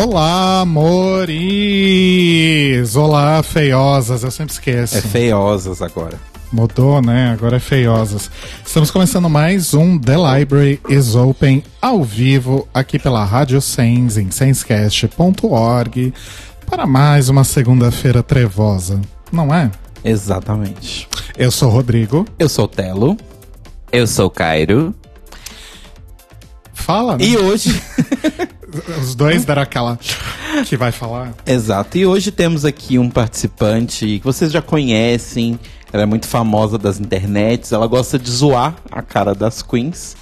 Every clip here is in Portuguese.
Olá, amores! Olá, feiosas. Eu sempre esqueço. É feiosas agora. Mudou, né? Agora é feiosas. Estamos começando mais um The Library is Open ao vivo aqui pela Rádio Sense em sensecast.org para mais uma segunda-feira trevosa, não é? Exatamente. Eu sou o Rodrigo. Eu sou o Telo. Eu sou o Cairo. Fala, né? E hoje. Os dois deram aquela que vai falar. Exato. E hoje temos aqui um participante que vocês já conhecem. Ela é muito famosa das internets. Ela gosta de zoar a cara das queens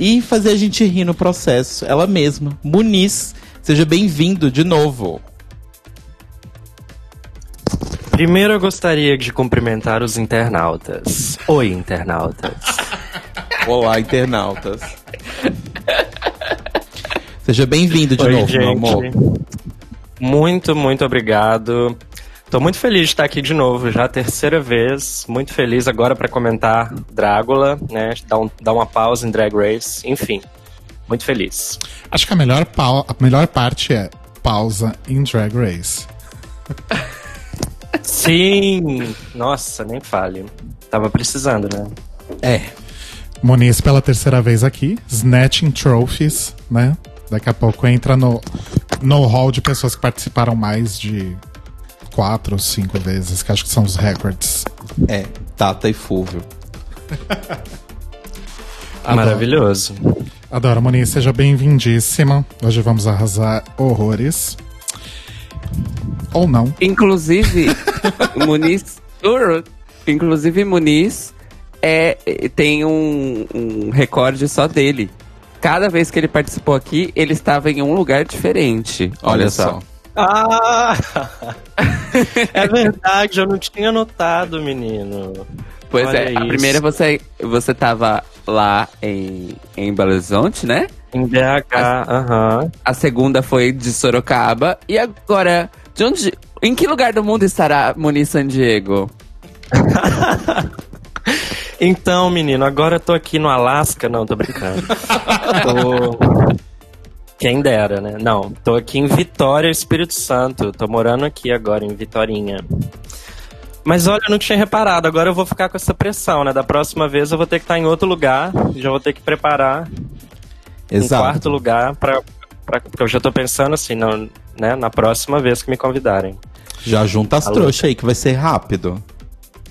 e fazer a gente rir no processo. Ela mesma, Muniz. Seja bem-vindo de novo. Primeiro eu gostaria de cumprimentar os internautas. Oi, internautas. Olá, internautas. Seja bem-vindo de Oi, novo, gente. meu amor. Muito, muito obrigado. Tô muito feliz de estar aqui de novo, já a terceira vez. Muito feliz agora para comentar Drácula, né? Dar, um, dar uma pausa em Drag Race. Enfim, muito feliz. Acho que a melhor, pau- a melhor parte é pausa em Drag Race. Sim! Nossa, nem fale. Tava precisando, né? É. Muniz pela terceira vez aqui, Snatching Trophies, né? Daqui a pouco entra no, no hall de pessoas que participaram mais de quatro ou cinco vezes, que acho que são os records. É. Tata e Fúvio. Adoro. Maravilhoso. Adoro, Muniz, seja bem-vindíssima. Hoje vamos arrasar horrores. Ou não. Inclusive, Muniz. Inclusive, Muniz é, tem um, um recorde só dele. Cada vez que ele participou aqui, ele estava em um lugar diferente. Olha, só. Ah! é verdade, eu não tinha notado, menino. Pois Olha é, a isso. primeira você, você tava lá em, em Belo Horizonte, né? Em BH, aham. A segunda foi de Sorocaba. E agora, de onde. Em que lugar do mundo estará Muniz San Diego? Então, menino, agora eu tô aqui no Alasca. Não, tô brincando. tô... Quem dera, né? Não, tô aqui em Vitória, Espírito Santo. Tô morando aqui agora, em Vitorinha. Mas olha, eu não tinha reparado. Agora eu vou ficar com essa pressão, né? Da próxima vez eu vou ter que estar em outro lugar. Já vou ter que preparar um Exato. quarto lugar pra, pra. Porque eu já tô pensando assim, não, né? Na próxima vez que me convidarem. Já junta as trouxas aí, que vai ser rápido.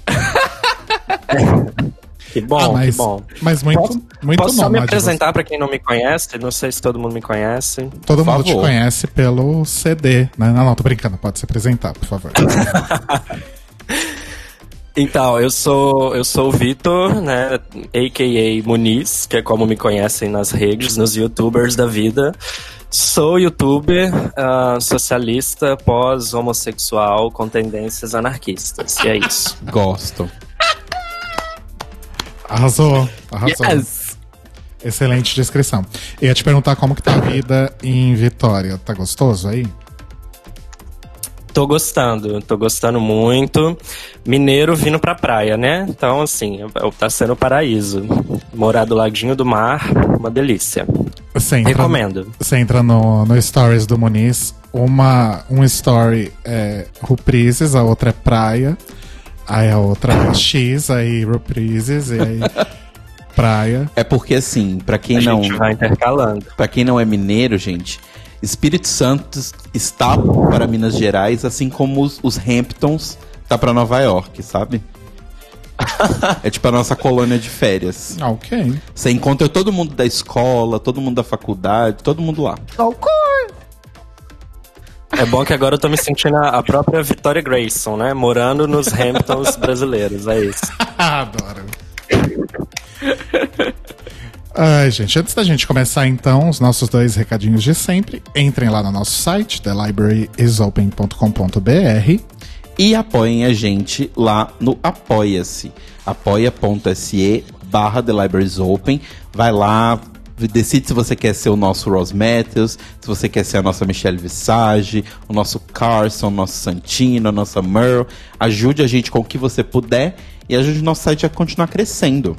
Que bom, Ah, mas, que bom. mas muito, Posso- muito Posso só me apresentar pra quem não me conhece? Não sei se todo mundo me conhece. Todo Por mundo te favor. conhece pelo CD, né? Não, não, tô brincando. Pode se apresentar, por favor. Então, eu sou eu sou o Vitor, né, a.k.a. Muniz, que é como me conhecem nas redes, nos youtubers da vida. Sou youtuber, ah, socialista, pós-homossexual, com tendências anarquistas. E é isso. Gosto. Arrasou, arrasou. Yes! Excelente descrição. Eu ia te perguntar como que tá a vida em Vitória. Tá gostoso aí? Tô gostando, tô gostando muito. Mineiro vindo pra praia, né? Então, assim, tá sendo paraíso. Morar do ladinho do mar, uma delícia. Você entra, Recomendo. Você entra no, no Stories do Muniz. Uma, um story é reprises, a outra é praia. Aí a outra é X, aí reprises, e aí praia. É porque assim, pra quem A não, gente vai intercalando. para quem não é mineiro, gente, Espírito Santo está para Minas Gerais, assim como os, os Hamptons tá para Nova York, sabe? é tipo a nossa colônia de férias. Ah, ok. Você encontra todo mundo da escola, todo mundo da faculdade, todo mundo lá. É bom que agora eu tô me sentindo a própria Victoria Grayson, né? Morando nos Hamptons brasileiros, é isso. Adoro. Ai, gente, antes da gente começar então, os nossos dois recadinhos de sempre, entrem lá no nosso site, thelibraryisopen.com.br E apoiem a gente lá no Apoia-se. apoia.se barra The Libraries Open. Vai lá, decide se você quer ser o nosso Ross Matthews, se você quer ser a nossa Michelle Visage, o nosso Carson, o nosso Santino, a nossa Merle. Ajude a gente com o que você puder e ajude o nosso site a continuar crescendo.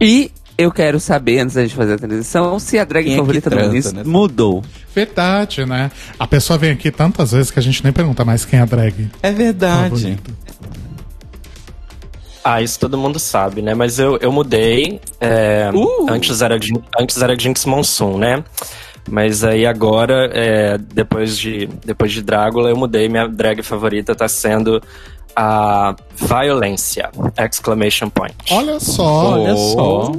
E eu quero saber, antes da gente fazer a transição, se a drag Quem é favorita do transa, Muniz né? mudou. Verdade, né? A pessoa vem aqui tantas vezes que a gente nem pergunta mais quem é a drag. É verdade. favorita. Ah, isso todo mundo sabe, né? Mas eu, eu mudei. é, Uh! antes, era, antes era Jinx Monsoon, né? Mas aí agora, é, depois, de, depois de Drácula, eu mudei. Minha drag favorita tá sendo a Violência! Exclamation point. Olha só. Olha só.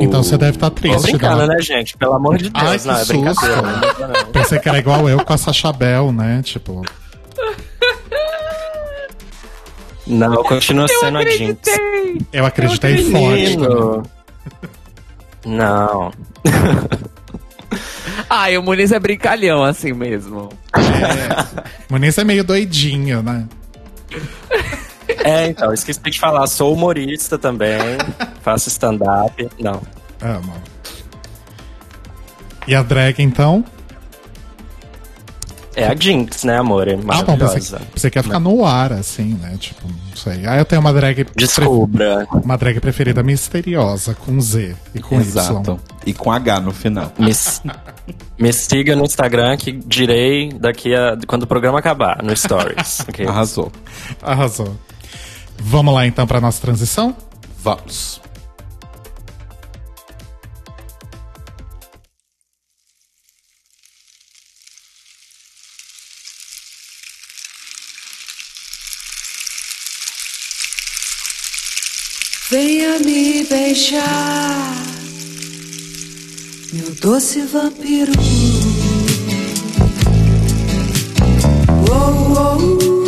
Então você deve estar Tô triste. brincando, né? né, gente? Pelo amor de Deus, Ai, não, é susto. brincadeira. Não, não, não. Pensei que era igual eu com a Sacha Bell, né? Tipo, Não, continua sendo a Jinx. eu acreditei forte. também. Menino. Não. Ai, o Muniz é brincalhão assim mesmo. Muniz é meio doidinho, né? É, então, esqueci de falar. Sou humorista também. faço stand-up. Não. Amo. E a drag, então? É a Jinx, né, amor? É Ah, bom, maravilhosa. pensei, que- pensei que ia ficar no ar, assim, né? Tipo, não sei. Aí eu tenho uma drag, Descubra. uma drag preferida misteriosa, com Z e com Exato. Y. E com H no final. Me, me siga no Instagram que direi daqui a. quando o programa acabar, no Stories. ok? Arrasou. Arrasou. Vamos lá, então, pra nossa transição? Vamos. Venha me beijar, meu doce vampiro. Oh, oh,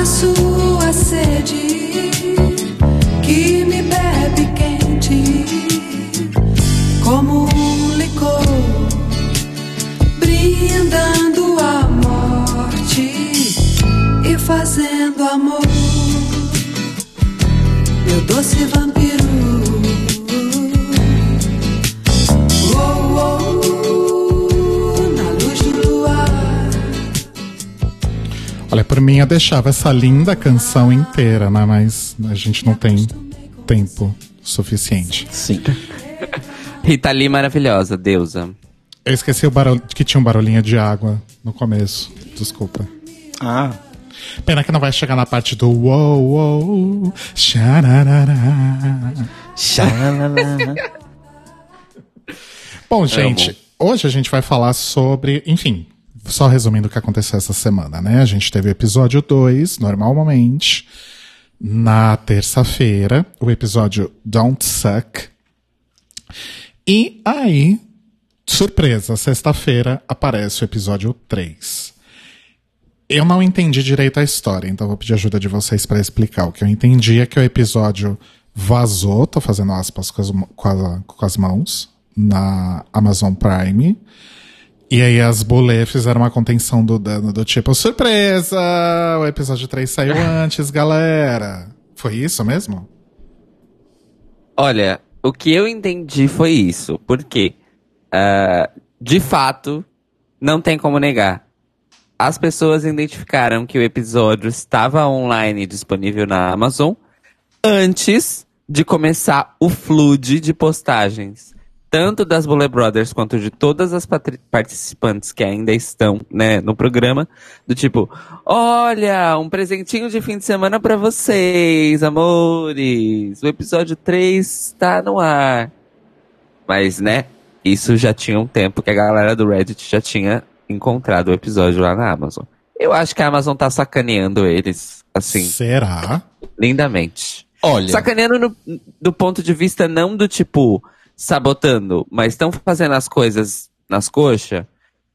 a sua sede, que me bebe quente, como um licor, brindando a morte e fazendo amor, meu doce vampiro. Olha, por mim eu deixava essa linda canção inteira, né? Mas a gente não tem tempo suficiente. Sim. Rita Lee maravilhosa, deusa. Eu esqueci o barulho, que tinha um barulhinho de água no começo. Desculpa. Ah, Pena que não vai chegar na parte do uou, uou, xararara. xalala. Bom, gente, hoje a gente vai falar sobre. Enfim, só resumindo o que aconteceu essa semana, né? A gente teve o episódio 2, normalmente, na terça-feira, o episódio Don't Suck. E aí, surpresa, sexta-feira aparece o episódio 3. Eu não entendi direito a história, então vou pedir ajuda de vocês para explicar. O que eu entendi é que o episódio vazou, tô fazendo aspas com as, com a- com as mãos, na Amazon Prime. E aí as Bulê fizeram uma contenção do dano do tipo, surpresa! O episódio 3 saiu antes, galera. Foi isso mesmo? Olha, o que eu entendi foi isso. Porque, ah, de fato, não tem como negar. As pessoas identificaram que o episódio estava online e disponível na Amazon antes de começar o flood de postagens. Tanto das Bullet Brothers quanto de todas as participantes que ainda estão né, no programa. Do tipo, olha, um presentinho de fim de semana pra vocês, amores. O episódio 3 está no ar. Mas, né, Isso já tinha um tempo que a galera do Reddit já tinha encontrado o episódio lá na Amazon. Eu acho que a Amazon tá sacaneando eles, assim, Será? lindamente. Olha, Sacaneando no- do ponto de vista não do tipo sabotando, mas estão fazendo as coisas nas coxas,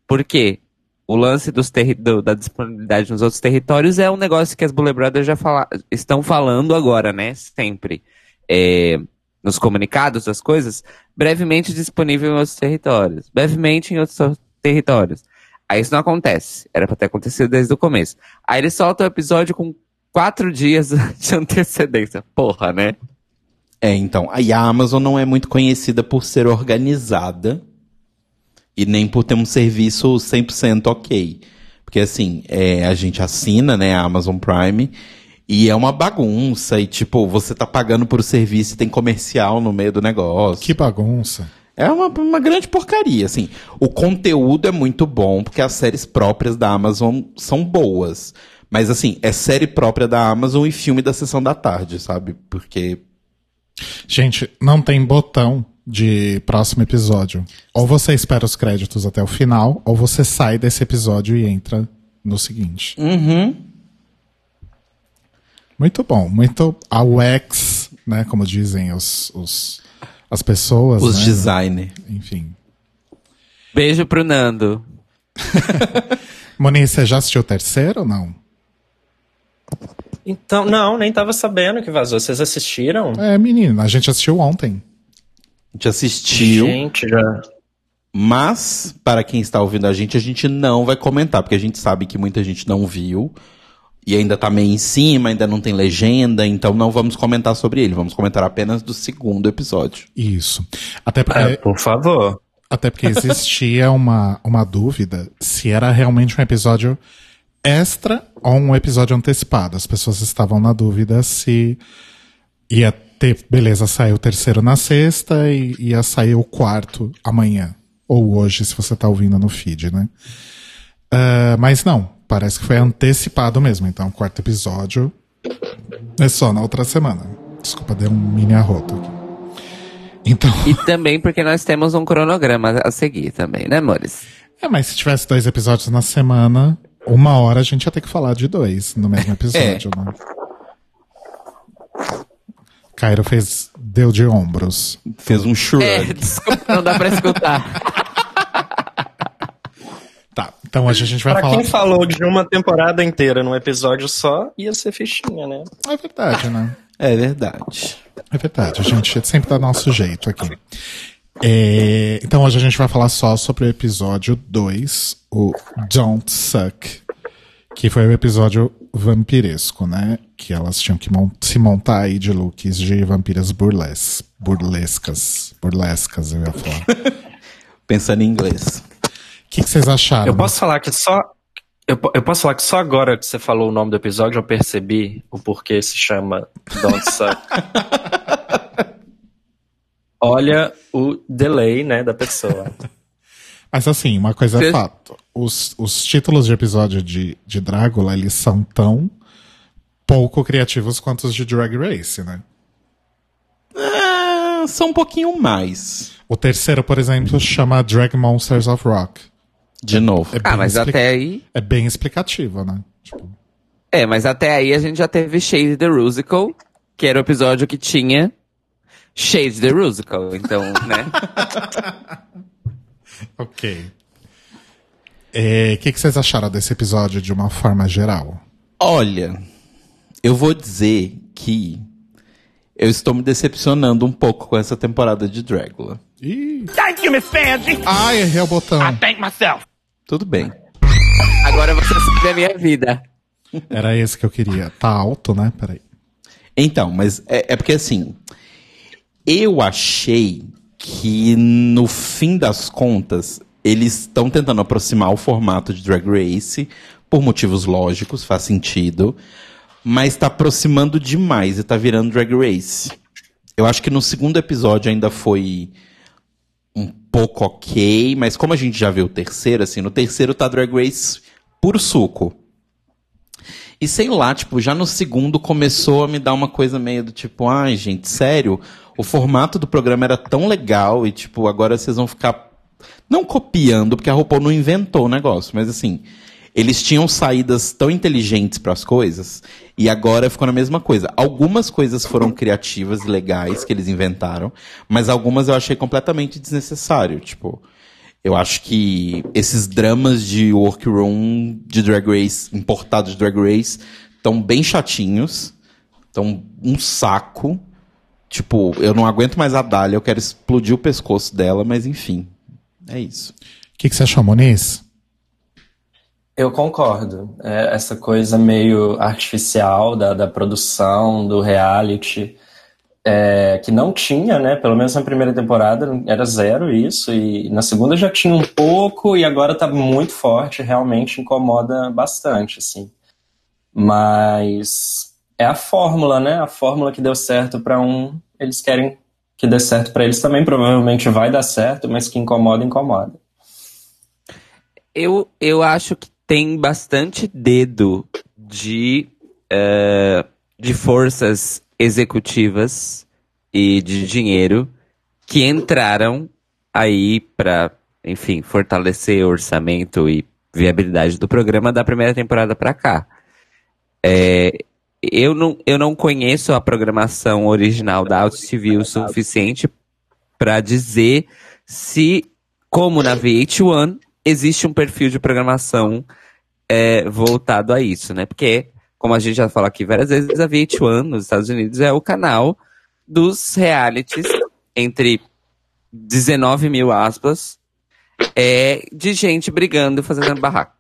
porque o lance do- da disponibilidade nos outros territórios é um negócio que as Bullet Brothers já fala- estão falando agora, né? Sempre. É, nos comunicados das coisas, brevemente disponível em outros territórios. Brevemente em outros territórios. Aí isso não acontece. Era pra ter acontecido desde o começo. Aí eles soltam o episódio com quatro dias de antecedência. Porra, né? É, então, aí a Amazon não é muito conhecida por ser organizada e nem por ter um serviço 100% ok. Porque, assim, é, a gente assina, né, a Amazon Prime, e é uma bagunça, e, tipo, você tá pagando por serviço e tem comercial no meio do negócio. Que bagunça. É uma, uma grande porcaria, assim. O conteúdo é muito bom, porque as séries próprias da Amazon são boas. Mas, assim, é série própria da Amazon e filme da sessão da tarde, sabe? Porque Gente, não tem botão de próximo episódio. Ou você espera os créditos até o final, ou você sai desse episódio e entra no seguinte. Uhum. Muito bom, muito a UX, né? Como dizem os, os as pessoas, os né? designers. Enfim. Beijo pro Nando. Moniz, você já assistiu o terceiro ou não? Então, não, nem tava sabendo que vazou. Vocês assistiram? É, menina, a gente assistiu ontem. A gente assistiu, Gente, já. mas para quem está ouvindo a gente, a gente não vai comentar, porque a gente sabe que muita gente não viu e ainda tá meio em cima, ainda não tem legenda, então não vamos comentar sobre ele, vamos comentar apenas do segundo episódio. Isso. Até porque, É, por favor. até porque existia uma, uma dúvida se era realmente um episódio extra ou um episódio antecipado. As pessoas estavam na dúvida se ia ter, beleza, saiu o terceiro na sexta e ia sair o quarto amanhã. Ou hoje, se você tá ouvindo no feed, né? Ah, mas não, parece que foi antecipado mesmo. Então, o quarto episódio é só na outra semana. Desculpa, dei um mini arroto aqui. Então, E também porque nós temos um cronograma a seguir também, né, amores? é, mas se tivesse dois episódios na semana, uma hora a gente ia ter que falar de dois no mesmo episódio, né? Cairo fez. deu de ombros. Fez um shrug. É, desculpa, não dá pra escutar. Tá, então hoje a gente vai Pra falar. quem falou de uma temporada inteira num episódio só, ia ser fichinha, né? É verdade, né? É verdade. É verdade, a gente sempre dá nosso jeito aqui. É, então hoje a gente vai falar só sobre o episódio 2, o Don't Suck, que foi o episódio vampiresco, né? Que elas tinham que mon- se montar aí de looks de vampiras burles, burlescas. Burlescas, eu ia falar. Pensando em inglês. O que, que vocês acharam? Eu posso falar que só. Eu, eu posso falar que só agora que você falou o nome do episódio eu percebi o porquê se chama Don't Suck. Olha o delay, né, da pessoa. Mas assim, uma coisa é fato. Os, os títulos de episódio de, de Drácula, eles são tão pouco criativos quanto os de Drag Race, né? Ah, só um pouquinho mais. O terceiro, por exemplo, chama Drag Monsters of Rock. De novo. É Ah, bem mas até aí. É bem explicativo, né? Tipo, É, mas até aí a gente já teve Shade the Rusical, que era o episódio que tinha Shade the Rusical. Então, né? ok. É, O que, que vocês acharam desse episódio de uma forma geral? Olha, eu vou dizer que eu estou me decepcionando um pouco com essa temporada de Dragula. Ih, Thank you, Miss Fancy. ai, errei o botão. I thank myself. Tudo bem. Agora você sabe a minha vida. Era esse que eu queria. Tá alto, né? Peraí. Então, mas é, é porque assim, eu achei que no fim das contas eles estão tentando aproximar o formato de Drag Race por motivos lógicos, faz sentido, mas tá aproximando demais e tá virando Drag Race. Eu acho que no segundo episódio ainda foi um pouco ok, mas como a gente já viu o terceiro, assim, no terceiro tá Drag Race puro suco. E sei lá, tipo, já no segundo começou a me dar uma coisa meio do tipo, ai, gente, sério, o formato do programa era tão legal e, tipo, agora vocês vão ficar. Não copiando, porque a RuPaul não inventou o negócio, mas assim. Eles tinham saídas tão inteligentes para as coisas e agora ficou na mesma coisa. Algumas coisas foram criativas e legais que eles inventaram, mas algumas eu achei completamente desnecessário. Tipo, eu acho que esses dramas de workroom de Drag Race, importados de Drag Race, estão bem chatinhos, estão um saco. Tipo, eu não aguento mais a Dália, eu quero explodir o pescoço dela, mas enfim. É isso. O que, que você achou, Moniz? Eu concordo. É, essa coisa meio artificial da, da produção, do reality, é, que não tinha, né? Pelo menos na primeira temporada era zero isso, e na segunda já tinha um pouco, e agora tá muito forte, realmente incomoda bastante, assim. Mas é a fórmula, né? A fórmula que deu certo para um, eles querem que dê certo para eles também, provavelmente vai dar certo, mas que incomoda, incomoda. Eu, eu acho que tem bastante dedo de, uh, de forças executivas e de dinheiro que entraram aí para, enfim, fortalecer o orçamento e viabilidade do programa da primeira temporada para cá. É, eu, não, eu não conheço a programação original da Out TV o suficiente para dizer se, como na VH1, existe um perfil de programação é, voltado a isso, né? Porque, como a gente já falou aqui várias vezes, a VH1 nos Estados Unidos é o canal dos realities entre 19 mil aspas é, de gente brigando e fazendo barraco,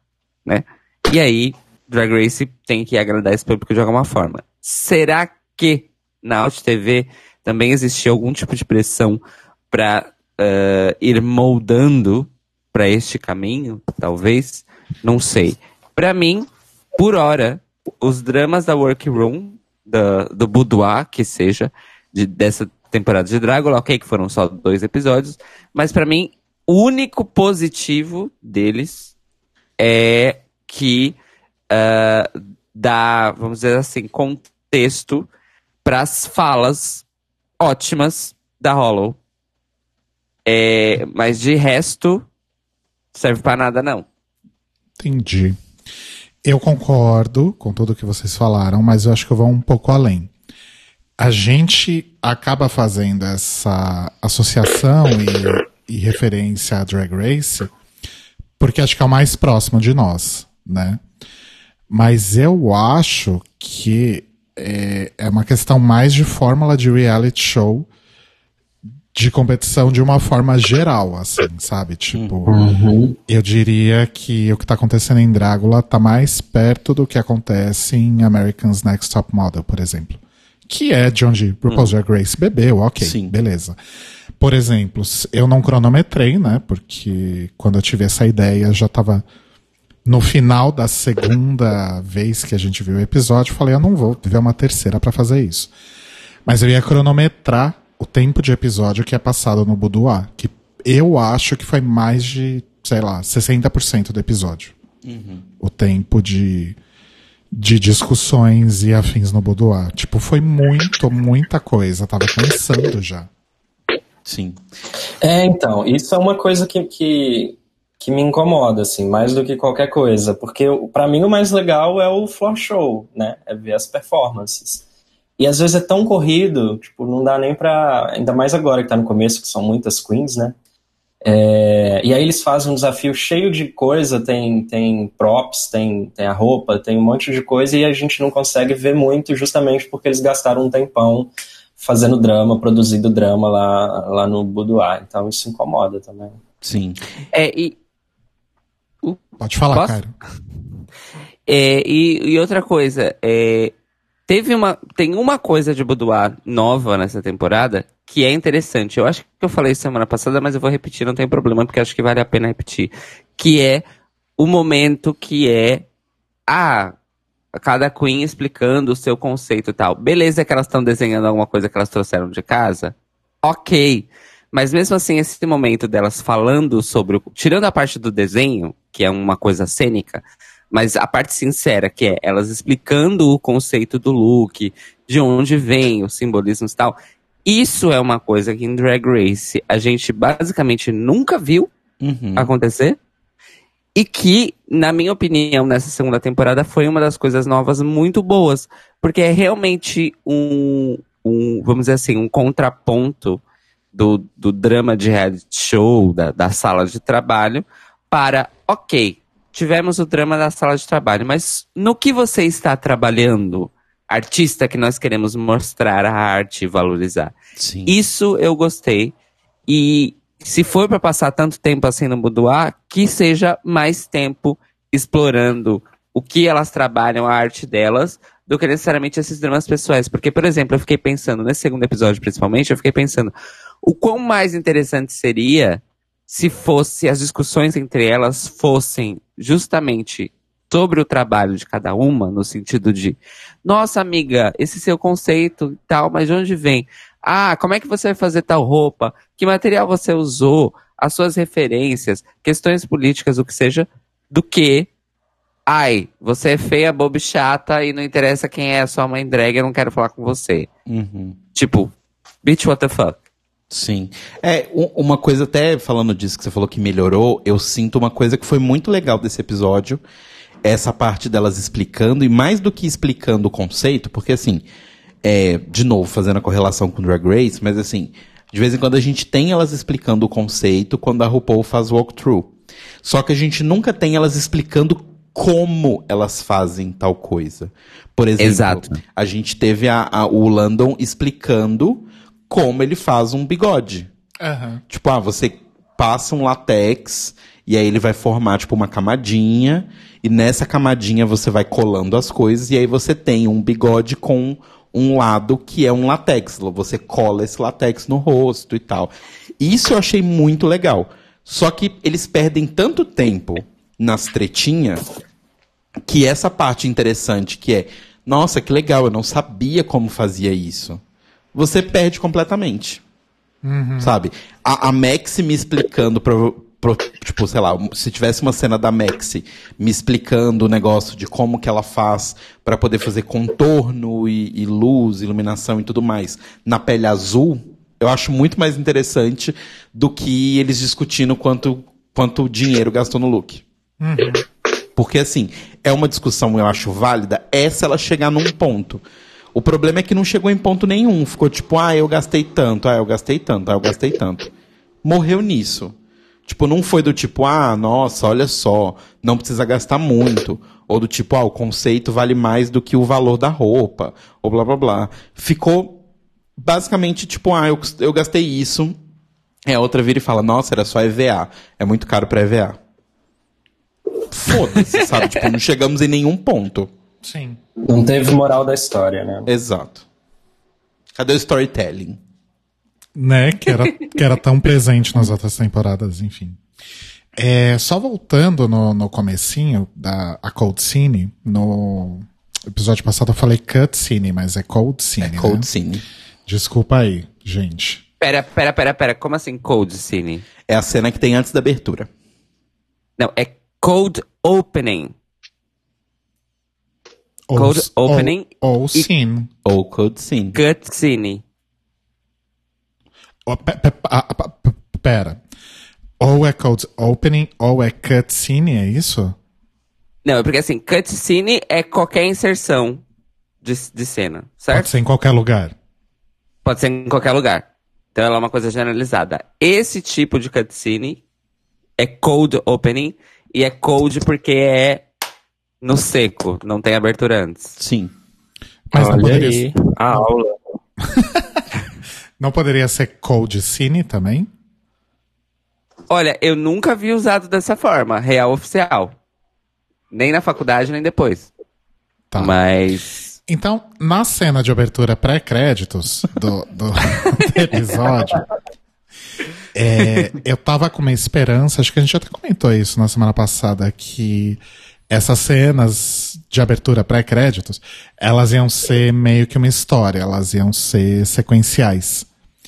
né? E aí, Drag Race tem que agradar esse público de alguma forma. Será que na Out TV também existia algum tipo de pressão para uh, ir moldando para este caminho, talvez, não sei. Para mim, por hora, os dramas da Workroom, da, do Boudoir, que seja, de, dessa temporada de Drácula, ok, que foram só dois episódios, mas para mim, o único positivo deles é que uh, vamos dizer assim, contexto para as falas ótimas da Hollow. É, mas de resto, serve para nada, não. Entendi. Eu concordo com tudo que vocês falaram, mas eu acho que eu vou um pouco além. A gente acaba fazendo essa associação e, e referência a Drag Race porque acho que é o mais próximo de nós, né? Mas eu acho que é, é uma questão mais de fórmula de reality show de competição de uma forma geral, assim, sabe? Tipo, Uhum. eu diria que o que tá acontecendo em Drácula tá mais perto do que acontece em American's Next Top Model, por exemplo. Que é de onde RuPaul's Drag Race bebeu, ok, Sim. beleza. Por exemplo, eu não cronometrei, né? Porque quando eu tive essa ideia, já tava no final da segunda vez que a gente viu o episódio, eu falei, eu não vou ver uma terceira pra fazer isso. Mas eu ia cronometrar o tempo de episódio que é passado no Boudoir, que eu acho que foi mais de, sei lá, 60% do episódio. O tempo de, de discussões e afins no Boudoir. Tipo, foi muito, muita coisa. Tava cansando já. Sim. É, então, isso é uma coisa que, que, que me incomoda, assim, mais do que qualquer coisa, porque pra mim o mais legal é o floor show, né? É ver as performances. E às vezes é tão corrido, tipo, não dá nem pra. Ainda mais agora que tá no começo, que são muitas queens, né? É, e aí eles fazem um desafio cheio de coisa, tem, tem props, tem, tem a roupa, tem um monte de coisa, e a gente não consegue ver muito justamente porque eles gastaram um tempão fazendo drama, produzindo drama lá, lá no Boudoir. Então isso incomoda também. Sim. É, e, Pode falar, Posso? cara. é, e, e outra coisa, é, teve uma, tem uma coisa de Boudoir nova nessa temporada que é interessante. Eu acho que eu falei semana passada, mas eu vou repetir, não tem problema, porque acho que vale a pena repetir. Que é o momento que é a cada queen explicando o seu conceito e tal. Beleza que elas estão desenhando alguma coisa que elas trouxeram de casa? Ok. Mas mesmo assim, esse momento delas falando sobre. o- Tirando a parte do desenho, que é uma coisa cênica, Mas a parte sincera, que é elas explicando o conceito do look, de onde vem os simbolismos e tal, isso é uma coisa que em Drag Race a gente basicamente nunca viu Uhum. acontecer. E que, na minha opinião, nessa segunda temporada foi uma das coisas novas muito boas. Porque é realmente um, um vamos dizer assim, um contraponto do, do drama de reality show, da, da sala de trabalho, para, ok, tivemos o drama da sala de trabalho, mas no que você está trabalhando, artista que nós queremos mostrar a arte e valorizar? Sim. Isso eu gostei. E se for pra passar tanto tempo assim no boudoir, que seja mais tempo explorando o que elas trabalham, a arte delas, do que necessariamente esses dramas pessoais. Porque, por exemplo, eu fiquei pensando, nesse segundo episódio principalmente, eu fiquei pensando, o quão mais interessante seria se fosse as discussões entre elas fossem justamente sobre o trabalho de cada uma, no sentido de, nossa amiga, esse seu conceito e tal, mas de onde vem? Ah, como é que você vai fazer tal roupa? Que material você usou? As suas referências, questões políticas, o que seja, do que, ai, você é feia, boba e chata e não interessa quem é a sua mãe drag, eu não quero falar com você. Uhum. Tipo, bitch, what the fuck? Sim. É, uma coisa até falando disso que você falou que melhorou, eu sinto uma coisa que foi muito legal desse episódio, essa parte delas explicando, e mais do que explicando o conceito, porque assim, é, de novo, fazendo a correlação com Drag Race, mas assim, de vez em quando a gente tem elas explicando o conceito quando a RuPaul faz walkthrough. Só que a gente nunca tem elas explicando como elas fazem tal coisa. Por exemplo, Exato. a gente teve a- a- o Landon explicando como ele faz um bigode. Aham. Tipo, ah, você passa um latex e aí ele vai formar, tipo, uma camadinha. E nessa camadinha você vai colando as coisas e aí você tem um bigode com um lado que é um latex. Você cola esse latex no rosto e tal. Isso eu achei muito legal. Só que eles perdem tanto tempo nas tretinhas que essa parte interessante que é, nossa, que legal, eu não sabia como fazia isso. Você perde completamente. Sabe? A, a Maxi me explicando pro, pro- tipo, sei lá, se tivesse uma cena da Maxi me explicando o negócio de como que ela faz pra poder fazer contorno e, e luz, iluminação e tudo mais na pele azul, eu acho muito mais interessante do que eles discutindo quanto, quanto dinheiro gastou no look. Porque, assim, é uma discussão, eu acho, válida, é se ela chegar num ponto. O problema é que não chegou em ponto nenhum. Ficou tipo, ah, eu gastei tanto, ah, eu gastei tanto, ah, eu gastei tanto. Morreu nisso. Tipo, não foi do tipo, ah, nossa, olha só, não precisa gastar muito. Ou do tipo, ah, o conceito vale mais do que o valor da roupa. Ou blá blá blá. Ficou basicamente tipo, ah, eu, eu gastei isso. É, a outra vira e fala, nossa, era só EVA. É muito caro pra EVA. Foda-se, sabe? Tipo, não chegamos em nenhum ponto. Sim. Não teve moral da história, né? Exato. Cadê o storytelling? Né? Que era, que era tão presente nas outras temporadas, enfim. É, só voltando no, no comecinho da a Cold Scene, no episódio passado eu falei Cut Scene, mas é Cold Scene. né? Cold Scene. Desculpa aí, gente. Pera, pera, pera, pera. Como assim Cold Scene? É a cena que tem antes da abertura. Não, é Cold Opening. Ou, Cold Opening Ou, ou Scene. Ou Cold Scene. Cut Scene. Ó, pe- pe- ah, pa- p- Pera. Ou é Cold Opening ou é Cut Scene, é isso? Não, é porque assim, Cut Scene é qualquer inserção de, de cena, Pode certo? ser em qualquer lugar. Pode ser em qualquer lugar. Então ela é uma coisa generalizada. Esse tipo de cutscene é cold opening e é cold porque é no seco, não tem abertura antes. Sim. Mas não Olha poderia, aí, a aula. não poderia ser Cold Scene também? Olha, eu nunca vi usado dessa forma, real oficial. Nem na faculdade, nem depois. Tá. Mas. Então, na cena de abertura pré-créditos do, do, do episódio, é, eu tava com uma esperança, acho que a gente até comentou isso na semana passada, que essas cenas de abertura pré-créditos, elas iam ser meio que uma história, elas iam ser sequenciais.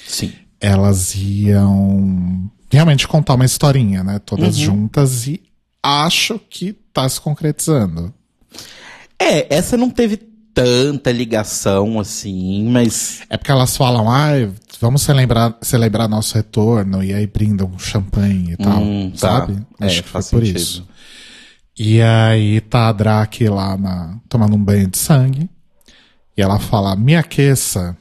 Sim. Elas iam realmente contar uma historinha, né? Todas juntas, e acho que tá se concretizando. É, essa não teve tanta ligação assim, mas. É porque elas falam, ah, vamos celebrar, celebrar nosso retorno, e aí brindam champanhe e tal, Hum, tá. sabe? É, Acho que foi faz por sentido. isso. E aí tá a Drake lá na, tomando um banho de sangue, e ela fala, me aqueça.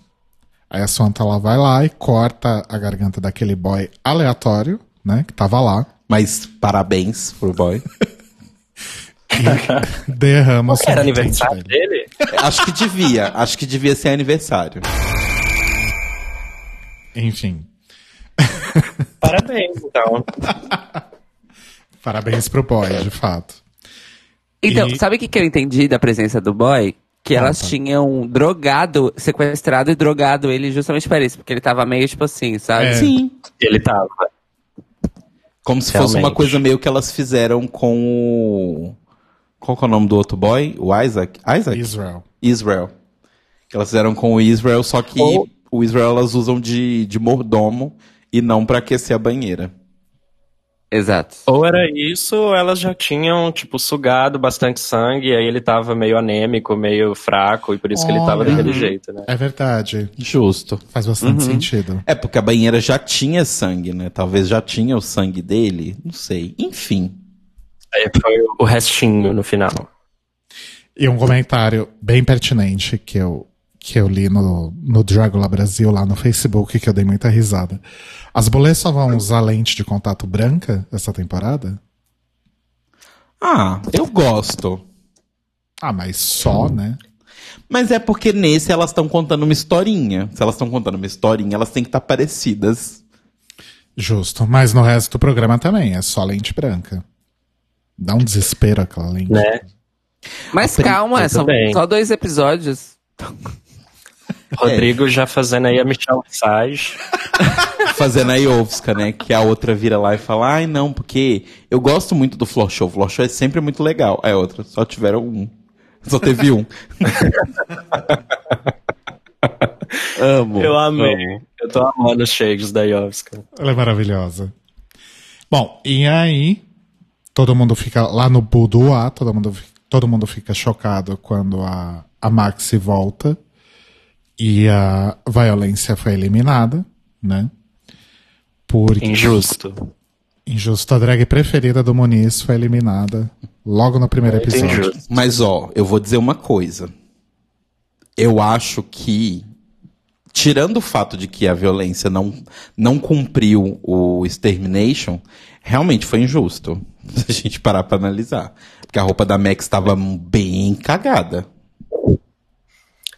Aí a Samantha ela vai lá e corta a garganta daquele boy aleatório, né, que tava lá, Mas parabéns pro boy. e derrama o Era aniversário dele. dele? acho que devia, acho que devia ser aniversário. Enfim, Parabéns, então. parabéns pro boy, de fato. Então, E- sabe o que, que eu entendi da presença do boy? Que elas tinham drogado, sequestrado e drogado ele justamente para isso, porque ele tava meio tipo assim, sabe? É. Sim. Ele tava. Como se fosse uma Realmente. coisa meio que elas fizeram com o. Qual que é o nome do outro boy? O Isaac? Isaac? Israel. Israel. Que elas fizeram com o Israel, só que Ou- o Israel elas usam de, de mordomo e não pra aquecer a banheira. Exato. Ou era isso, ou elas já tinham, tipo, sugado bastante sangue, e aí ele tava meio anêmico, meio fraco, e por isso que ele tava Olha. daquele jeito, né? É verdade. Justo. Faz bastante sentido. É, porque a banheira já tinha sangue, né? Talvez já tinha o sangue dele. Não sei. Enfim. Aí foi o restinho no final. E um comentário bem pertinente que eu, que eu li no, no Dragula Brasil, lá no Facebook, que eu dei muita risada. As bolês só vão usar lente de contato branca essa temporada? Ah, eu gosto. Ah, mas só, né? Mas é porque nesse elas estão contando uma historinha. Se elas estão contando uma historinha, elas têm que estar parecidas. Justo. Mas no resto do programa também, é só lente branca. Dá um desespero aquela lente. Né? Mas calma, são bem. só dois episódios. Rodrigo já fazendo aí a Michelle Visage. Fazendo a Iovska, né? Que a outra vira lá e fala: Ai, não, porque eu gosto muito do Floor Show. O Floor Show é sempre muito legal. Aí a outra, só tiveram um. Só teve um. Amo. Eu amei. Eu tô amando os shades da Yovska. Ela é maravilhosa. Bom, e aí todo mundo fica lá no boudoir, todo mundo, todo mundo fica chocado quando a, a Maxi volta e a violência foi eliminada, né? Porque Injusto. injusto, a drag preferida do Muniz foi eliminada logo no primeiro episódio. injusto. Mas ó, eu vou dizer uma coisa. Eu acho que, tirando o fato de que a violência não, não cumpriu o Extermination, realmente foi injusto. Se a gente parar pra analisar. Porque a roupa da Max estava bem cagada.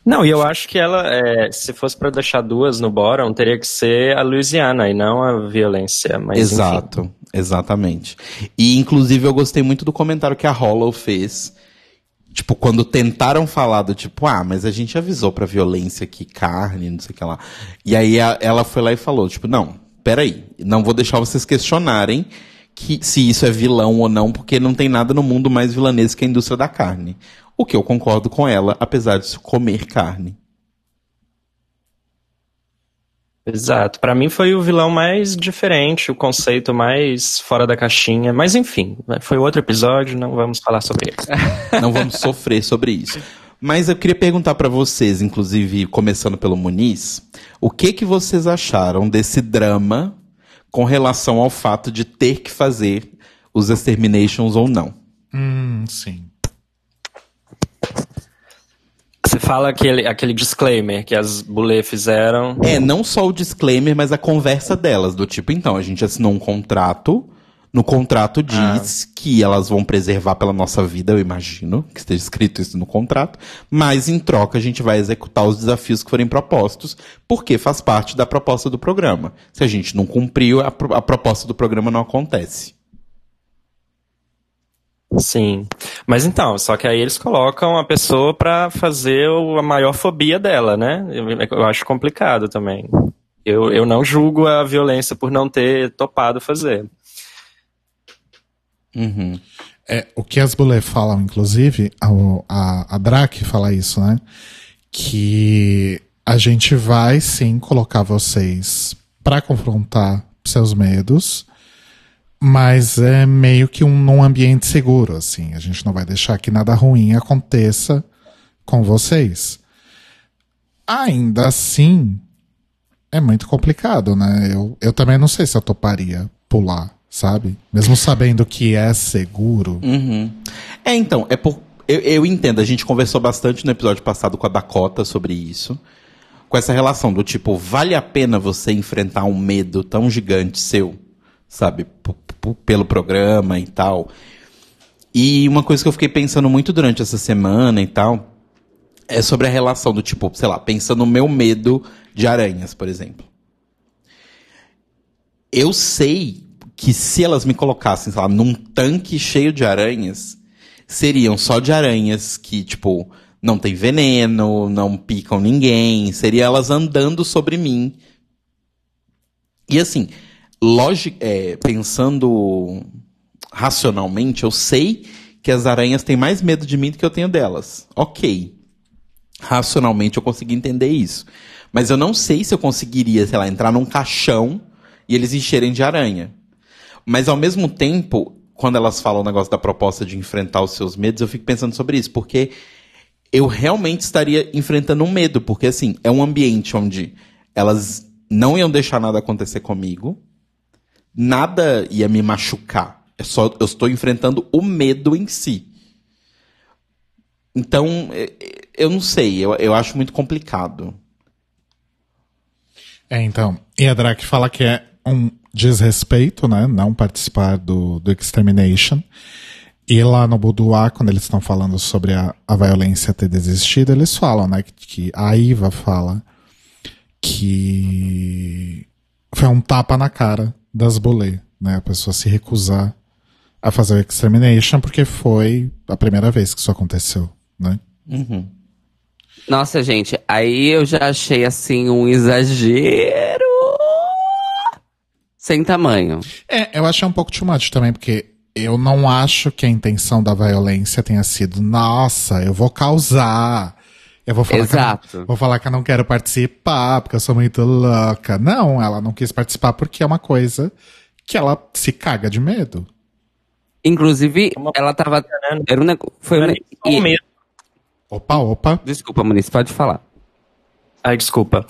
Não, e eu acho que ela, é, se fosse pra deixar duas no bottom, teria que ser a Louisiana e não a violência. Mas, enfim. Exato, exatamente. E inclusive eu gostei muito do comentário que a Hollow fez. Tipo, quando tentaram falar do tipo, ah, mas a gente avisou pra violência que carne, não sei o que lá. E aí a- ela foi lá e falou, tipo, não, peraí, não vou deixar vocês questionarem que se isso é vilão ou não, porque não tem nada no mundo mais vilanesco que a indústria da carne. O que eu concordo com ela, apesar de comer carne. Exato. Pra mim foi o vilão mais diferente, o conceito mais fora da caixinha. Mas enfim, né, foi outro episódio, não vamos falar sobre ele. Não vamos sofrer sobre isso. Mas eu queria perguntar pra vocês, inclusive começando pelo Muniz, o que que vocês acharam desse drama com relação ao fato de ter que fazer os exterminations ou não? Hum, sim. Você fala aquele, aquele disclaimer que as bulê fizeram. É, não só o disclaimer, mas a conversa delas, do tipo, então, a gente assinou um contrato, no contrato diz que elas vão preservar pela nossa vida, eu imagino, que esteja escrito isso no contrato, mas em troca a gente vai executar os desafios que forem propostos, porque faz parte da proposta do programa. Se a gente não cumpriu, a, pro- a proposta do programa não acontece. Sim. Mas então, só que aí eles colocam a pessoa pra fazer a maior fobia dela, né? Eu, eu acho complicado também. Eu, eu não julgo a violência por não ter topado fazer. Uhum. É, o que as Bulé falam, inclusive, a, a, a Drake fala isso, né? Que a gente vai sim colocar vocês pra confrontar seus medos, Mas é meio que um num ambiente seguro, assim. A gente não vai deixar que nada ruim aconteça com vocês. Ainda assim, é muito complicado, né? Eu, eu também não sei se eu toparia pular, sabe? Mesmo sabendo que é seguro. Uhum. É, então, é por. Eu, eu entendo, a gente conversou bastante no episódio passado com a Dakota sobre isso. Com essa relação do tipo, vale a pena você enfrentar um medo tão gigante seu, sabe? Pelo programa e tal. E uma coisa que eu fiquei pensando muito durante essa semana e tal é sobre a relação do tipo, sei lá, pensando no meu medo de aranhas, por exemplo. Eu sei que se elas me colocassem, sei lá, num tanque cheio de aranhas, seriam só de aranhas que, tipo, não tem veneno, não picam ninguém, seria elas andando sobre mim. E assim, é, pensando racionalmente, eu sei que as aranhas têm mais medo de mim do que eu tenho delas. Ok. Racionalmente eu consegui entender isso. Mas eu não sei se eu conseguiria, sei lá, entrar num caixão e eles encherem de aranha. Mas ao mesmo tempo, quando elas falam o negócio da proposta de enfrentar os seus medos, eu fico pensando sobre isso, porque eu realmente estaria enfrentando um medo, porque assim, é um ambiente onde elas não iam deixar nada acontecer comigo, nada ia me machucar. É só eu estou enfrentando o medo em si. Então, é, é, eu não sei, eu, eu acho muito complicado. É, então. E a Drake fala que é um desrespeito, né? Não participar do, do Extermination. E lá no Boudoir, quando eles estão falando sobre a, a violência ter desistido, eles falam, né? Que, que a Iva fala que foi um tapa na cara das bolê, né? A pessoa se recusar a fazer o Extermination porque foi a primeira vez que isso aconteceu, né? Uhum. Nossa, gente, aí eu já achei assim um exagero sem tamanho. É, eu achei um pouco too much também, porque eu não acho que a intenção da violência tenha sido, nossa, eu vou causar. Eu vou falar, que eu, Exato. não, vou falar que eu não quero participar, porque eu sou muito louca. Não, ela não quis participar porque é uma coisa que ela se caga de medo. Inclusive, Uma- ela tava. Era um negócio. Foi um é e- medo. Opa, opa. Desculpa, Muniz, pode falar. Ai, desculpa.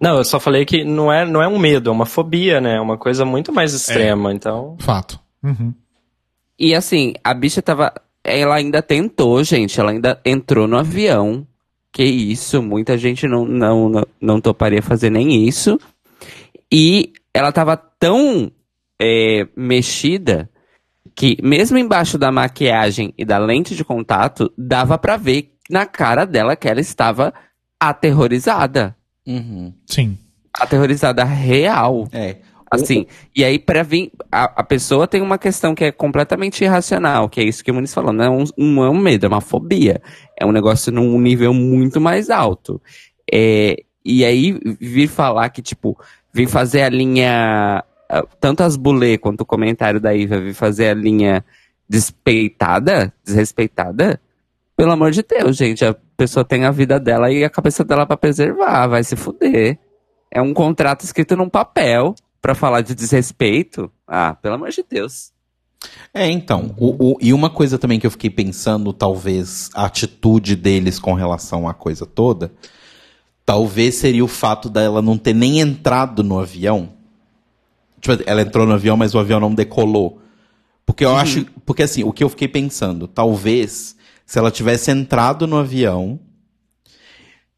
Não, eu só falei que não é, não é um medo, é uma fobia, né? É uma coisa muito mais extrema, então. Fato. Uhum. E assim, a bicha tava. Ela ainda tentou, gente. Ela ainda entrou no avião. Que isso, muita gente não, não, não, não toparia fazer nem isso. E ela tava tão é, mexida que, mesmo embaixo da maquiagem e da lente de contato, dava pra ver na cara dela que ela estava aterrorizada. Uhum. Sim. Aterrorizada real. É. Assim, e aí pra vir, a, a pessoa tem uma questão que é completamente irracional, que é isso que o Muniz falou, não é um, não é um medo, é uma fobia. É um negócio num nível muito mais alto. É, e aí vir falar que, tipo, vir fazer a linha, tanto as bulê quanto o comentário da Iva, vir fazer a linha despeitada, desrespeitada, pelo amor de Deus, gente, a pessoa tem a vida dela e a cabeça dela pra preservar, vai se fuder. É um contrato escrito num papel pra falar de desrespeito. Ah, pelo amor de Deus. É, então. O, o- e uma coisa também que eu fiquei pensando, talvez, a atitude deles com relação à coisa toda, talvez seria o fato dela não ter nem entrado no avião. Tipo, ela entrou no avião, mas o avião não decolou. Porque eu acho. Porque assim, o que eu fiquei pensando, talvez, se ela tivesse entrado no avião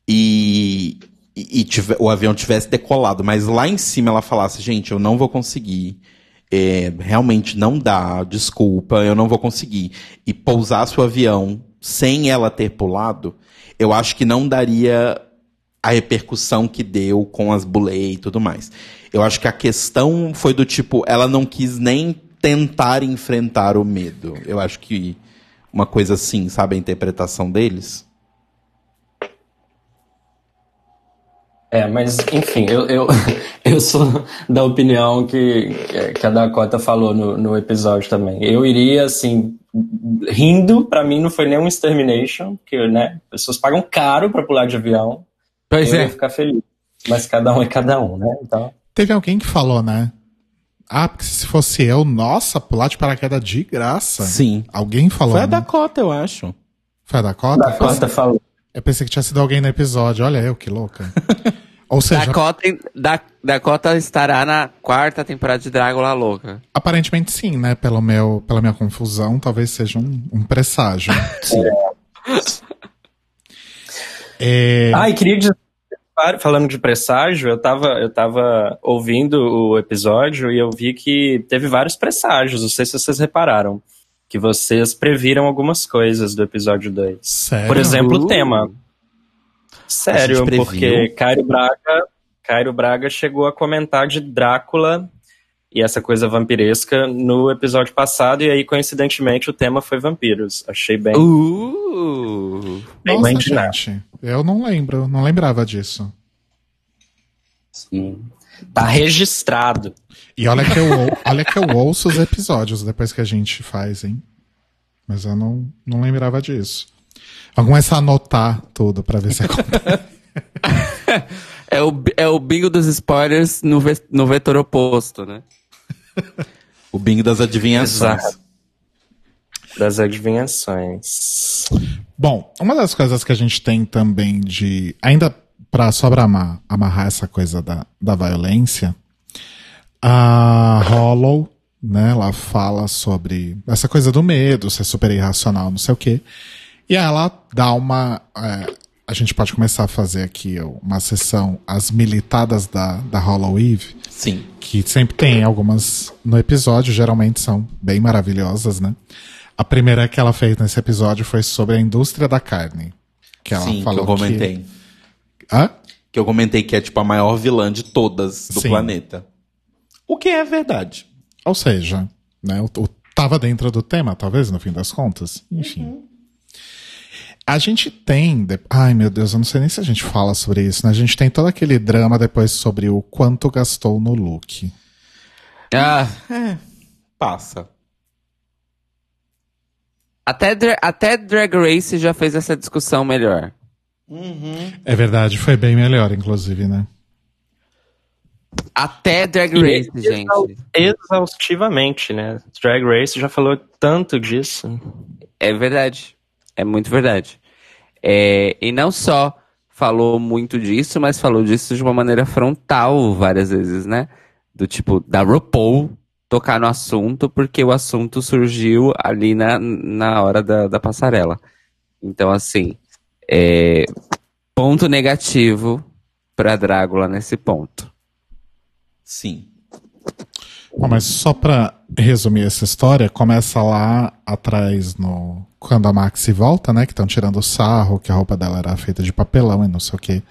e, e, o avião tivesse decolado, mas lá em cima ela falasse, gente, eu não vou conseguir. é, realmente não dá, desculpa, eu não vou conseguir. E pousasse o avião sem ela ter pulado, eu acho que não daria a repercussão que deu com as bulei e tudo mais. Eu acho que a questão foi do tipo, ela não quis nem tentar enfrentar o medo. Eu acho que uma coisa assim, sabe a interpretação deles? É, mas enfim, eu, eu, eu sou da opinião que, que a Dakota falou no, no episódio também. Eu iria, assim, rindo, pra mim não foi nenhum extermination, porque, né, pessoas pagam caro pra pular de avião. Pois eu é. ia ficar feliz. Mas cada um é cada um, né? Então. Teve alguém que falou, né? Ah, porque se fosse eu, nossa, pular de paraquedas de graça. Sim. Alguém falou. Foi a né? Dakota, eu acho. Foi a Dakota? Costa falou. Eu pensei que tinha sido alguém no episódio. Olha eu, que louca. Ou seja, Dakota, da, Dakota estará na quarta temporada de Drácula Louca. aparentemente sim, né? Pelo meu, pela minha confusão, talvez seja um, um presságio. Sim. É, Ah, e queria dizer, falando de presságio, eu tava, eu tava ouvindo o episódio e eu vi que teve vários presságios, não sei se vocês repararam, que vocês previram algumas coisas do episódio 2. sério? Por exemplo, Uh. o tema. Sério, porque Cairo Braga, Cairo Braga chegou a comentar de Drácula e essa coisa vampiresca no episódio passado, e aí, coincidentemente, o tema foi vampiros. Achei bem. Uh! bem Nossa, gente, eu não lembro, não lembrava disso. Sim. Tá registrado. E olha que, eu, olha que eu ouço os episódios depois que a gente faz, hein? Mas eu não, não lembrava disso. Vamos começar a anotar tudo pra ver se acontece. É o, é o bingo dos spoilers no, ve- no vetor oposto, né? O bingo das adivinhações. Exato. Das adivinhações. Bom, uma das coisas que a gente tem também de. Ainda pra só pra amar- amarrar essa coisa da, da violência, a Hollow, né, ela fala sobre essa coisa do medo, ser super irracional, não sei o quê. E ela dá uma. é, a gente pode começar a fazer aqui uma sessão, as militadas da, da Hollow Eve, Sim. que sempre tem algumas no episódio, geralmente são bem maravilhosas, né? A primeira que ela fez nesse episódio foi sobre a indústria da carne. Que ela Sim, que falou eu comentei. Que... Hã? Que eu comentei que é tipo a maior vilã de todas do Sim. planeta. O que é verdade. Ou seja, né, o, o- tava dentro do tema, talvez, no fim das contas. Enfim. A gente tem. de- Ai, meu Deus, eu não sei nem se a gente fala sobre isso, né? A gente tem todo aquele drama depois sobre o quanto gastou no look. Ah, Passa. até, Dra- até Drag Race já fez essa discussão melhor. É verdade, foi bem melhor, inclusive, né? Até Drag E Race, exau- gente. Exaustivamente, né? Drag Race já falou tanto disso. É verdade. É muito verdade. É, e não só falou muito disso, mas falou disso de uma maneira frontal várias vezes, né? Do tipo, da RuPaul tocar no assunto, porque o assunto surgiu ali na, na hora da, da passarela. Então, assim, é, ponto negativo pra Drácula nesse ponto. Sim. Bom, mas só pra resumir essa história, começa lá atrás no. Quando a Maxi volta, né? Que estão tirando sarro, que a roupa dela era feita de papelão e não sei o quê.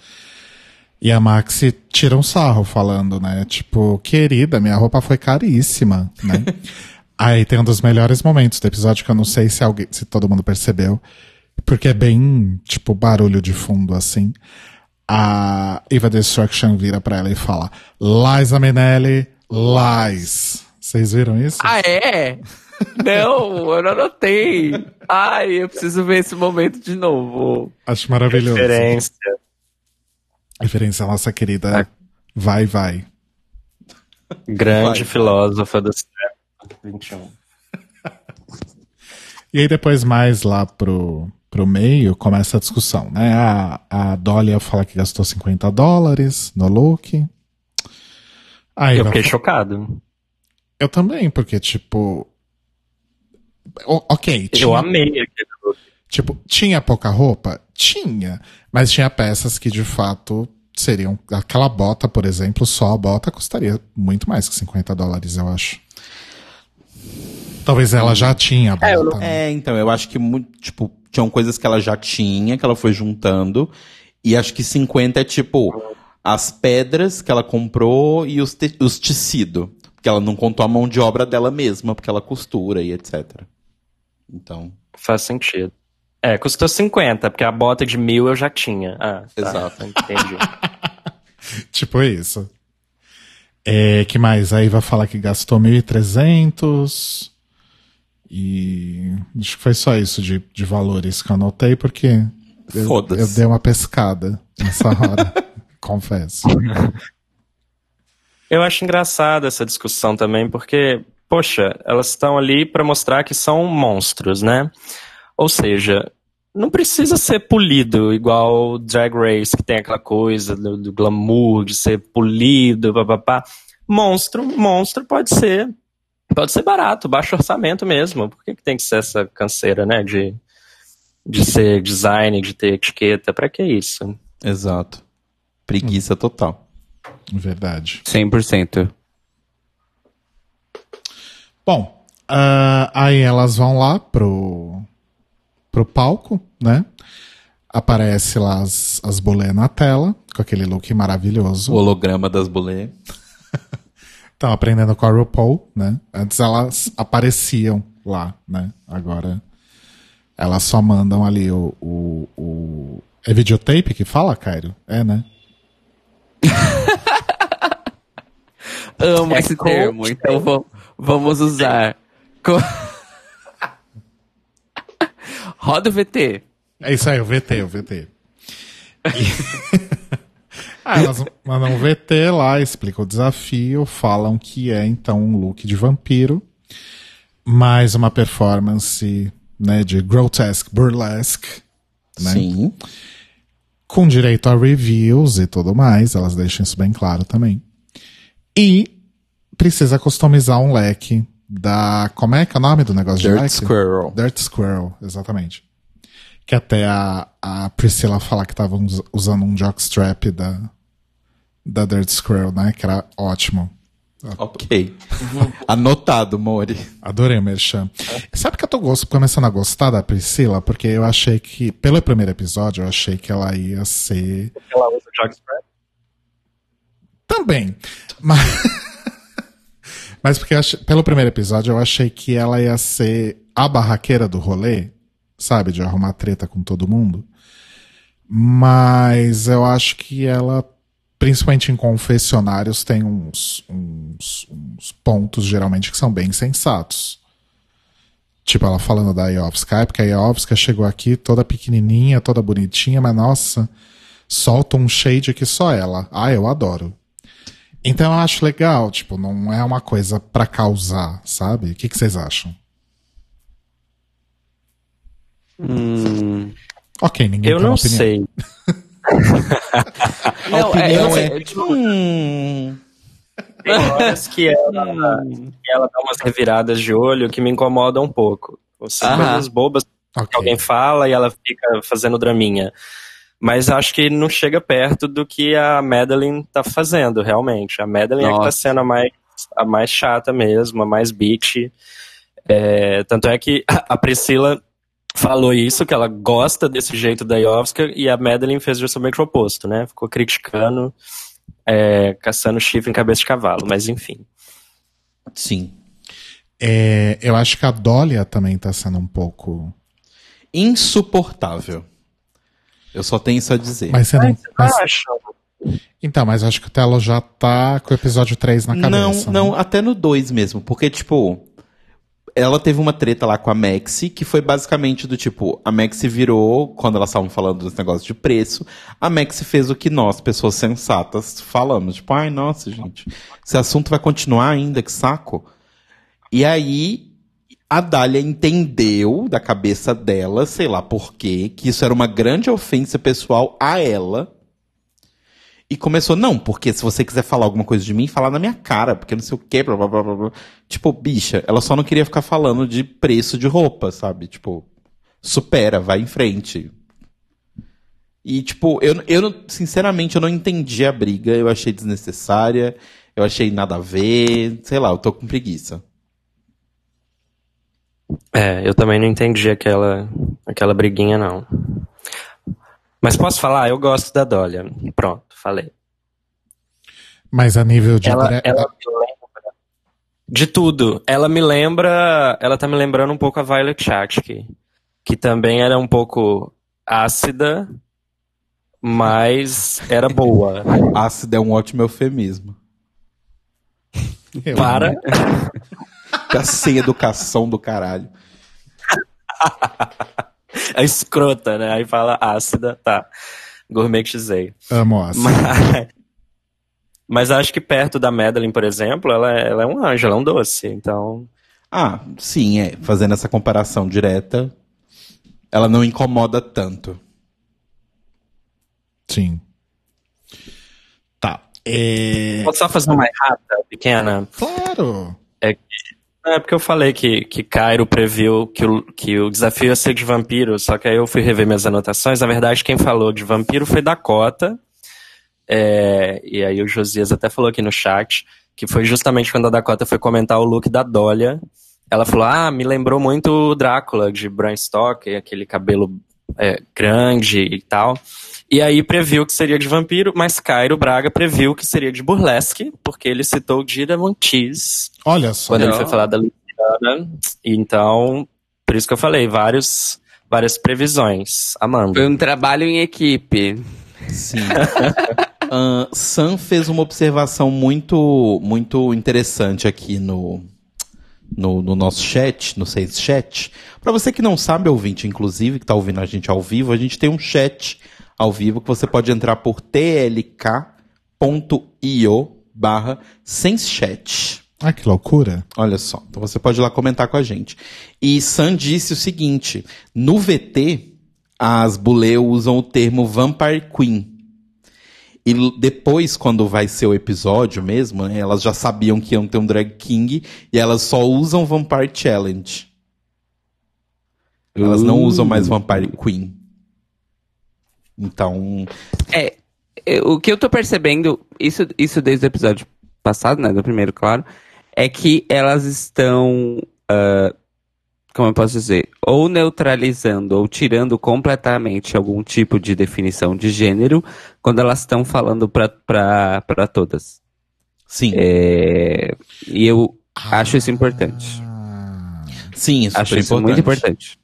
E a Maxi tira um sarro falando, né? Tipo, querida, minha roupa foi caríssima, né? Aí tem um dos melhores momentos do episódio que eu não sei se alguém, se todo mundo percebeu, porque é bem, tipo, barulho de fundo assim. A Eva Destruction vira pra ela e fala: Liza Minnelli, lies. Vocês viram isso? Ah, é? Não, eu não notei. Ai, eu preciso ver esse momento de novo. Acho maravilhoso. Referência. Referência à nossa querida Vai Vai. Grande Vai. filósofa do século XXI. E aí depois mais lá pro, pro meio começa a discussão, né? A, a Dólia fala que gastou 50 dólares no look. Aí Eu fiquei fa- chocado. eu também, porque tipo... o- ok, tinha, Eu amei aquele look. tipo, tinha pouca roupa? Tinha, mas tinha peças que de fato seriam... Aquela bota, por exemplo, só a bota custaria muito mais que 50 dólares, eu acho. Talvez ela já tinha a bota. É, eu não-? É, então, eu acho que, muito, tipo, tinham coisas que ela já tinha, que ela foi juntando. E acho que 50 é, tipo, as pedras que ela comprou e os, te os tecidos. Porque ela não contou a mão de obra dela mesma, porque ela costura e etc. Então, Faz sentido. É, custou 50, porque a bota de mil eu já tinha. Ah, tá. Exato. Entendi. Tipo isso. É, que mais? Aí vai falar que gastou 1.300. E acho que foi só isso de, de valores que eu anotei, porque eu, eu dei uma pescada nessa hora. confesso. Eu acho engraçada essa discussão também, porque, poxa, elas estão ali para mostrar que são monstros, né? Ou seja, não precisa ser polido igual Drag Race, que tem aquela coisa do, do glamour, de ser polido, papapá. Monstro, monstro pode ser. Pode ser barato, baixo orçamento mesmo. Por que, que tem que ser essa canseira, né? De, de ser design, de ter etiqueta. Pra que isso? Exato. Preguiça total. Verdade. 100%. Bom, ah, aí elas vão lá pro, pro palco, né? Aparece lá as, as bolé na tela, com aquele look maravilhoso. O holograma das bolê. Estão aprendendo com a RuPaul, né? Antes elas apareciam lá, né? Agora elas só mandam ali o. o, o... É videotape que fala, Cairo? É, né? Amo É esse coach, termo, então va- vamos usar. Co- Roda o VT. É isso aí, o VT, o VT. E- ah, elas mandam um VT lá, explicam o desafio, falam que é então um look de vampiro, mais uma performance né, de grotesque burlesque, né? Sim. com direito a reviews e tudo mais, elas deixam isso bem claro também. E precisa customizar um leque da. Como é que é o nome do negócio de Dirt leque? Squirrel. Dirt Squirrel, exatamente. Que até a, a Priscila fala que us- usando um jockstrap da, da Dirt Squirrel, né? Que era ótimo. Ok. Anotado, Mori. Adorei o Merchan. Sabe que eu tô gost- começando a gostar da Priscila? Porque eu achei que, pelo primeiro episódio, eu achei que ela ia ser Ela usa jockstrap? Também. Mas, mas porque achei- pelo primeiro episódio eu achei que ela ia ser a barraqueira do rolê, sabe? De arrumar treta com todo mundo. Mas eu acho que ela, principalmente em confessionários, tem uns, uns, uns pontos geralmente que são bem sensatos. Tipo, ela falando da Iovska, porque a Iovska chegou aqui toda pequenininha, toda bonitinha, mas nossa, solta um shade que só ela. Ah, eu adoro. Então eu acho legal, tipo, não é uma coisa pra causar, sabe? O que, que vocês acham? Hum, Ok, ninguém Eu não opinião. sei. Não, a opinião é- é. é, tipo- Hum, Tem horas que ela, que ela dá umas reviradas de olho que me incomodam um pouco. São Aham. coisas bobas que Ok. alguém fala e ela fica fazendo draminha. Mas acho que não chega perto do que a Madeline tá fazendo, realmente. A Madeline é que tá Nossa. sendo a mais, a mais chata mesmo, a mais bitch. É, tanto é que a Priscila falou isso, que ela gosta desse jeito da Iovska, e a Madeline fez justamente o oposto, né? Ficou criticando, é, caçando chifre em cabeça de cavalo, mas enfim. sim. É, eu acho que a Dólia também tá sendo um pouco. Insuportável. Eu só tenho isso a dizer. Mas você não. mas- Acho. então, mas acho que o Telo já tá com o episódio 3 na não, cabeça. não, né? até no 2 mesmo. Porque, tipo, ela teve uma treta lá com a Maxi, que foi basicamente do tipo, a Maxi virou, quando elas estavam falando dos negócios de preço, a Maxi fez o que nós, pessoas sensatas, falamos. Tipo, ai, nossa, gente, esse assunto vai continuar ainda, que saco. E aí, a Dália entendeu da cabeça dela, sei lá por quê, que isso era uma grande ofensa pessoal a ela. E começou, não, porque se você quiser falar alguma coisa de mim, fala na minha cara, porque não sei o quê, blá blá blá blá. Tipo, bicha, ela só não queria ficar falando de preço de roupa, sabe? Tipo, supera, vai em frente. E, tipo, eu, eu sinceramente, eu não entendi a briga, eu achei desnecessária, eu achei nada a ver, sei lá, eu tô com preguiça. É, eu também não entendi aquela, aquela briguinha, não. Mas posso falar? Eu gosto da Dólia. Pronto, falei. Mas a nível de. Ela, ela me lembra de tudo. Ela me lembra. Ela tá me lembrando um pouco a Violet Chachki, que também era um pouco ácida, mas era boa. Ácido é um ótimo eufemismo. eu- Para. Tá sem educação do caralho. A escrota, né? Aí fala ácida, tá. Gourmetizei. Amo essa. Mas, Mas acho que perto da Madeline, por exemplo, ela é, ela é um anjo, ela é um doce. Então. Ah, sim, é. Fazendo essa comparação direta, ela não incomoda tanto. Sim. Tá. É... Posso só fazer uma errata pequena? Claro. É porque eu falei que, que Cairo previu que o, que o desafio ia ser de vampiro, só que aí eu fui rever minhas anotações. Na verdade, quem falou de vampiro foi Dakota. É, e aí o Josias até falou aqui no chat que foi justamente quando a Dakota foi comentar o look da Dólia. Ela falou: Ah, me lembrou muito o Drácula de Bram Stoker, aquele cabelo é, grande e tal. E aí previu que seria de vampiro, mas Cairo Braga previu que seria de burlesque, porque ele citou Dida Montiz Olha só. quando ele foi falar da Luciana. Então, por isso que eu falei, vários, várias previsões. Amanda. Foi um trabalho em equipe. Sim. Ahn, Sam fez uma observação muito, muito interessante aqui no, no, no nosso chat, no Seis Chat. Para você que não sabe, ouvinte, inclusive, que tá ouvindo a gente ao vivo, a gente tem um chat ao vivo que você pode entrar por tlk.io barra senschat. Ah, que loucura. Olha só, então você pode ir lá comentar com a gente. E Sam disse o seguinte: no VT, as Bulê usam o termo Vampire Queen. E depois, quando vai ser o episódio mesmo, né, elas já sabiam que iam ter um Drag King e elas só usam Vampire Challenge. Elas não Uh. usam mais Vampire Queen. Então, É, é, o que eu tô percebendo, isso, isso desde o episódio passado, né, do primeiro, claro, é que elas estão, ah, como eu posso dizer, ou neutralizando ou tirando completamente algum tipo de definição de gênero quando elas estão falando pra todas. sim. É, e eu acho isso importante. Ah, sim, isso é Acho isso importante. muito importante.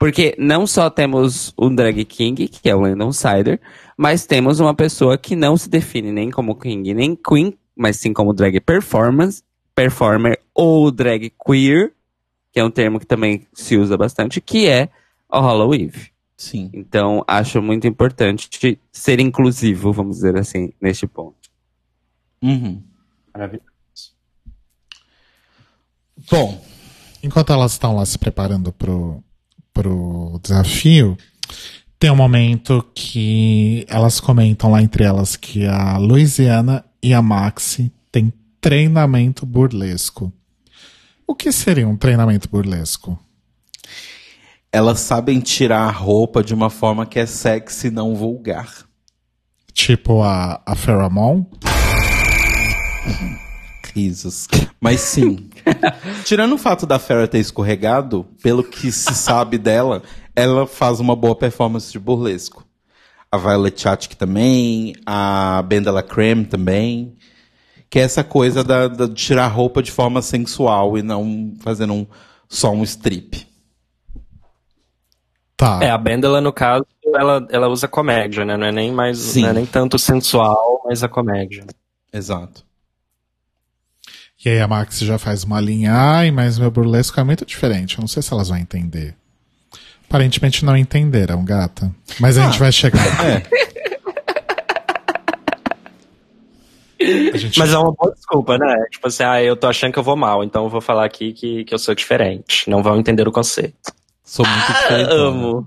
Porque não só temos um drag king, que é o Landon Sider, mas temos uma pessoa que não se define nem como king nem queen, mas sim como drag performance, performer ou drag queer, que é um termo que também se usa bastante, que é o Hollow Eve. Sim. Então, acho muito importante ser inclusivo, vamos dizer assim, neste ponto. Uhum. Maravilhoso. Bom, Enquanto elas estão lá se preparando pro, pro desafio, tem um momento que elas comentam lá entre elas que a Louisiana e a Maxi têm treinamento burlesco. O que seria um treinamento burlesco? elas sabem tirar a roupa de uma forma que é sexy e não vulgar. Tipo a, a Pheromone? Risos. Mas sim. Tirando o fato da Farrah ter escorregado, pelo que se sabe dela, ela faz uma boa performance de burlesco. A Violet Chachki também, a Bendela Creme também. Que é essa coisa da, da- de tirar a roupa de forma sensual e não fazendo um, só um strip. Tá. É, a Bendela, no caso, ela, ela usa comédia, né? Não é nem mais. É nem tanto sensual, mas a comédia. Exato. E aí a Maxi já faz uma linha, ai, mas meu burlesco é muito diferente. Eu não sei se elas vão entender. Aparentemente não entenderam, gata. Mas a gente vai chegar. É. Gente... Mas é uma boa desculpa, né? Tipo assim, ah, eu tô achando que eu vou mal, então eu vou falar aqui que, que eu sou diferente. Não vão entender o conceito. Sou muito diferente. Amo.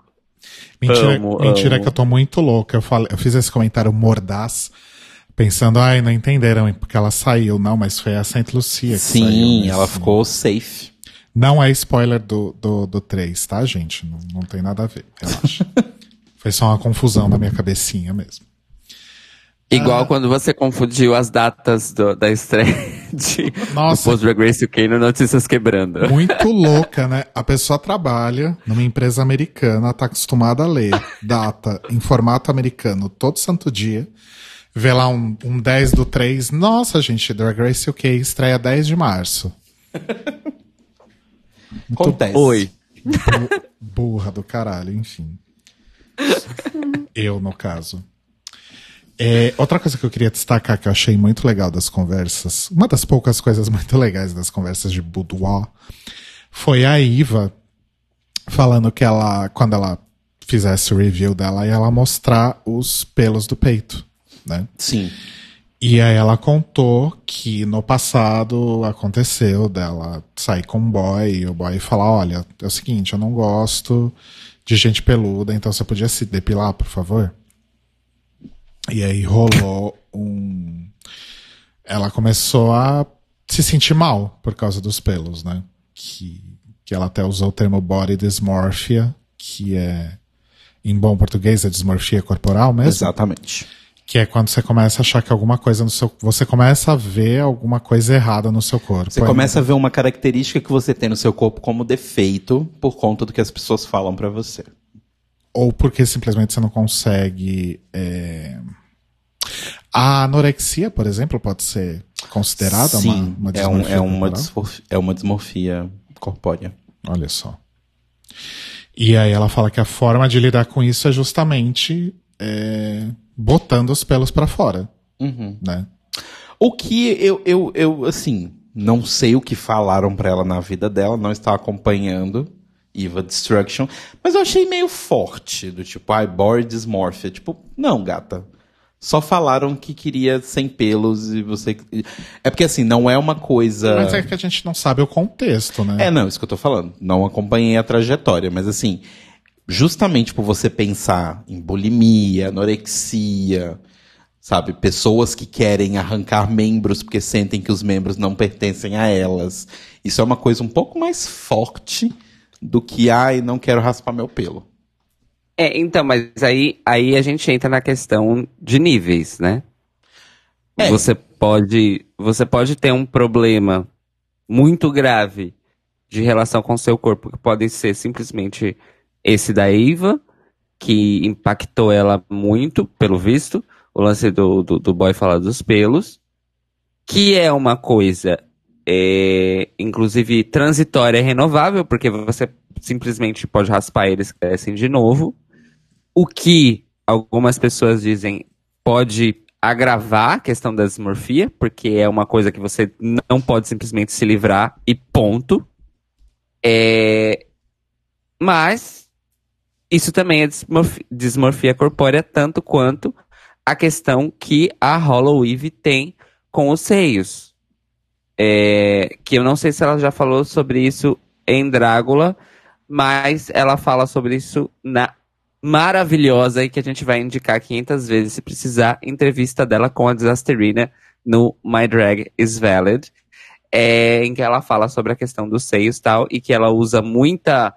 Mentira, Amo, mentira amo. que eu tô muito louca. Eu, falei, eu fiz esse comentário mordaz, pensando, ai, não entenderam, porque ela saiu. Não, mas foi a Saint Lucia que saiu. Sim, ela ficou safe. Não é spoiler do, do, do 3, tá, gente? Não, não tem nada a ver, relaxa. foi só uma confusão na minha cabecinha mesmo. Igual quando você confundiu as datas do- da estreia de Nossa. Post Drag Race UK no Notícias Quebrando. Muito louca, né? A pessoa trabalha numa empresa americana, tá acostumada a ler data em formato americano todo santo dia. Vê lá um, um 10 do 3. Nossa, gente, Drag Race UK estreia 10 de março. Acontece. Oi. Burra do caralho, enfim. Eu, no caso. É, outra coisa que eu queria destacar que eu achei muito legal das conversas, uma das poucas coisas muito legais das conversas de Boudoir, foi a Iva falando que ela, quando ela fizesse o review dela, ia ela mostrar os pelos do peito, né? Sim. E aí ela contou que no passado aconteceu dela sair com um boy e o boy falar, olha, é o seguinte, eu não gosto de gente peluda, então você podia se depilar, por favor? E aí rolou um. Ela começou a se sentir mal por causa dos pelos, né? Que, que ela até usou o termo body dysmorphia, que é, em bom português, é dismorfia corporal mesmo. Exatamente. Que é quando você começa a achar que alguma coisa no seu. Você começa a ver alguma coisa errada no seu corpo. Você começa a ver uma característica que você tem no seu corpo como defeito por conta do que as pessoas falam pra você. Ou porque simplesmente você não consegue. é, A anorexia, por exemplo, pode ser considerada Sim, uma, uma é, um- é uma é uma dismorfia corpórea. Olha só. E aí ela fala que a forma de lidar com isso é justamente é, botando os pelos pra fora, Uhum. né? O que eu, eu, eu, assim, não sei o que falaram pra ela na vida dela, não estava acompanhando Eva Destruction, mas eu achei meio forte, do tipo, ai, body dysmorphia. Tipo, não, gata. Só falaram que queria sem pelos e você. É porque assim, não é uma coisa. Mas é que a gente não sabe o contexto, né? É, não, isso que eu tô falando. Não acompanhei a trajetória, mas assim, justamente por você pensar em bulimia, anorexia, sabe, pessoas que querem arrancar membros porque sentem que os membros não pertencem a elas. Isso é uma coisa um pouco mais forte do que, ai, não quero raspar meu pelo. É, então, mas aí, aí a gente entra na questão de níveis, né? É. Você pode, você pode ter um problema muito grave de relação com o seu corpo, que pode ser simplesmente esse da Eva, que impactou ela muito, pelo visto, o lance do, do, do boy falar dos pelos, que é uma coisa, é, inclusive, transitória e renovável, porque você simplesmente pode raspar eles crescem de novo. O que algumas pessoas dizem pode agravar a questão da dismorfia, porque é uma coisa que você não pode simplesmente se livrar e ponto. É... Mas isso também é dismorfia, dismorfia corpórea, tanto quanto a questão que a Hollow Eve tem com os seios. É, que eu não sei se ela já falou sobre isso em Drácula, mas ela fala sobre isso na maravilhosa e que a gente vai indicar 500 vezes se precisar, entrevista dela com a Disasterina no My Drag is Valid, é, em que ela fala sobre a questão dos seios e tal, e que ela usa muita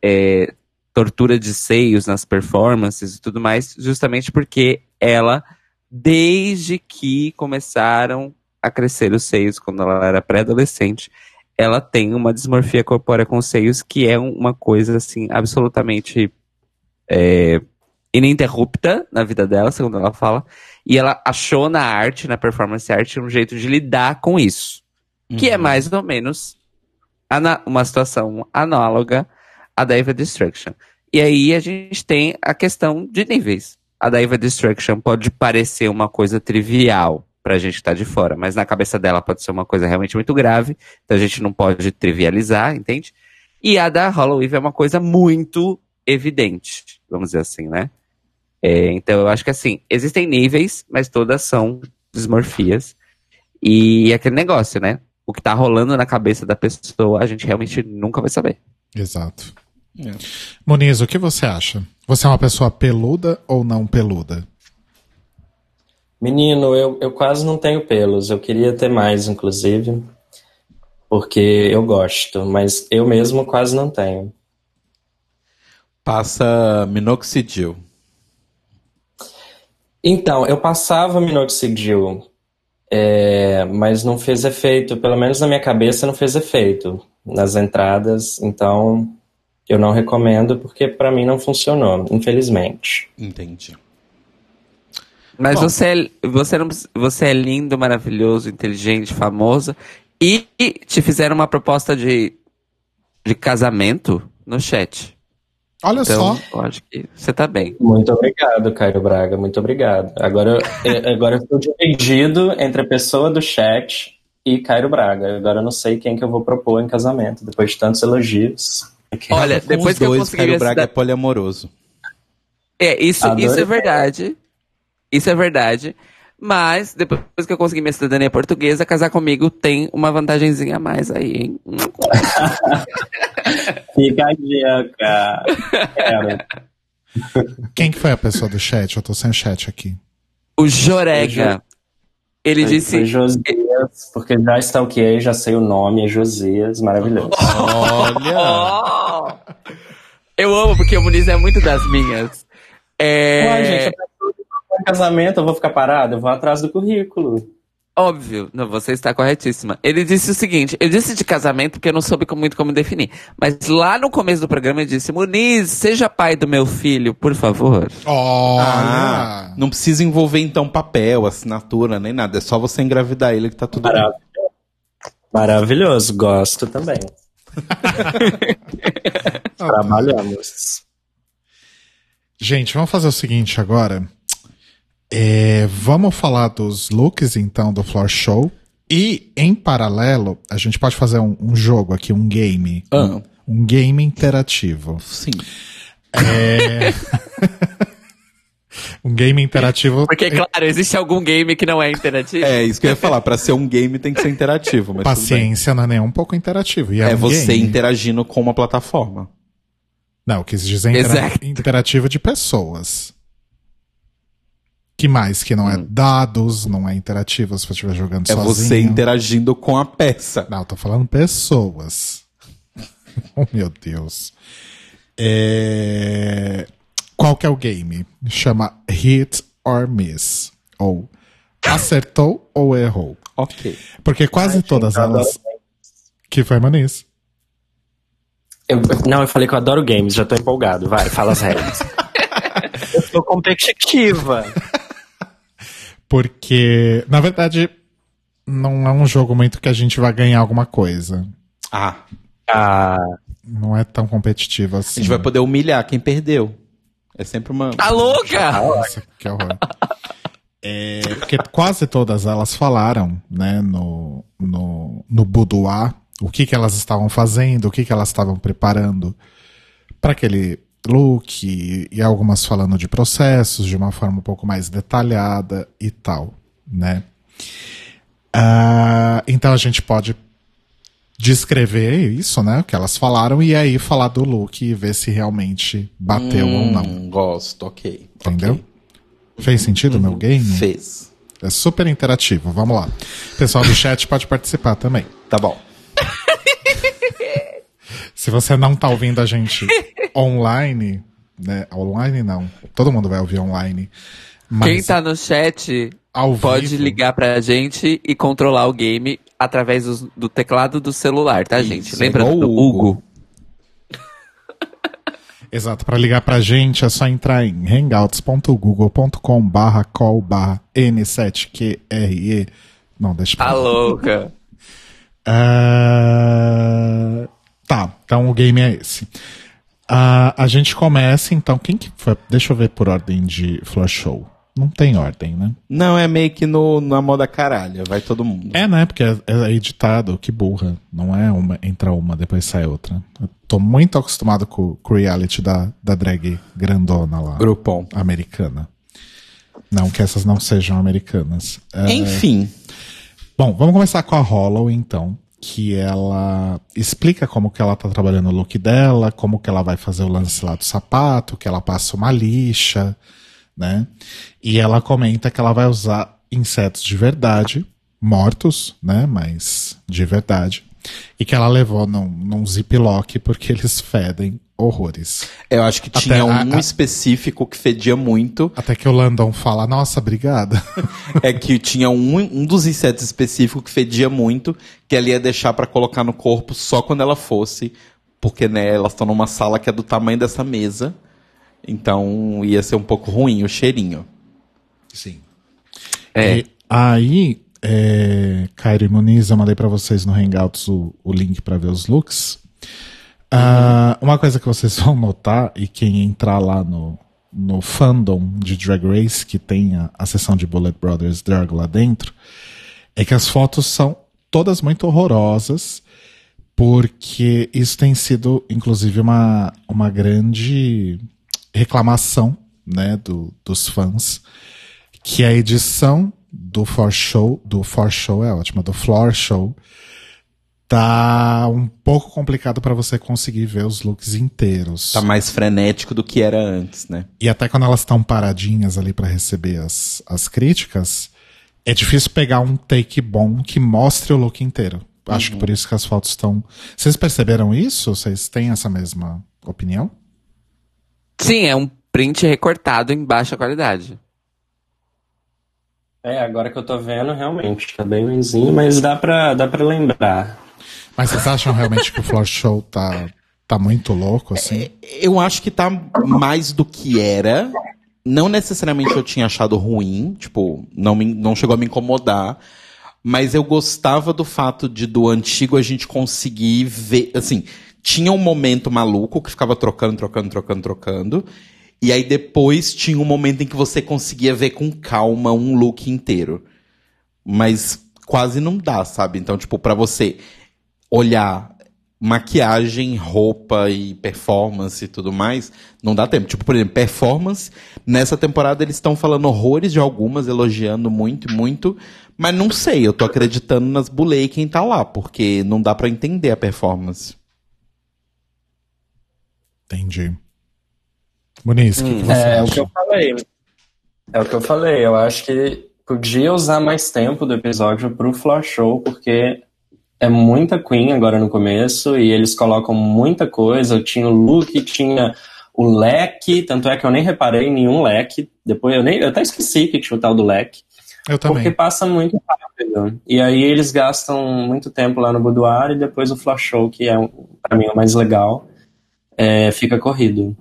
é, tortura de seios nas performances e tudo mais, justamente porque ela, desde que começaram a crescer os seios quando ela era pré-adolescente, ela tem uma dismorfia corpórea com os seios que é uma coisa assim absolutamente é, ininterrupta na vida dela, segundo ela fala, e ela achou na arte, na performance art, um jeito de lidar com isso, que é mais ou menos uma situação análoga à da Eva Destruction. E aí a gente tem a questão de níveis. A da Eva Destruction pode parecer uma coisa trivial pra gente que tá de fora, mas na cabeça dela pode ser uma coisa realmente muito grave, então a gente não pode trivializar, entende? E a da Hollow Eve é uma coisa muito evidente, vamos dizer assim, né? É, então eu acho que assim, existem níveis, mas todas são dismorfias. E aquele negócio, né? O que tá rolando na cabeça da pessoa, a gente realmente nunca vai saber. Exato. É. Moniz, o que você acha? Você é uma pessoa peluda ou não peluda? Menino, eu, eu quase não tenho pelos. Eu queria ter mais, inclusive, porque eu gosto, mas eu mesmo quase não tenho. Passa minoxidil. Então, eu passava minoxidil, é, mas não fez efeito, pelo menos na minha cabeça não fez efeito nas entradas, então eu não recomendo porque pra mim não funcionou, infelizmente. Entendi. Mas Bom. você é, você, não, você é lindo, maravilhoso, inteligente, famoso. E te fizeram uma proposta de, de casamento no chat. Olha Então, só. eu acho que você tá bem. Muito obrigado, Caio Braga, muito obrigado. Agora, eu- agora eu estou dividido entre a pessoa do chat e Caio Braga. Agora eu não sei quem que eu vou propor em casamento, depois de tantos elogios. Olha, Com depois os que eu dois, consegui Caio Braga é essa- poliamoroso. É, isso, isso é verdade. Isso é verdade. Mas, depois que eu conseguir minha cidadania portuguesa, casar comigo tem uma vantagenzinha a mais aí, hein? Fica a dica. Quem que foi a pessoa do chat? Eu tô sem chat aqui. O Jorega. Ele disse. Foi Josias, porque já stalkeei, já sei o nome, é Josias, maravilhoso. Olha! Eu amo, porque o Muniz é muito das minhas. É. Ué, gente, que propõe casamento, eu vou ficar parado? Eu vou atrás do currículo. Óbvio, não, você está corretíssima. Ele disse o seguinte: eu disse de casamento porque eu não soube como- muito como definir. Mas lá no começo do programa ele disse: Muniz, seja pai do meu filho, por favor. Olha! Ah, não precisa envolver então papel, assinatura, nem nada. É só você engravidar ele que tá tudo bem. Maravilhoso. Maravilhoso, gosto também. Trabalhamos. Gente, vamos fazer o seguinte agora. É, vamos falar dos looks, então, do Floor Show. E, em paralelo, a gente pode fazer um, um jogo aqui, um game. Ah. Um, um game interativo. Sim. Um game interativo. Porque, claro, existe algum game que não é interativo. É, isso que eu ia falar. Pra ser um game tem que ser interativo. Paciência não é nem um pouco interativo. E é É um você game. interagindo com uma plataforma. Não, quis dizer intera- Exato. interativo de pessoas. Que mais que não é dados, não é interativo se você estiver jogando É sozinho. você interagindo com a peça. Não, tô falando pessoas. oh, meu Deus. É... Qual que é o game? Chama Hit or Miss. Ou acertou ou errou. Ok. Porque quase todas eu adoro elas... Que foi, Maniz? Eu- não, eu falei que eu adoro games, já tô empolgado. Vai, fala as regras. Eu sou competitiva. Porque, na verdade, não é um jogo muito que a gente vai ganhar alguma coisa. Ah, Ah, Não é tão competitivo a assim. gente vai poder humilhar quem perdeu. É sempre uma. Tá louca? Nossa, que horror. É, porque quase todas elas falaram, né, no, no, no boudoir, o que, que elas estavam fazendo, o que, que elas estavam preparando para aquele look, e, algumas falando de processos de uma forma um pouco mais detalhada e tal, né. Ah, então a gente pode descrever isso, né, o que elas falaram, e aí falar do look e ver se realmente bateu ou não. Hum, Gosto, ok. Entendeu? Ok. Fez sentido o meu game? Fez. É super interativo. Vamos lá. O pessoal do chat pode participar também. Tá bom. Se você não tá ouvindo a gente online, né? Online não. Todo mundo vai ouvir online. Mas Quem tá no chat pode vivo, ligar pra gente e controlar o game através dos- do, teclado do celular, tá, gente? Isso, Lembra igual do o Hugo. Hugo? Exato. Para ligar pra gente é só entrar em hangouts.google.com barra call barra N7QRE. Não, deixa pra Tá louca. Ah, tá, então o game é esse. A gente começa, então, quem que foi? Deixa eu ver por ordem de Floor Show. Não tem ordem, né? Não, é meio que no, na moda caralho. Vai todo mundo. É, né? Porque é, é editado, que burra. Não é uma, entra uma, depois sai outra. Eu tô muito acostumado com, com o reality da, da drag grandona lá. Grupom. Americana. Não que essas não sejam americanas. É, Enfim. Bom, vamos começar com a Hollow, então. Que ela explica como que ela tá trabalhando o look dela, como que ela vai fazer o lance lá do sapato, que ela passa uma lixa, né? E ela comenta que ela vai usar insetos de verdade, mortos, né? Mas de verdade. E que ela levou num, num ziplock porque eles fedem horrores. Eu acho que Até tinha a- um a- específico que fedia muito. Até que o Landon fala, nossa, obrigada. é que tinha um, um dos insetos específicos que fedia muito, que ela ia deixar pra colocar no corpo só quando ela fosse, porque né, elas estão numa sala que é do tamanho dessa mesa, então ia ser um pouco ruim o cheirinho. Sim. É. E aí, é, Cairo e Muniz, eu mandei pra vocês no Hangouts o, o link pra ver os looks. Ah, uma coisa que vocês vão notar, e quem entrar lá no, no fandom de Drag Race, que tem a, a seção de Bullet Brothers Drag lá dentro, é que as fotos são todas muito horrorosas, porque isso tem sido, inclusive, uma, uma grande reclamação né, do, dos fãs, que a edição do For Show, do For Show é ótima, do Floor Show, tá um pouco complicado pra você conseguir ver os looks inteiros. Tá mais frenético do que era antes, né? E até quando elas estão paradinhas ali pra receber as, as críticas, é difícil pegar um take bom que mostre o look inteiro. Acho que por isso que as fotos estão. Vocês perceberam isso? Vocês têm essa mesma opinião? Sim, é um print recortado em baixa qualidade. É, agora que eu tô vendo, realmente, tá bem ruimzinho, mas dá pra, dá pra lembrar. Mas vocês acham realmente que o Floor Show tá, tá muito louco, assim? Eu acho que tá mais do que era. Não necessariamente eu tinha achado ruim, tipo, não, me, não chegou a me incomodar. Mas eu gostava do fato de do antigo a gente conseguir ver. Assim, tinha um momento maluco que ficava trocando, trocando, trocando, trocando. E aí depois tinha um momento em que você conseguia ver com calma um look inteiro. Mas quase não dá, sabe? Então, tipo, pra você olhar maquiagem, roupa e performance e tudo mais, não dá tempo. Tipo, por exemplo, performance, nessa temporada eles estão falando horrores de algumas, elogiando muito, muito, mas não sei, eu tô acreditando nas bulei quem tá lá, porque não dá pra entender a performance. Entendi. Muniz, o que, É, é o que eu falei. É o que eu falei. Eu acho que podia usar mais tempo do episódio pro Floor Show, porque é muita Queen agora no começo, e eles colocam muita coisa. Tinha o look, tinha o leque, tanto é que eu nem reparei em nenhum leque. Depois eu nem eu até esqueci que tinha o tal do leque. Eu também. Porque passa muito rápido. E aí eles gastam muito tempo lá no boudoir e depois o flash show, que é, pra mim, o mais legal, é, fica corrido.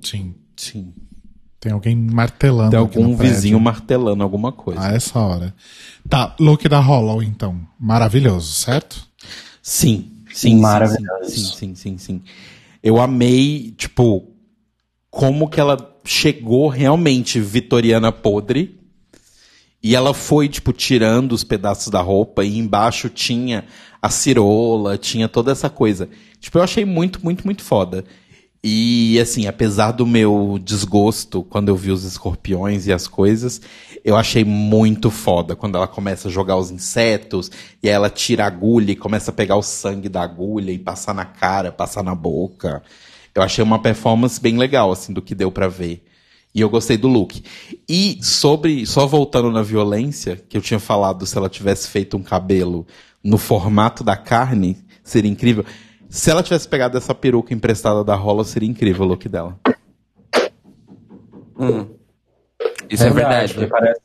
Sim. Sim. Tem alguém martelando. Tem aqui algum vizinho martelando alguma coisa. A essa hora. Tá, look da Hollow, então. Maravilhoso, certo? Sim, sim, sim, Maravilhoso. Sim, sim, sim, sim. Eu amei, tipo, como que ela chegou realmente vitoriana podre. E ela foi, tipo, tirando os pedaços da roupa e embaixo tinha a cirola, tinha toda essa coisa. Tipo, eu achei muito, muito, muito foda. E, assim, apesar do meu desgosto quando eu vi os escorpiões e as coisas, eu achei muito foda quando ela começa a jogar os insetos e ela tira a agulha e começa a pegar o sangue da agulha e passar na cara, passar na boca. Eu achei uma performance bem legal, assim, do que deu pra ver. E eu gostei do look. E sobre, só voltando na violência, que eu tinha falado se ela tivesse feito um cabelo no formato da carne, seria incrível. Se ela tivesse pegado essa peruca emprestada da Rola, seria incrível o look dela. Hum. Isso é verdade. porque Parece,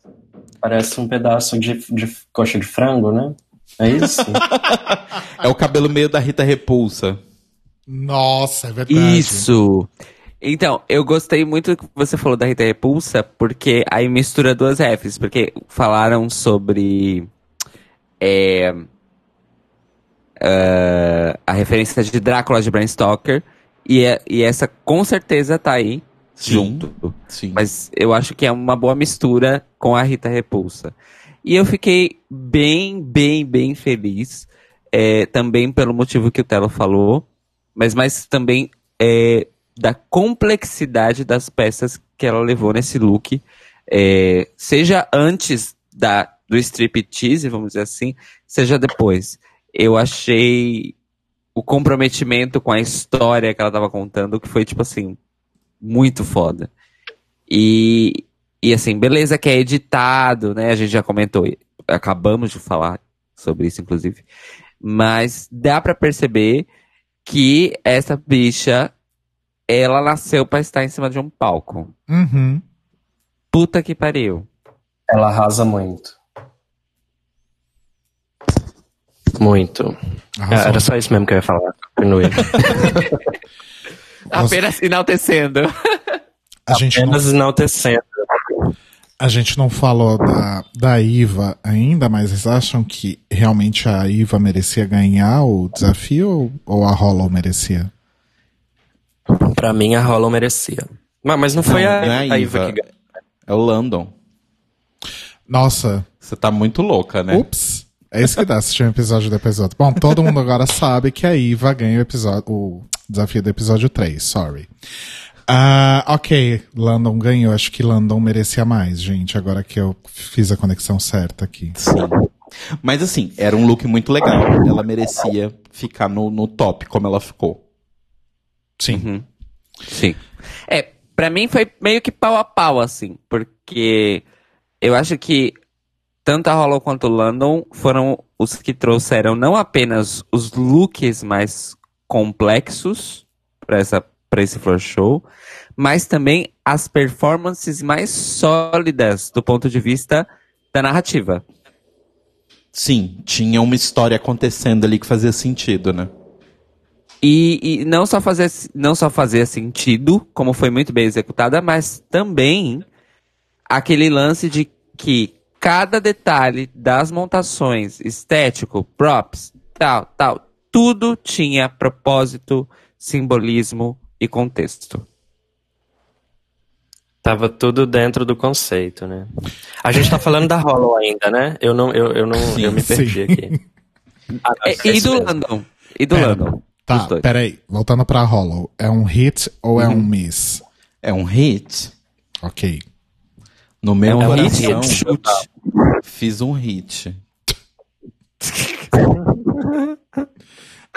parece um pedaço de, de coxa de frango, né? É isso? É o cabelo meio da Rita Repulsa. Nossa, é verdade. Isso! Então, eu gostei muito que você falou da Rita Repulsa, porque aí mistura duas refs, porque falaram sobre é, ah, a referência de Drácula de Bram Stoker, e, é- e essa com certeza tá aí Sim. junto. Sim. Mas eu acho que é uma boa mistura com a Rita Repulsa. E eu fiquei bem, bem, bem feliz. é, também pelo motivo que o Telo falou. Mas mais também é, da complexidade das peças que ela levou nesse look. é, seja antes da, do striptease, vamos dizer assim, seja depois. Eu achei o comprometimento com a história que ela tava contando, que foi, tipo assim, muito foda. E, e assim, beleza que é editado, né? A gente já comentou, acabamos de falar sobre isso, inclusive. Mas dá pra perceber que essa bicha, ela nasceu pra estar em cima de um palco. Uhum. Puta que pariu. Ela arrasa muito. Muito. Arrasou. Era só isso mesmo que eu ia falar. Continue. Apenas enaltecendo. A gente, não, Apenas enaltecendo. a gente não falou da, da Iva ainda, mas vocês acham que realmente a Iva merecia ganhar o desafio ou, ou a Hollow merecia? Pra mim, a Hollow merecia. Mas, mas não foi Não, a, não é a Iva que ganhou. É o Landon. Nossa, Você tá muito louca, né? ups. É isso que dá assistir um episódio do episódio. Bom, todo mundo agora sabe que a Iva ganha o episódio, o desafio do episódio 3, sorry. Ah, ok, Landon ganhou. Acho que Landon merecia mais, gente. Agora que eu fiz a conexão certa aqui. Sim. Mas assim, era um look muito legal. Ela merecia ficar no, no top, como ela ficou. Sim. Uhum. Sim. É, pra mim foi meio que pau a pau, assim, porque eu acho que tanto a Hollow quanto o London foram os que trouxeram não apenas os looks mais complexos para esse floor show, mas também as performances mais sólidas do ponto de vista da narrativa. Sim, tinha uma história acontecendo ali que fazia sentido, né? E, e não, só fazer, não só fazia sentido, como foi muito bem executada, mas também aquele lance de que cada detalhe das montações, estético, props, tal, tal, tudo tinha propósito, simbolismo e contexto. Tava tudo dentro do conceito, né? A gente tá falando da Hollow ainda, né? Eu não, eu, eu não, eu me perdi sim. aqui. Ah, não, E, é e do. Landon? E do Pera, Landon? Tá, peraí. Voltando pra Hollow. É um hit ou é um miss? É um hit. Ok. No meu É um coração, hit and chute. Fiz um hit.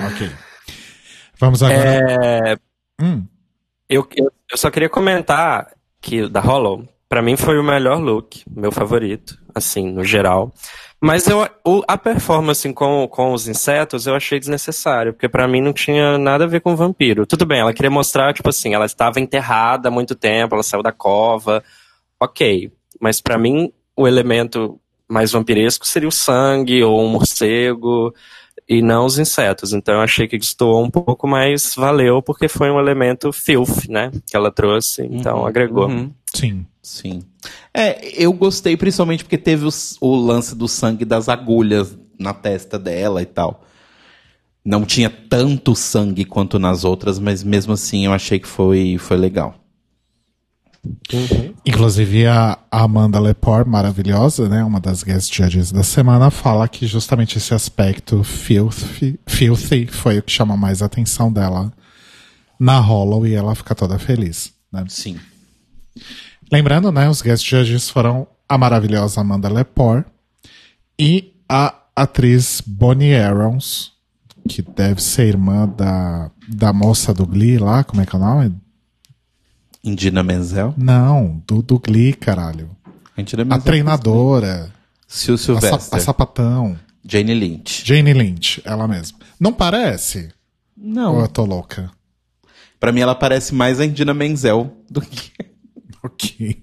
Ok. Vamos agora. É, Hum, eu, eu, eu só queria comentar que o da Hollow, pra mim foi o melhor look, meu favorito, assim, no geral. Mas eu, o- a performance com, com os insetos eu achei desnecessário, porque pra mim não tinha nada a ver com vampiro. Tudo bem, ela queria mostrar, tipo assim, ela estava enterrada há muito tempo, ela saiu da cova, ok. Mas pra mim, o elemento mais vampiresco seria o sangue ou um morcego e não os insetos. Então eu achei que destoou um pouco, mas valeu porque foi um elemento filth, né? Que ela trouxe, então Uhum, agregou. Uhum. sim. Sim. É, eu gostei principalmente porque teve os- o lance do sangue das agulhas na testa dela e tal. Não tinha tanto sangue quanto nas outras, mas mesmo assim eu achei que foi, foi legal. Inclusive a Amanda Lepore, maravilhosa, né? Uma das guest judges da semana, fala que justamente esse aspecto filthy, filthy foi o que chama mais a atenção dela na Hollow e ela fica toda feliz. Né? Sim. Lembrando, né? Os guest judges foram a maravilhosa Amanda Lepore e a atriz Bonnie Arons, que deve ser irmã da, da moça do Glee lá, como é que é o nome? Indina Menzel. Não, do, do Glee, caralho. Indina A treinadora, Sil a, sa- Sylvester. a sapatão. Jane Lynch. Jane Lynch, ela mesma. Não parece? Ou Não. eu tô louca? Pra mim ela parece mais a Indina Menzel do que. Ok.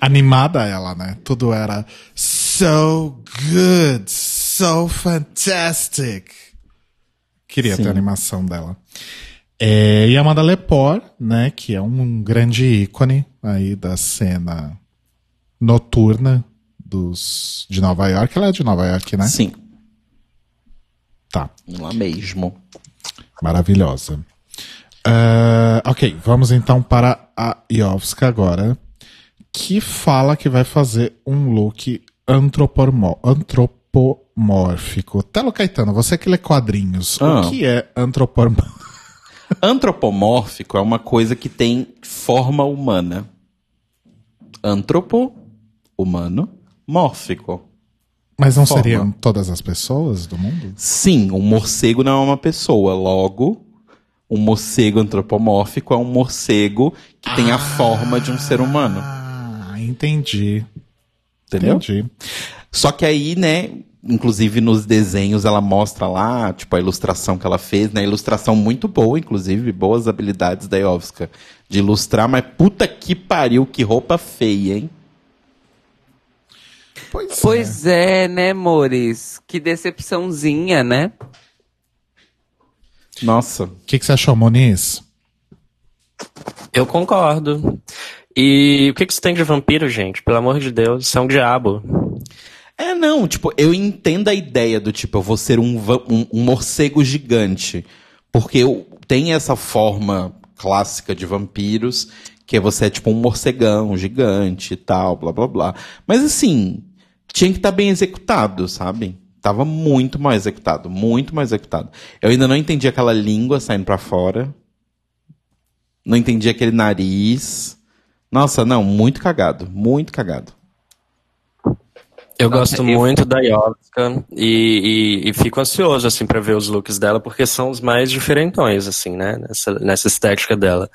Animada ela, né? Tudo era so good, so fantastic. Queria Sim. ter a animação dela. É, e a Amanda Lepore, né? Que é um grande ícone aí da cena noturna dos, de Nova York. Ela é de Nova York, né? Sim. Tá. Lá mesmo. Maravilhosa. Ah, ok, vamos então para a Iovska agora, que fala que vai fazer um look antropomó- antropomórfico. Telo Caetano, você que lê quadrinhos, Ah. o que é antropomórfico? Antropomórfico é uma coisa que tem forma humana. Antropo, humano, mórfico. Mas não Forma. seriam todas as pessoas do mundo? Sim, um morcego não é uma pessoa. Logo, um morcego antropomórfico é um morcego que tem a forma de um ser humano. Ah, entendi. Entendeu? Entendi. Só que aí, né, inclusive nos desenhos ela mostra lá, tipo, a ilustração que ela fez, né? Ilustração muito boa, inclusive, boas habilidades da Iovska de ilustrar, mas puta que pariu, que roupa feia, hein? Pois, Pois é, né, Mores? Que decepçãozinha, né? Nossa. O que, que você achou, Moniz? Eu concordo. E o que, que isso tem de vampiro, gente? Pelo amor de Deus, isso é um diabo. É, não, tipo, eu entendo a ideia do tipo, eu vou ser um, um, um morcego gigante. Porque eu, tem essa forma clássica de vampiros, que é você é tipo um morcegão gigante e tal, blá blá blá. Mas assim, tinha que estar bem executado, sabe? Tava muito mal executado, muito mal executado. Eu ainda não entendi aquela língua saindo pra fora. Não entendi aquele nariz. Nossa, não, muito cagado. Muito cagado. Eu gosto muito da Yovska e, e, e fico ansioso, assim, pra ver os looks dela, porque são os mais diferentões, assim, né? Nessa, nessa estética dela.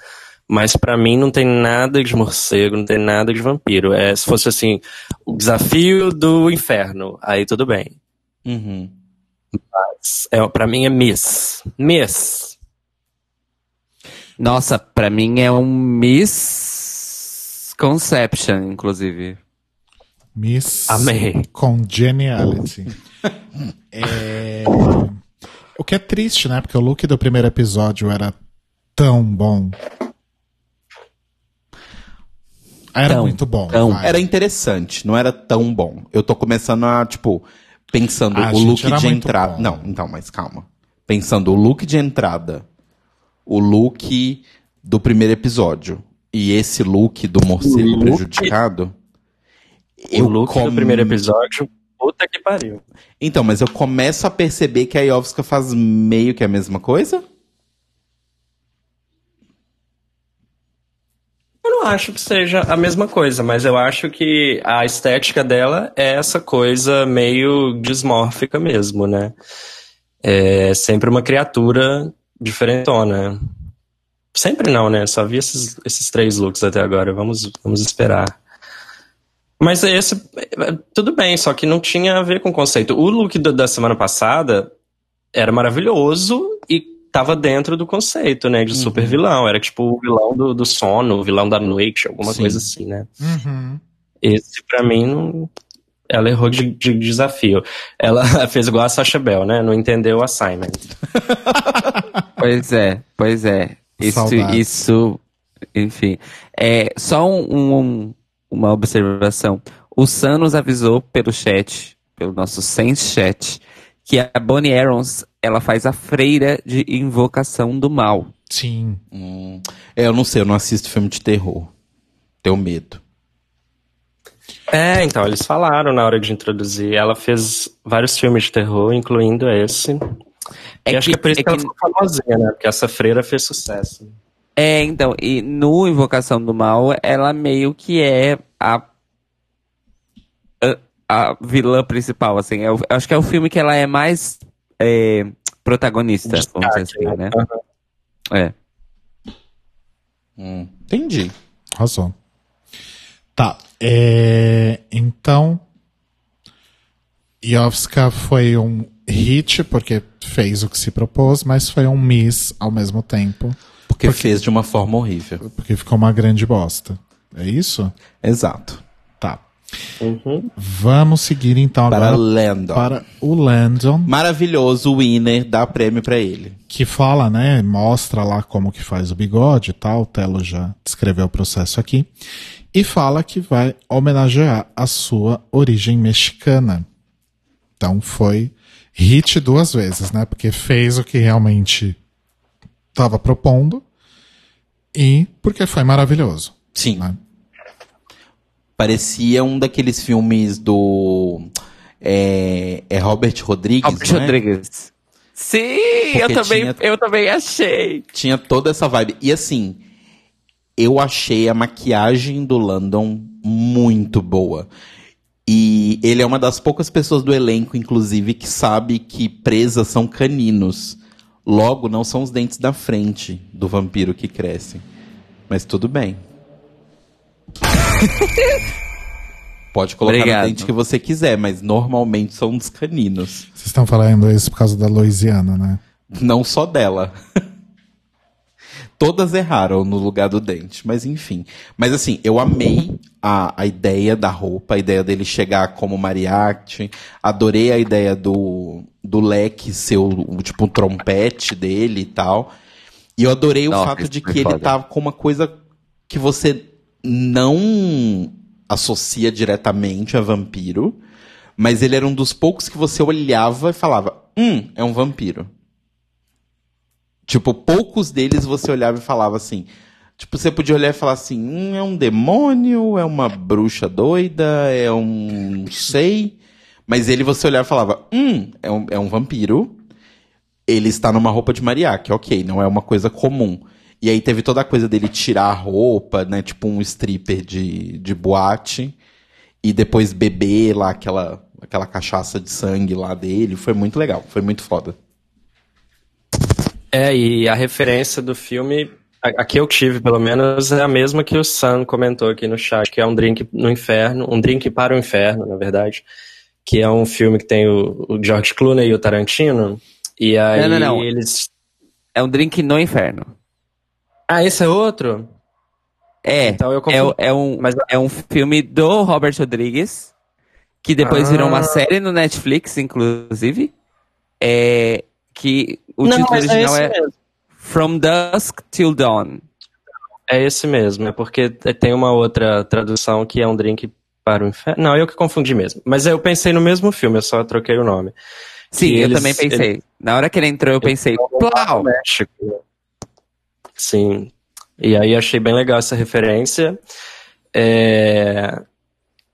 Mas pra mim não tem nada de morcego, não tem nada de vampiro. É, se fosse assim, o desafio do inferno, aí tudo bem. Uhum. É, pra mim é Miss. Miss. Nossa, pra mim é um misconception, inclusive. Miss Amei. Congeniality. É, O que é triste, né? Porque o look do primeiro episódio era tão bom. Era Tão, muito bom. Era interessante, não era tão bom. Eu tô começando a, tipo, pensando Ah, o look de entrada. bom. Não, então, mas calma. Pensando o look de entrada, o look do primeiro episódio e esse look do morcego look- prejudicado. o look com- do primeiro episódio, puta que pariu. Então, mas eu começo a perceber que a Iovska faz meio que a mesma coisa? Eu não acho que seja a mesma coisa, mas eu acho que a estética dela é essa coisa meio dismórfica mesmo, né? É sempre uma criatura diferentona. Sempre não, né? Só vi esses, esses três looks até agora. Vamos, vamos esperar. Mas esse, tudo bem, só que não tinha a ver com o conceito. O look do- da semana passada era maravilhoso e tava dentro do conceito, né? De super vilão. Era tipo o vilão do, do sono, o vilão da noite, alguma Sim. coisa assim, né? Uhum. Esse, pra mim, não... ela errou de, de desafio. Ela fez igual a Sasha Bell, né? Não entendeu o assignment. Pois é, pois é. Isso, Saudades. isso, enfim. É, só um- um- uma observação. O Sam nos avisou pelo chat, pelo nosso Sense Chat, que a Bonnie Arons, ela faz a freira de invocação do mal. Sim. Hum, é, eu não sei, eu não assisto filme de terror. Tenho medo. É, então, eles falaram na hora de introduzir. Ela fez vários filmes de terror, incluindo esse. É e acho que- que é por isso é que, ela que- ficou famosinha, né? Porque essa freira fez sucesso. É, então, e no Invocação do Mal, ela meio que é a, a, a vilã principal, assim. Eu, acho que é o filme que ela é mais é, protagonista, vamos dizer assim, né? É. Hum, entendi. Arrasou. Tá. é, Então. Iovska foi um hit, porque fez o que se propôs, mas foi um miss ao mesmo tempo, Porque fez de uma forma horrível. porque ficou uma grande bosta. É isso? Exato. Tá. Vamos seguir então Para agora Landon. para o Landon, Maravilhoso, o winner, dá prêmio pra ele. que fala, né? Mostra lá como que faz o bigode e tal. O Telo já descreveu o processo aqui. E fala que vai homenagear a sua origem mexicana. Então foi hit duas vezes, né? Porque fez o que realmente estava propondo e porque foi maravilhoso. Sim. né? Parecia um daqueles filmes do. É, é Robert Rodrigues, Albert não é? Rodrigues. Sim, eu também, tinha- eu também achei. Tinha toda essa vibe. E assim, eu achei a maquiagem do Landon muito boa. E ele é uma das poucas pessoas do elenco, inclusive, que sabe que presas são caninos. Logo, não são os dentes da frente do vampiro que crescem. Mas tudo bem. Pode colocar Obrigado. no dente que você quiser, mas normalmente são dos caninos. Vocês estão falando isso por causa da Louisiana, né? Não só dela. Todas erraram no lugar do dente, mas enfim. Mas assim, eu amei a, a ideia da roupa, a ideia dele chegar como mariachi. Adorei a ideia do, do leque ser o, tipo um trompete dele e tal. E eu adorei Nossa, o fato de que ele foda. tava com uma coisa que você não associa diretamente a vampiro, mas ele era um dos poucos que você olhava e falava: Hum, é um vampiro. Tipo, poucos deles você olhava e falava assim. Tipo, você podia olhar e falar assim: hum, é um demônio, é uma bruxa doida, é um. não sei. Mas ele você olhava e falava: hum, é um, é um vampiro. Ele está numa roupa de mariachi, ok, não é uma coisa comum. E aí teve toda a coisa dele tirar a roupa, né? Tipo um stripper de, de boate. E depois beber lá aquela, aquela cachaça de sangue lá dele. Foi muito legal, foi muito foda. É, e a referência do filme, a que eu tive pelo menos, é a mesma que o Sam comentou aqui no chat, que é um drink no inferno, um drink para o inferno, na verdade. Que é um filme que tem o, o George Clooney e o Tarantino. E aí Não, não, não. eles. É um drink no inferno. Ah, esse é outro? É, Então eu é, confundi. é um, Mas- é um filme do Robert Rodrigues, que depois virou uma Ah. série no Netflix, inclusive. É, que o Não, título é original esse é, mesmo. From Dusk Till Dawn. É esse mesmo, é porque tem uma outra tradução que é um drink para o inferno. Não, eu que confundi mesmo. Mas eu pensei no mesmo filme, eu só troquei o nome. Sim, Que eu eles- também pensei. Na hora que ele entrou, eu pensei, plau! México. Sim. E aí achei bem legal essa referência. É,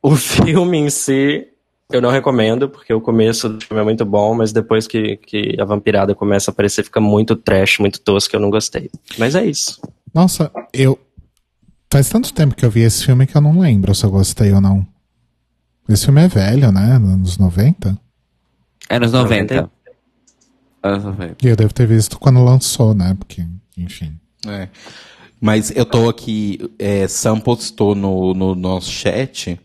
O filme em si, eu não recomendo, porque o começo do filme é muito bom, mas depois que, que a vampirada começa a aparecer, fica muito trash, muito tosco, eu não gostei. Mas é isso. Nossa, eu. Faz tanto tempo que eu vi esse filme que eu não lembro se eu gostei ou não. Esse filme é velho, né? Anos 90. Anos 90. 90. Anos 90. E eu devo ter visto quando lançou, né? Porque, enfim. É. Mas eu tô aqui, é, Sam postou no, no nosso chat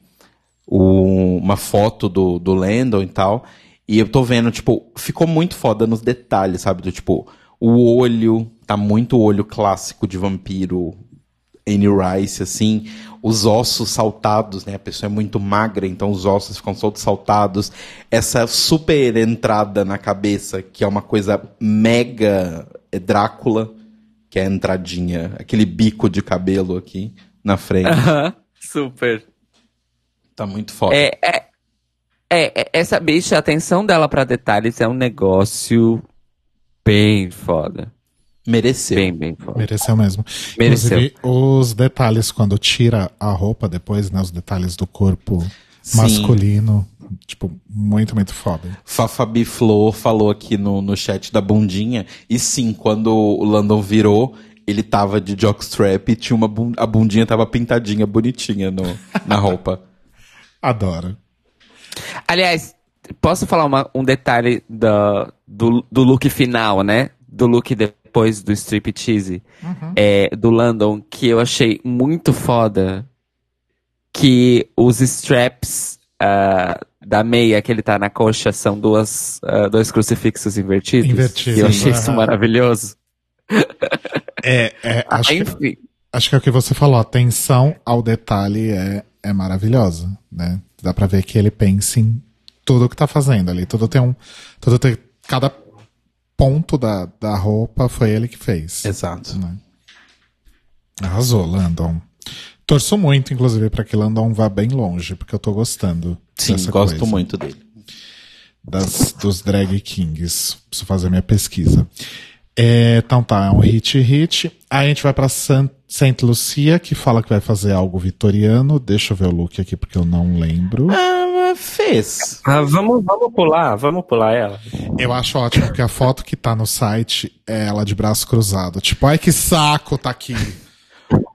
o- uma foto do, do Landon e tal, e eu tô vendo, tipo, ficou muito foda nos detalhes, sabe? Do tipo, o olho, tá muito olho clássico de vampiro, Anne Rice, assim, os ossos saltados, né? A pessoa é muito magra, então os ossos ficam todos saltados. Essa super entrada na cabeça, que é uma coisa mega é Drácula, que é a entradinha, aquele bico de cabelo aqui na frente. Aham, Super. tá muito foda. É, é, é, é, essa bicha, a atenção dela pra detalhes é um negócio bem foda. Mereceu. Bem, bem foda. Mereceu mesmo. Mereceu. Inclusive, os detalhes quando tira a roupa depois, né? Os detalhes do corpo Sim. masculino. Tipo, muito, muito foda. Fafabi Flor falou aqui no, no chat da bundinha. E sim, quando o Landon virou, ele tava de jockstrap e tinha uma bun- a bundinha tava pintadinha, bonitinha no, na roupa. Adoro. Aliás, posso falar uma- um detalhe da, do, do look final, né? Do look depois do striptease é, do Landon, que eu achei muito foda. Que os straps ah, da meia que ele tá na coxa são duas, ah, dois crucifixos invertidos. Invertidos, E eu achei isso maravilhoso. É, é acho, que, Enfim. acho que é o que você falou. Atenção ao detalhe é, é maravilhosa, né? Dá pra ver que ele pensa em tudo que tá fazendo ali. Tudo tem um. Tudo tem, cada ponto da, da roupa foi ele que fez. Exato. né? Arrasou, Landon. Torço muito, inclusive, pra que Landon vá bem longe, porque eu tô gostando. Sim, gosto coisa. muito dele. das, dos drag kings. Preciso fazer minha pesquisa. É, então tá, é um hit hit. Aí a gente vai pra San, Saint Lucia, que fala que vai fazer algo vitoriano. Deixa eu ver o look aqui, porque eu não lembro. Ah, mas fez. Ah, vamos, vamos pular, vamos pular ela. Eu acho ótimo, porque a foto que tá no site é ela de braço cruzado. Tipo, ai que saco tá aqui.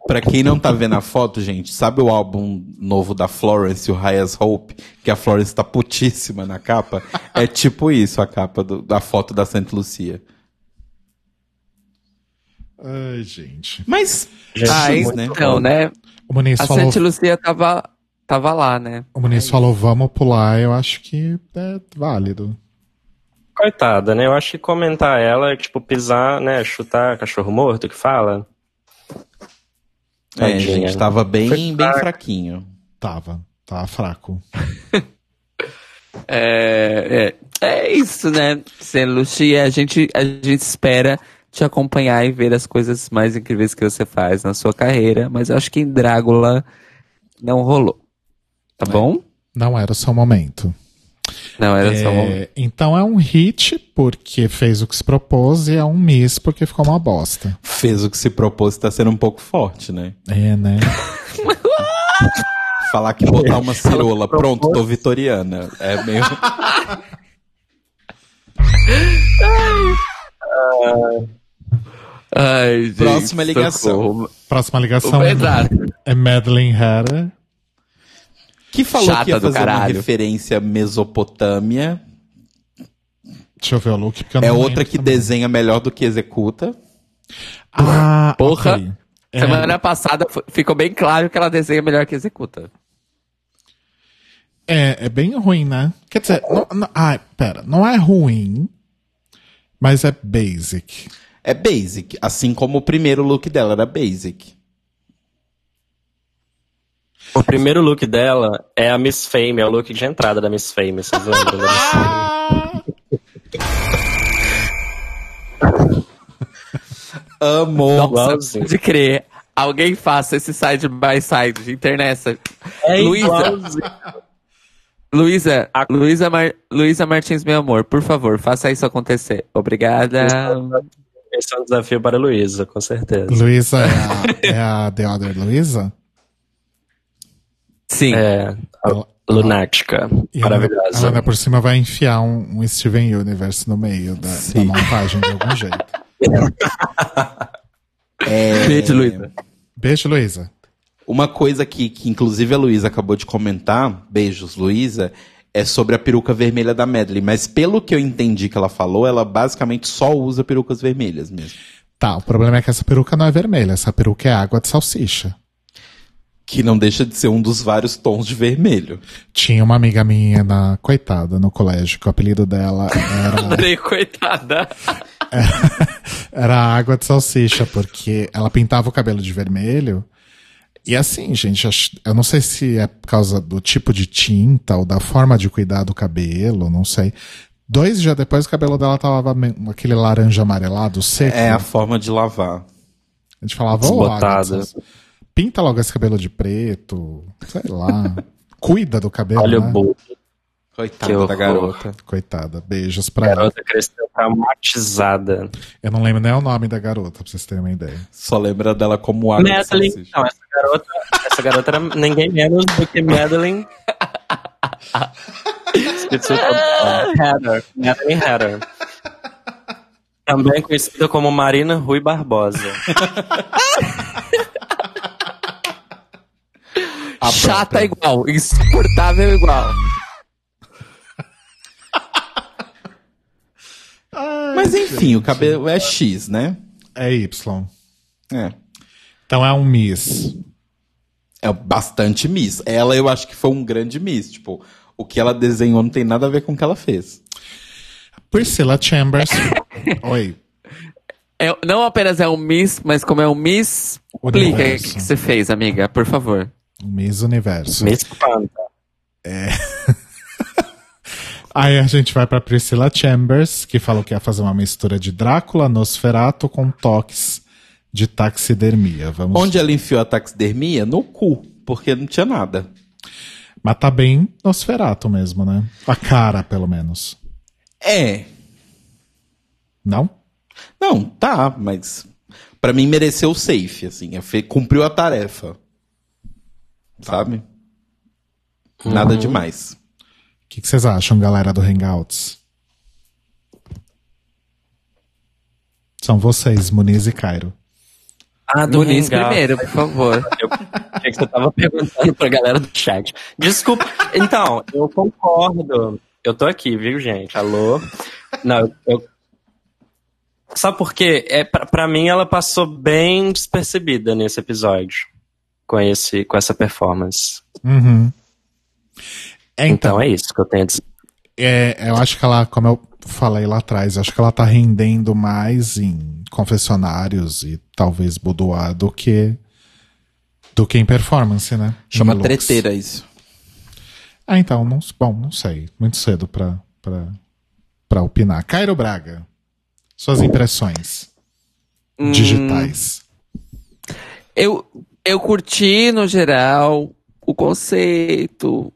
Pra quem não tá vendo a foto, gente, sabe o álbum novo da Florence, o Highest Hope? Que a Florence tá putíssima na capa? É tipo isso a capa do- da foto da Santa Lucia. Ai, gente. Mas, Gente, Ah, X, né? então, né? O Muniz A falou, Santa Lucia tava, tava lá, né? o Muniz falou vamos pular. Eu acho que é válido. Coitada, né? Eu acho que comentar ela é tipo pisar, né? Chutar cachorro morto que fala. É, Tadinha. gente, tava bem, Foi bem fraco. fraquinho. Tava. Tava fraco. É, é, é isso, né? Santa Lucia, a gente, a gente espera te acompanhar e ver as coisas mais incríveis que você faz na sua carreira, mas eu acho que em Drácula não rolou. Tá bom? Não era o seu momento. Não, era só um... É, então é um hit porque fez o que se propôs e é um miss porque ficou uma bosta. Fez o que se propôs, tá sendo um pouco forte, né? É, né? Falar que botar uma cirola, pronto, tô vitoriana. É meio. Ai, gente, Próxima ligação. socorro. Próxima ligação entrar. é Madeline Hatter. Que falou Chata que ia fazer uma referência à Mesopotâmia. Deixa eu ver o look. Porque eu É não outra lembro que também. desenha melhor do que executa. Ah, Porra. ok. É, Semana passada ficou bem claro que ela desenha melhor que executa. é, é bem ruim, né? Quer dizer, não, não, ah, pera, não é ruim, mas é basic. É basic, assim como o primeiro look dela era basic. O primeiro look dela é a Miss Fame, é o look de entrada da Miss Fame, vocês lembram da Miss Fame? Amor. Nossa, de crer. Alguém faça esse side by side de internet. É Luísa. Luísa, A- Luísa, Mar... Luísa Martins, meu amor, por favor, faça isso acontecer. Obrigada. Esse é um desafio para a Luísa, com certeza. Luísa é a, é a The Other Luísa? Sim. É, Ela- lunática, E ela, maravilhosa. ela ainda por cima vai enfiar um, um Steven Universe no meio da, da montagem de algum jeito. É, Beijo, Luísa. Beijo, Luísa. Uma coisa que, que inclusive a Luísa acabou de comentar, beijos, Luísa, é sobre a peruca vermelha da Medley. Mas pelo que eu entendi que ela falou, ela basicamente só usa perucas vermelhas mesmo. Tá, o problema é que essa peruca não é vermelha, essa peruca é água de salsicha. Que não deixa de ser um dos vários tons de vermelho. Tinha uma amiga minha, na, coitada, no colégio, que o apelido dela era, Dei coitada. era água de salsicha, porque ela pintava o cabelo de vermelho. E assim, gente, eu não sei se é por causa do tipo de tinta ou da forma de cuidar do cabelo, não sei. Dois dias depois o cabelo dela tava me- aquele laranja amarelado seco. É a forma de lavar. A gente falava, ô, Desbotada. Pinta logo esse cabelo de preto, sei lá. Cuida do cabelo, Olha né? o burro. Coitada da garota. Coitada, beijos pra A ela. garota cresceu traumatizada. Eu não lembro nem o nome da garota, pra vocês terem uma ideia. Só lembra dela como de Madeline. Não, essa garota, essa garota era ninguém menos do que Madeline. Esqueci o. Hatter. Madeline Hatter. Também conhecida como Marina Rui Barbosa. A Chata própria. igual, insuportável igual. Mas enfim, o cabelo é X, né? É Y. É. Então é um Miss. É bastante Miss. Ela eu acho que foi um grande Miss. Tipo, o que ela desenhou não tem nada a ver com o que ela fez. Priscilla Chambers. Oi. É- não apenas é um Miss, mas como é um Miss, explica o que você fez, amiga, por favor. Miss Universo. Me espanta. Aí a gente vai pra Priscilla Chambers, que falou que ia fazer uma mistura de Drácula, Nosferato com toques de taxidermia. Vamos Onde ela enfiou a taxidermia? No cu. Porque não tinha nada. Mas tá bem Nosferato mesmo, né? A cara, pelo menos. É. Não? Não, tá, mas pra mim mereceu o safe, assim. é Cumpriu a tarefa. Sabe? Nada demais. O que, que vocês acham, galera do Hangouts? São vocês, Muniz e Cairo. Ah, do Muniz Hangout. primeiro, por favor. Eu achei que você tava perguntando pra galera do chat. Desculpa. Então, eu concordo. Eu tô aqui, viu, gente? Alô? Não, eu. Sabe por quê? É, pra, pra mim, ela passou bem despercebida nesse episódio. Com, esse, com essa performance. Uhum. É, então, Então é isso que eu tenho a dizer. é, eu acho que ela, como eu falei lá atrás, eu acho que ela tá rendendo mais em confessionários e talvez boudoir do que do que em performance, né? Chama Em looks. treteira isso. Ah, então, não, bom, não sei. Muito cedo pra, pra, pra opinar. Cairo Braga, suas impressões digitais. Eu, eu curti, no geral, o conceito,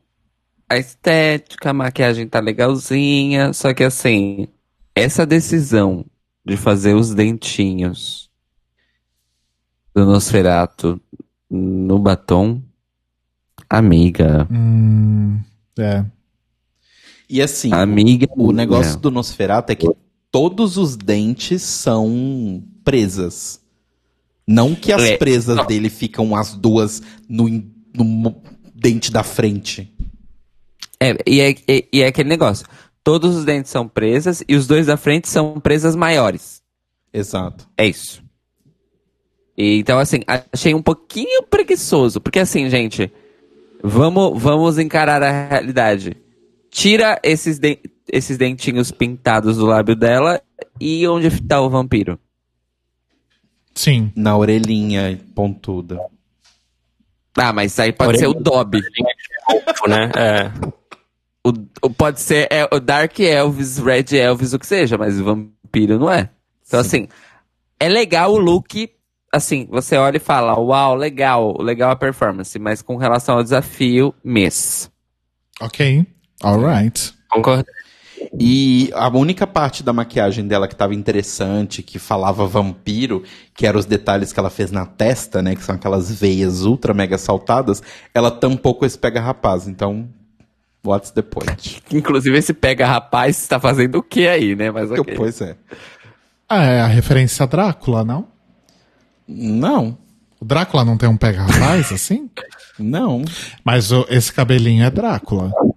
a estética, a maquiagem tá legalzinha, só que assim, essa decisão de fazer os dentinhos do Nosferato no batom, amiga, Hum, é. E assim, amiga, o negócio amiga. do Nosferatu é que todos os dentes são presas. Não que as É, presas não. dele ficam as duas no, no dente da frente. É, e é, e- e é aquele negócio. Todos os dentes são presas e os dois da frente são presas maiores. Exato. É isso. E, então, assim, achei um pouquinho preguiçoso. Porque, assim, gente, vamos, vamos encarar a realidade. Tira esses, den- esses dentinhos pintados do lábio dela e onde tá o vampiro? Sim. Na orelhinha pontuda. Ah, mas aí pode ser o Dobby. né? É. O, o- pode ser é, o Dark Elvis, Red Elvis, o que seja, mas o vampiro não é. Então, assim, é legal o look. Assim, você olha e fala, uau, legal, legal a performance, mas com relação ao desafio, miss. Ok. Alright. Concordo. E a única parte da maquiagem dela que tava interessante, que falava vampiro, que eram os detalhes que ela fez na testa, né? Que são aquelas veias ultra mega saltadas, ela tampou com esse pega rapaz. Então, what's the point? Inclusive, esse pega rapaz tá fazendo o que aí, né? Mas ok. Pois é. Ah, é a referência a Drácula, não? Não, O Drácula não tem um pega rapaz assim? não. Mas o- esse cabelinho é Drácula. Não,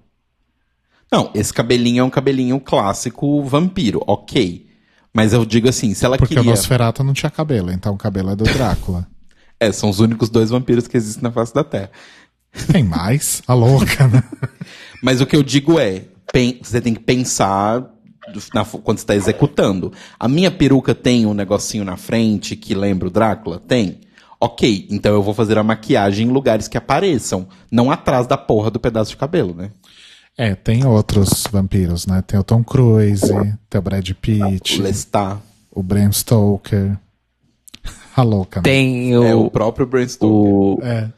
esse cabelinho é um cabelinho clássico vampiro, ok. Mas eu digo assim, se ela Porque queria... o Nosferatu não tinha cabelo, então o cabelo é do Drácula. É, são os únicos dois vampiros que existem na face da Terra. Tem mais? A louca, né? Mas o que eu digo é, você tem que pensar na- quando você está executando. A minha peruca tem um negocinho na frente que lembra o Drácula? Tem. Ok, então eu vou fazer a maquiagem em lugares que apareçam, não atrás da porra do pedaço de cabelo, né? É, tem outros vampiros, né? Tem o Tom Cruise, tem o Brad Pitt, O Lestat. o Bram Stoker. A louca, né? Tem o. É o próprio brainstorm. o É.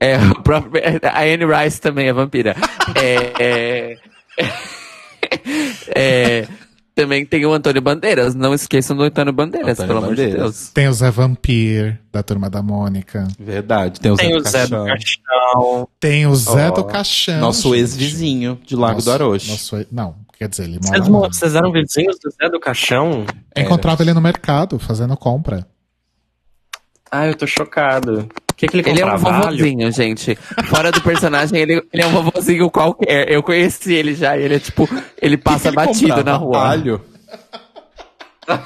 é, o próprio, a Anne Rice também é vampira. é, é, é, também tem o Antônio Bandeiras. Não esqueçam do Antônio Bandeiras, Antônio pelo amor de Bandeiras. Deus. Tem o Zé Vampir, da Turma da Mônica. Verdade, tem o Tem Zé o do Zé do Caixão. Tem o Zé Ó, do Caixão. Nosso ex-vizinho de Lago Nosso- do Aroche. nosso não, quer dizer, ele mora Vocês, lá. vocês eram vizinhos do Zé do Caixão? Eu encontrava ele no mercado, fazendo compra. Ah, eu tô chocado. Que, que ele Ele é um comprava? Vovozinho, gente. Fora do personagem, ele, ele é um vovozinho qualquer. Eu conheci ele já. Ele é tipo, ele passa Ele batido comprava na rua. Alho.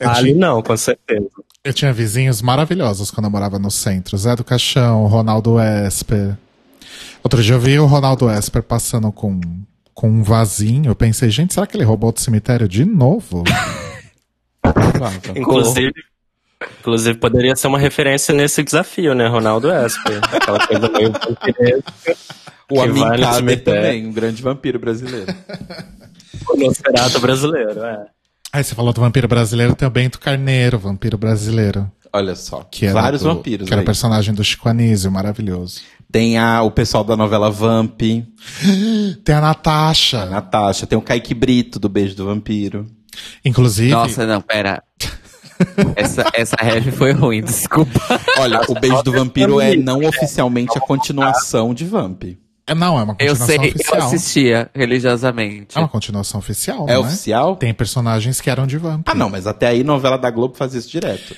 Alho não, com certeza. eu tinha vizinhos maravilhosos quando eu morava no centro. Zé do Caixão, Ronaldo Esper. Outro dia eu vi o Ronaldo Esper passando com, com um vasinho. Eu pensei, gente, será que ele roubou do cemitério de novo? Inclusive, inclusive, poderia ser uma referência nesse desafio, né? Ronaldo Esper. Aquela coisa meio vampiresca. O cemitério. também, um grande vampiro brasileiro. O Nosferatu brasileiro, é. Aí você falou do vampiro brasileiro, tem o Bento Carneiro, vampiro brasileiro. Olha só, Que era vários do- vampiros Que era aí. personagem do Chico Anísio, maravilhoso. Tem a, o pessoal da novela Vamp, Tem a Natasha. a Natasha, tem o Kaique Brito do Beijo do Vampiro. Inclusive, Nossa, não, pera. Essa, essa ref foi ruim, desculpa. Olha, o Beijo do Vampiro é não oficialmente a continuação de Vamp. é, não, é uma Eu continuação sei, eu oficial. assistia religiosamente. É uma continuação oficial, É não oficial? Tem personagens que eram de vampiro. Ah, não, mas até aí novela da Globo faz isso direto.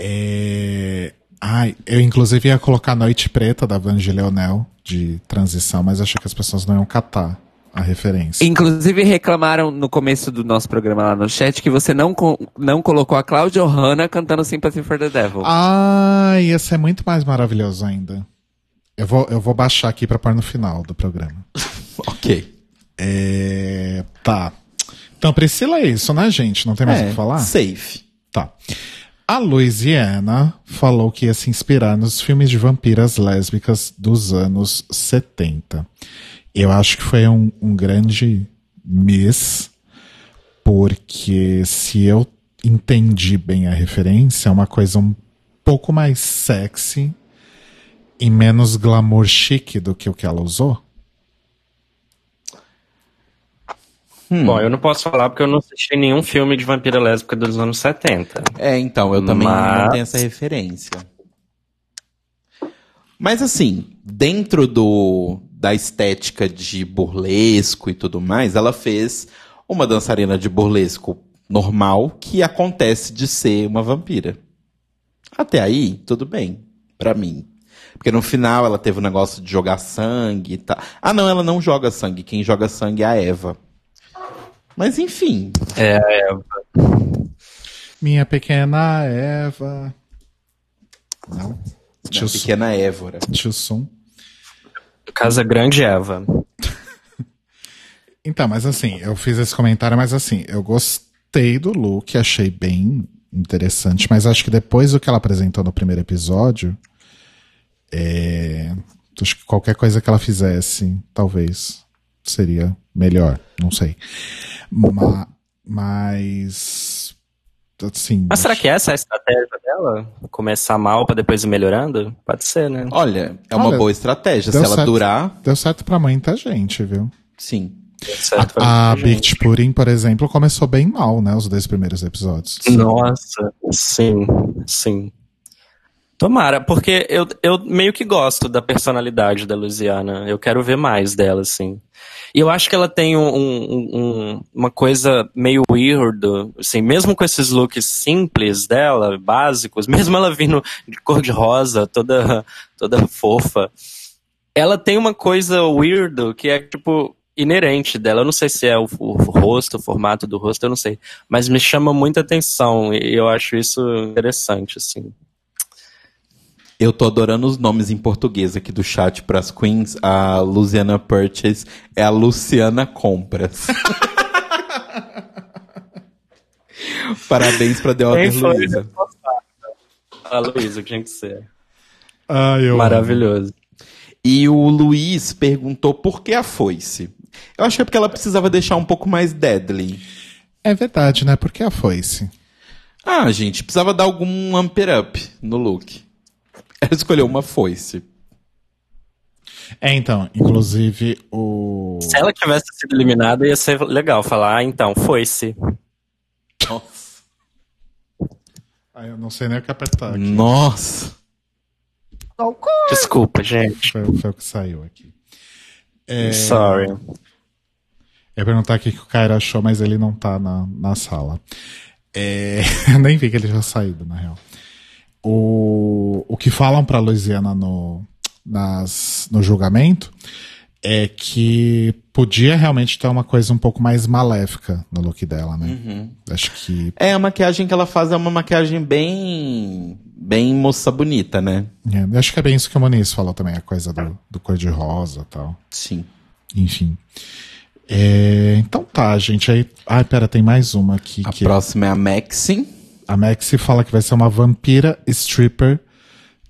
É... Ai, eu inclusive ia colocar Noite Preta da Vange Leonel de transição, mas achei que as pessoas não iam catar a referência. Inclusive reclamaram no começo do nosso programa lá no chat que você não, co- não colocou a Cláudia Hanna cantando Sympathy for the Devil. Ah, ia ser muito mais maravilhoso ainda. Eu vou, eu vou baixar aqui pra pôr no final do programa. Ok. É... Tá. Então, Priscila é isso, né, gente? Não tem mais o É, que falar? safe. Tá. A Louisiana falou que ia se inspirar nos filmes de vampiras lésbicas dos anos 70. Eu acho que foi um, um grande miss, porque se eu entendi bem a referência, é uma coisa um pouco mais sexy e menos glamour chique do que o que ela usou. Bom, eu não posso falar porque eu não assisti nenhum filme de vampira lésbica dos anos 70. É, então, eu também Mas- não tenho essa referência. Mas assim, dentro do da estética de burlesco e tudo mais, ela fez uma dançarina de burlesco normal que acontece de ser uma vampira. Até aí, tudo bem, pra mim. Porque no final ela teve o negócio de jogar sangue e tal. Ah, não, ela não joga sangue. Quem joga sangue é a Eva. Mas enfim. É, é. Minha pequena Eva. Não. A Tio Sum. pequena Évora. Tio Sum. Casa Grande Eva. Então, mas assim, eu fiz esse comentário, mas assim, eu gostei do look, achei bem interessante, mas acho que depois do que ela apresentou no primeiro episódio, é, acho que qualquer coisa que ela fizesse, talvez, seria melhor, não sei. Ma- mas, assim... Mas será que essa é a estratégia dela? Começar mal pra depois ir melhorando? Pode ser, né? Olha, é uma Olha, boa estratégia. Se ela certo. durar, Deu certo pra muita gente, viu? sim. Certo, pra A gente. Beach Pudding, por exemplo, começou bem mal, né? Os dois primeiros episódios. Nossa, sim, sim. Tomara, porque eu, eu meio que gosto da personalidade da Luciana. Eu quero ver mais dela, assim. E eu acho que ela tem um, um- um- uma coisa meio weird, assim, mesmo com esses looks simples dela, básicos, mesmo ela vindo de cor de rosa, toda, toda fofa, ela tem uma coisa weird que é, tipo, inerente dela. Eu não sei se é o, o rosto, o formato do rosto, eu não sei. Mas me chama muita atenção e eu acho isso interessante, assim. Eu tô adorando os nomes em português aqui do chat pras queens. A Luciana Purchase é a Luciana Compras. Parabéns pra The Other Quem foi? Luiza. A Luísa, tinha que ser. Ah, eu Maravilhoso. E o Luiz perguntou por que a foice. Eu acho que é porque ela precisava deixar um pouco mais deadly. É verdade, né? Porque a foice. Ah, gente, precisava dar algum ampere up no look. Ela escolheu uma foice. É, então, inclusive o. Se ela tivesse sido eliminada, ia ser legal falar, ah, então, foi-se. Nossa. Ah, eu não sei nem o que apertar aqui. Nossa. Desculpa, gente. Foi, foi o que saiu aqui. É, Sorry. Eu ia perguntar o que o Cairo achou, mas ele não tá na, na sala. É, eu nem vi que ele já saído, na real. O, o que falam pra Louisiana no, nas, no julgamento é que podia realmente ter uma coisa um pouco mais maléfica no look dela, né? Acho que É, a maquiagem que ela faz é uma maquiagem bem. bem moça bonita, né? É, eu acho que é bem isso que o Moniz falou também, a coisa do, do cor de rosa e tal. Sim. Enfim. É, então tá, gente. Aí, ai, pera, tem mais uma aqui. A que próxima é a Maxine. A Maxi fala que vai ser uma vampira stripper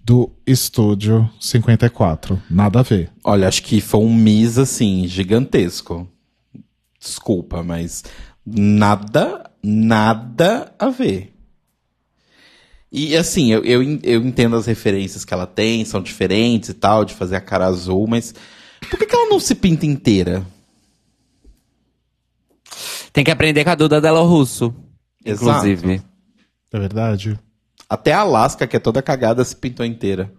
do Estúdio 54. Nada a ver. Olha, acho que foi um miss, assim, gigantesco. Desculpa, mas nada, nada a ver. E assim, eu, eu, eu entendo as referências que ela tem, são diferentes e tal, de fazer a cara azul, mas por que, que ela não se pinta inteira? Tem que aprender com a Duda Delo Russo. Exato. Inclusive. É verdade? Até a Alaska, que é toda cagada, se pintou inteira.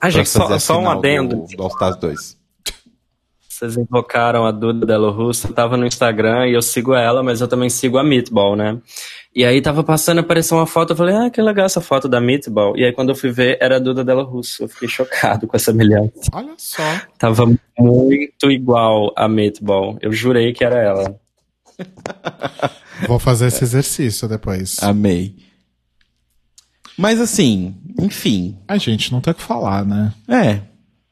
Ah, gente, só, só um adendo. Do, do All Stars 2. Vocês invocaram a Duda Delo Russo, eu tava no Instagram e eu sigo ela, mas eu também sigo a Meatball, né? E aí tava passando, apareceu uma foto, eu falei, ah, que legal essa foto da Meatball. E aí quando eu fui ver, era a Duda Delo Russo. Eu fiquei chocado com essa semelhança. Olha só. Tava muito igual a Meatball. Eu jurei que era ela. Vou fazer esse exercício depois. Amei. Mas assim, enfim. Ai, gente, não tem o que falar, né? É.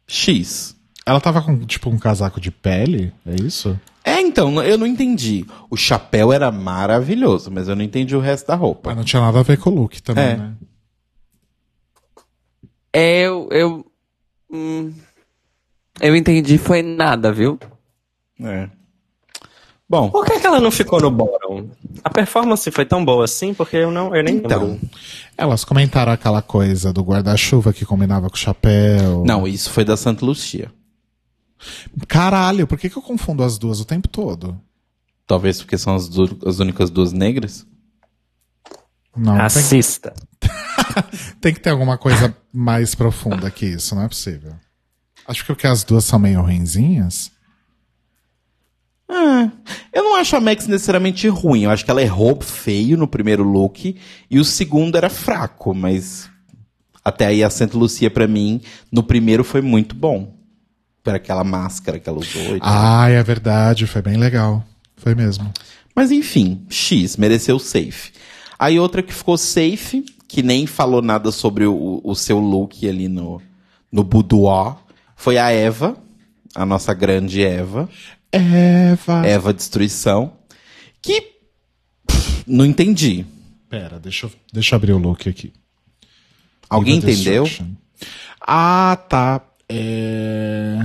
X. Ela tava com, tipo, um casaco de pele? É isso? É, então, eu não entendi. O chapéu era maravilhoso, mas eu não entendi o resto da roupa. Mas não tinha nada a ver com o look também, É. né? É, eu. Eu, hum, eu entendi, foi nada, viu? É. Bom, Por que, que ela não ficou no bottom? A performance foi tão boa assim, porque eu não eu nem então. lembro. Elas comentaram aquela coisa do guarda-chuva que combinava com o chapéu. Não, isso foi da Santa Lucia. Caralho, por que, que eu confundo as duas o tempo todo? Talvez porque são as, du- as únicas duas negras. Não, tem, Assista. tem que ter alguma coisa mais profunda que isso, não é possível. Acho que porque as duas são meio ruinzinhas. Ah, eu não acho a Max necessariamente ruim. Eu acho que ela errou feio no primeiro look e o segundo era fraco, mas até aí a Santa Lucia pra mim no primeiro foi muito bom. Por aquela máscara que ela usou. Ah, é verdade, foi bem legal. Foi mesmo. Mas enfim, X, mereceu safe. Aí outra que ficou safe, que nem falou nada sobre o, o seu look ali no, no boudoir, foi a Eva, a nossa grande Eva. Eva. Eva Destruição. Que. pff, Não entendi. Pera, deixa eu, deixa eu abrir o look aqui. Alguém Eva entendeu? Destruction. Ah, tá. É...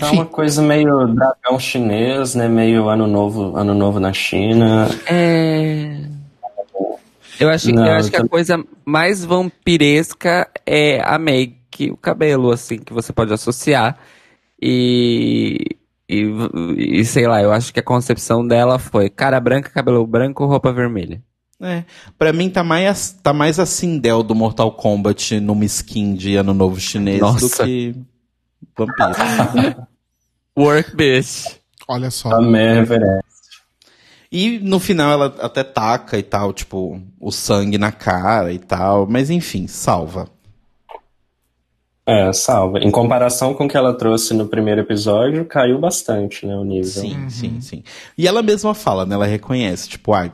É uma coisa meio dragão chinês, né? Meio ano novo, ano novo na China. É. Eu acho, Não, eu acho que a tam- coisa mais vampiresca é a make, o cabelo, assim, que você pode associar. E, e, e sei lá, eu acho que a concepção dela foi cara branca, cabelo branco, roupa vermelha. É. Pra mim tá mais, tá mais a Sindel do Mortal Kombat numa skin de Ano Novo Chinês do Nossa. que vampiro. Work bitch. olha só. Reverência. e no final ela até taca e tal, tipo, o sangue na cara e tal. Mas enfim, salva. É, salva. Em comparação com o que ela trouxe no primeiro episódio, caiu bastante, né? O nível. Sim, sim, sim. E ela mesma fala, né? Ela reconhece, tipo, ai,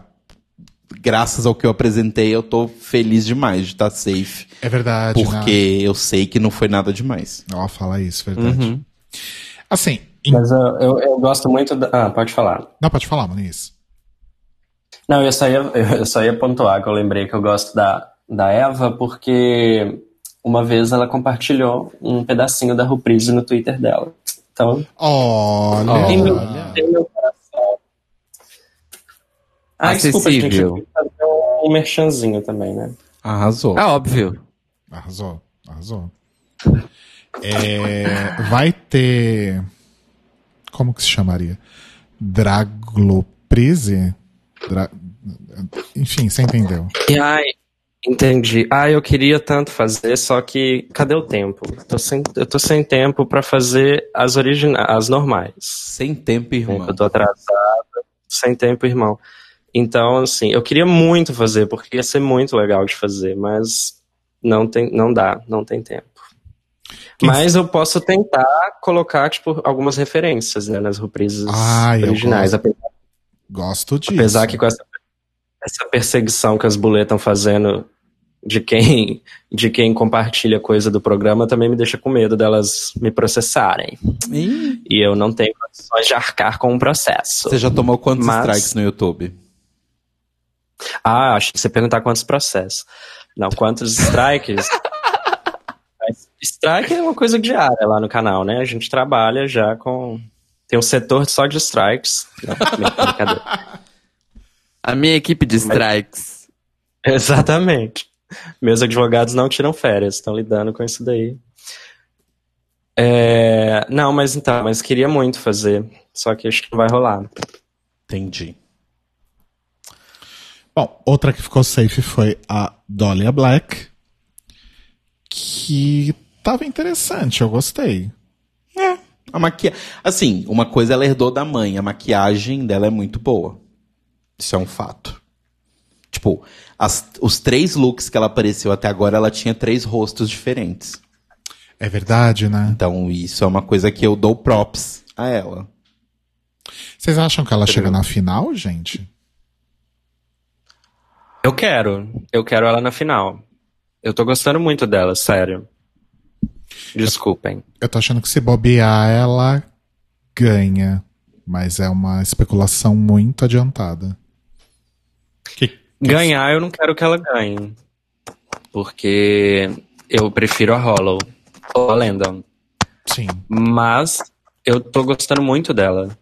graças ao que eu apresentei, eu tô feliz demais de estar safe. É verdade, Porque eu sei que não foi nada demais. né? Ó, fala isso, verdade. Uhum. Assim, em- Mas eu, eu, eu gosto muito da. Ah, pode falar. não, pode falar, Muniz. Não, eu só ia, eu só ia pontuar que eu lembrei que eu gosto da, da Eva porque uma vez ela compartilhou um pedacinho da reprise no Twitter dela. Então, Olha. tem, meu, tem meu coração. Ah, desculpa, gente. Acessível. Eu queria fazer um merchanzinho também, né? Arrasou. É óbvio. Arrasou, arrasou. É, vai ter. Como que se chamaria? Dragloprise? Dra... Enfim, você entendeu. E, ai, entendi. Ah, eu queria tanto fazer, só que cadê o tempo? Tô sem, eu tô sem tempo pra fazer as originais, as normais. Sem tempo, irmão. Eu tô atrasado, sem tempo, irmão. Então, assim, eu queria muito fazer, porque ia ser muito legal de fazer, mas não tem, não dá, não tem tempo. Quem mas eu posso tentar colocar, tipo, algumas referências, né, nas reprises Ah, originais. gosto. Apesar, Gosto disso. apesar que com essa, essa perseguição que as buletas estão fazendo de quem, de quem compartilha coisa do programa também me deixa com medo delas me processarem. Ih, E eu não tenho condições de arcar com um processo. Você já tomou quantos Mas- strikes no YouTube? Ah, acho que você perguntar quantos processos. Não, quantos strikes. Mas strike é uma coisa diária lá no canal, né? A gente trabalha já com. Tem um setor só de strikes. Não. A minha equipe de strikes. Exatamente. Meus advogados não tiram férias, estão lidando com isso daí. É, Não, mas então, mas queria muito fazer. Só que acho que não vai rolar. Entendi. Bom, outra que ficou safe foi a Dahlia Black. Que tava interessante, eu gostei. A maqui... Assim, uma coisa ela herdou da mãe. A maquiagem dela é muito boa. Isso é um fato. Tipo, as- os três looks que ela apareceu até agora, ela tinha três rostos diferentes. É verdade, né? Então, isso é uma coisa que eu dou props a ela. Vocês acham que ela chega na final, gente? Eu quero. Eu quero ela na final. Eu tô gostando muito dela, sério. Desculpem. Eu tô achando que se bobear, ela ganha. Mas é uma especulação muito adiantada. Que- Ganhar, eu não quero que ela ganhe. Porque eu prefiro a Hollow. Ou a Landon. Sim. Mas eu tô gostando muito dela.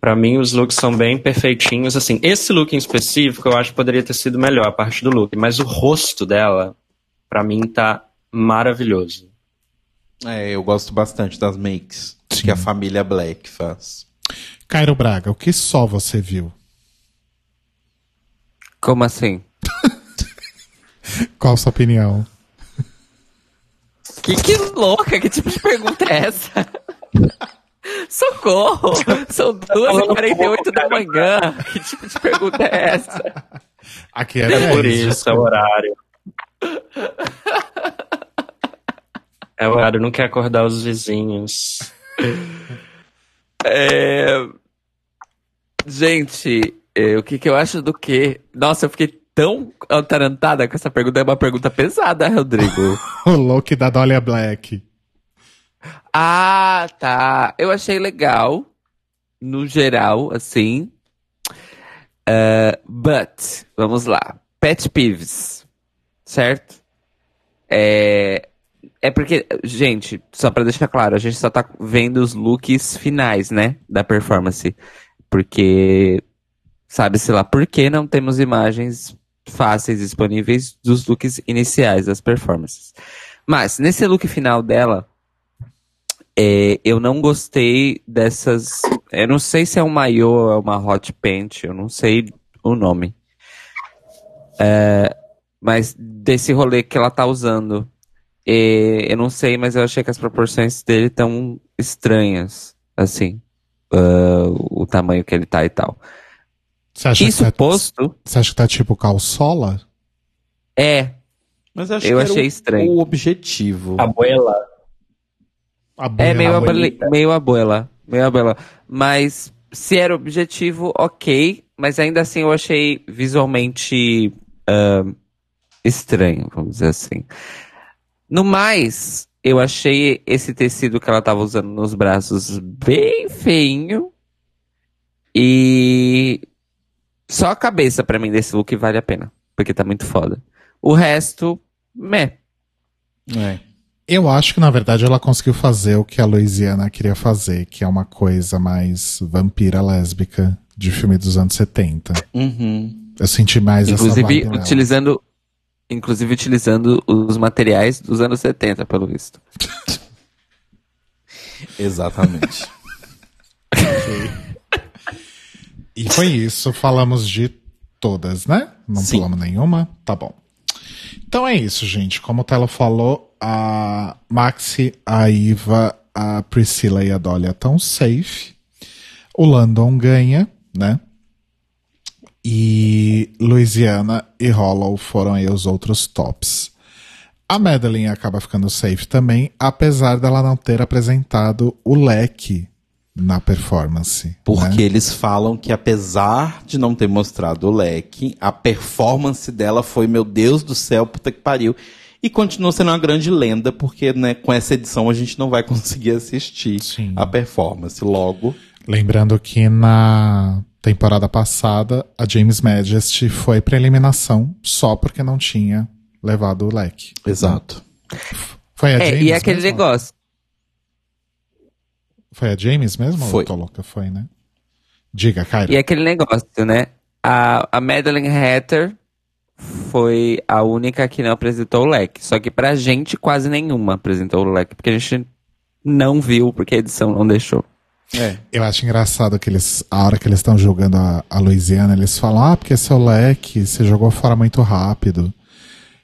Pra mim, os looks são bem perfeitinhos. Assim, esse look em específico, eu acho que poderia ter sido melhor, a parte do look. Mas o rosto dela, pra mim, tá maravilhoso. É, eu gosto bastante das makes Sim. que a família Black faz. Cairo Braga, o que só você viu? Como assim? Qual a sua opinião? Que, que louca, que tipo de pergunta é essa? Socorro! São 2h48 da manhã. Que tipo de pergunta é essa? Aqui é, É por 10, isso, é o horário. É o horário, não quer acordar os vizinhos. É... Gente, é, o que, que eu acho do quê? Nossa, eu fiquei tão atarantada com essa pergunta. É uma pergunta pesada, Rodrigo. O look da Dolly Black. ah, tá. Eu achei legal, no geral, assim. É, but, vamos lá. Pet peeves, certo? É, é porque, gente, só pra deixar claro, a gente só tá vendo os looks finais, né, da performance. Porque, sabe-se lá, por que não temos imagens fáceis disponíveis dos looks iniciais das performances. Mas, nesse look final dela, é, eu não gostei dessas. Eu não sei se é um maiô ou é uma hot pant, eu não sei o nome. É, mas desse rolê que ela tá usando. É, eu não sei, mas eu achei que as proporções dele tão estranhas. Assim. ah, o tamanho que ele tá e tal. Você acha, Isso que tá, posto, você acha que tá tipo calçola? é. Mas acho Eu que era achei o- estranho. o objetivo. Abuela. A É meio, boia. meio abuela. Meio abuela. Mas se era objetivo, ok. Mas ainda assim eu achei visualmente ahn, estranho, vamos dizer assim. No mais, eu achei esse tecido que ela tava usando nos braços bem feinho. E só a cabeça pra mim desse look vale a pena. Porque tá muito foda. O resto, meh. É. Eu acho que, na verdade, ela conseguiu fazer o que a Louisiana queria fazer, que é uma coisa mais vampira lésbica de filme dos anos 70. Uhum. Eu senti mais essa Inclusive nela. utilizando, inclusive utilizando os materiais dos anos 70, pelo visto. Exatamente. E foi isso, falamos de todas, né? Não Sim. pulamos nenhuma? Tá bom. Então é isso, gente. Como o Telo falou, a Maxi, a Iva, a Priscila e a Dolly estão safe. O Landon ganha, né? E Louisiana e Hollow foram aí os outros tops. A Madeline acaba ficando safe também, apesar dela não ter apresentado o leque na performance. Porque né? eles falam que apesar de não ter mostrado o leque, a performance dela foi, meu Deus do céu, puta que pariu. E continua sendo uma grande lenda, porque né, com essa edição a gente não vai conseguir assistir Sim. a performance. Logo, Lembrando que na temporada passada a James Majesty foi pra eliminação só porque não tinha levado o leque. exato. Foi a É, James e aquele mesmo? negócio. Foi a James mesmo? Foi. Ou louca? Foi, né? Diga, Kyra. E aquele negócio, né? A, a Madeline Hatter foi a única que não apresentou o leque. Só que pra gente quase nenhuma apresentou o leque, porque a gente não viu, porque a edição não deixou. É. Eu acho engraçado que eles, a hora que eles estão julgando a, a Louisiana, eles falam, ah, porque seu leque, você jogou fora muito rápido.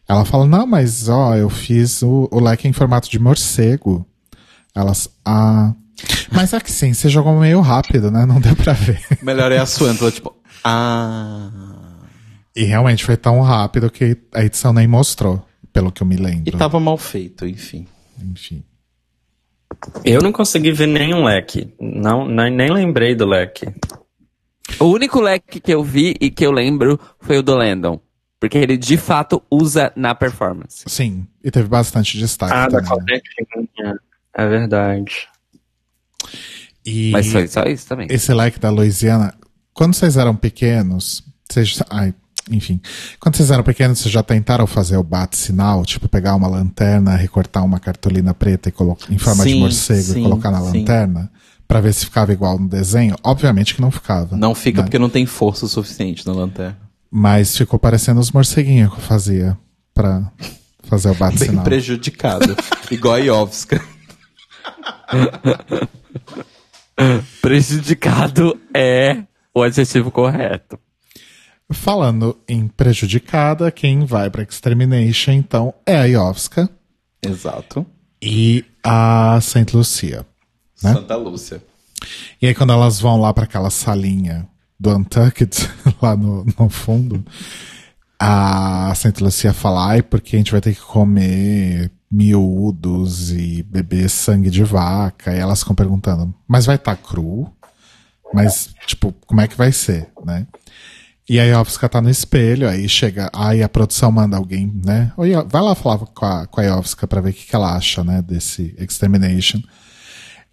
Ela fala, não, mas ó, eu fiz o, o leque em formato de morcego. Elas, ah. Mas é que sim, você jogou meio rápido, né? Não deu pra ver. Melhor é a Suantla, tipo, ah. E realmente foi tão rápido que a edição nem mostrou, pelo que eu me E lembro. tava mal feito, enfim. Enfim. Eu não consegui ver nenhum leque. Não, nem, nem lembrei do leque. O único leque que eu vi e que eu lembro foi o do Landon. Porque ele de fato usa na performance. Sim, e teve bastante destaque Ah, da também. né? coletinha. É verdade. E Mas foi só isso também. esse leque da Louisiana, quando vocês eram pequenos, vocês, ai, enfim, quando vocês eram pequenos, vocês já tentaram fazer o bate-sinal, tipo pegar uma lanterna, recortar uma cartolina preta e colocar em forma de Sim, morcego sim, e colocar na lanterna, pra ver se ficava igual no desenho? Obviamente que não ficava. Não fica né? porque não tem força o suficiente na lanterna. Mas ficou parecendo os morceguinhos que eu fazia pra fazer o Bem bate-sinal. prejudicado. Igual a Iovska. Prejudicado é o adjetivo correto. Falando em prejudicada, quem vai pra Extermination, então, é a Iovska Exato. e a Saint Lucia. Né? Santa Lúcia. E aí, quando elas vão lá para aquela salinha do Untucked, lá no, no fundo, a Santa Lucia fala, ai, porque a gente vai ter que comer miúdos e beber sangue de vaca. E elas ficam perguntando, mas vai estar cru? Mas, tipo, como é que vai ser, né? E aí a Iovska tá no espelho, aí chega, aí a produção manda alguém, né? Oi, vai lá falar com a, com a Iovska pra ver o que, que ela acha, né, desse Extermination.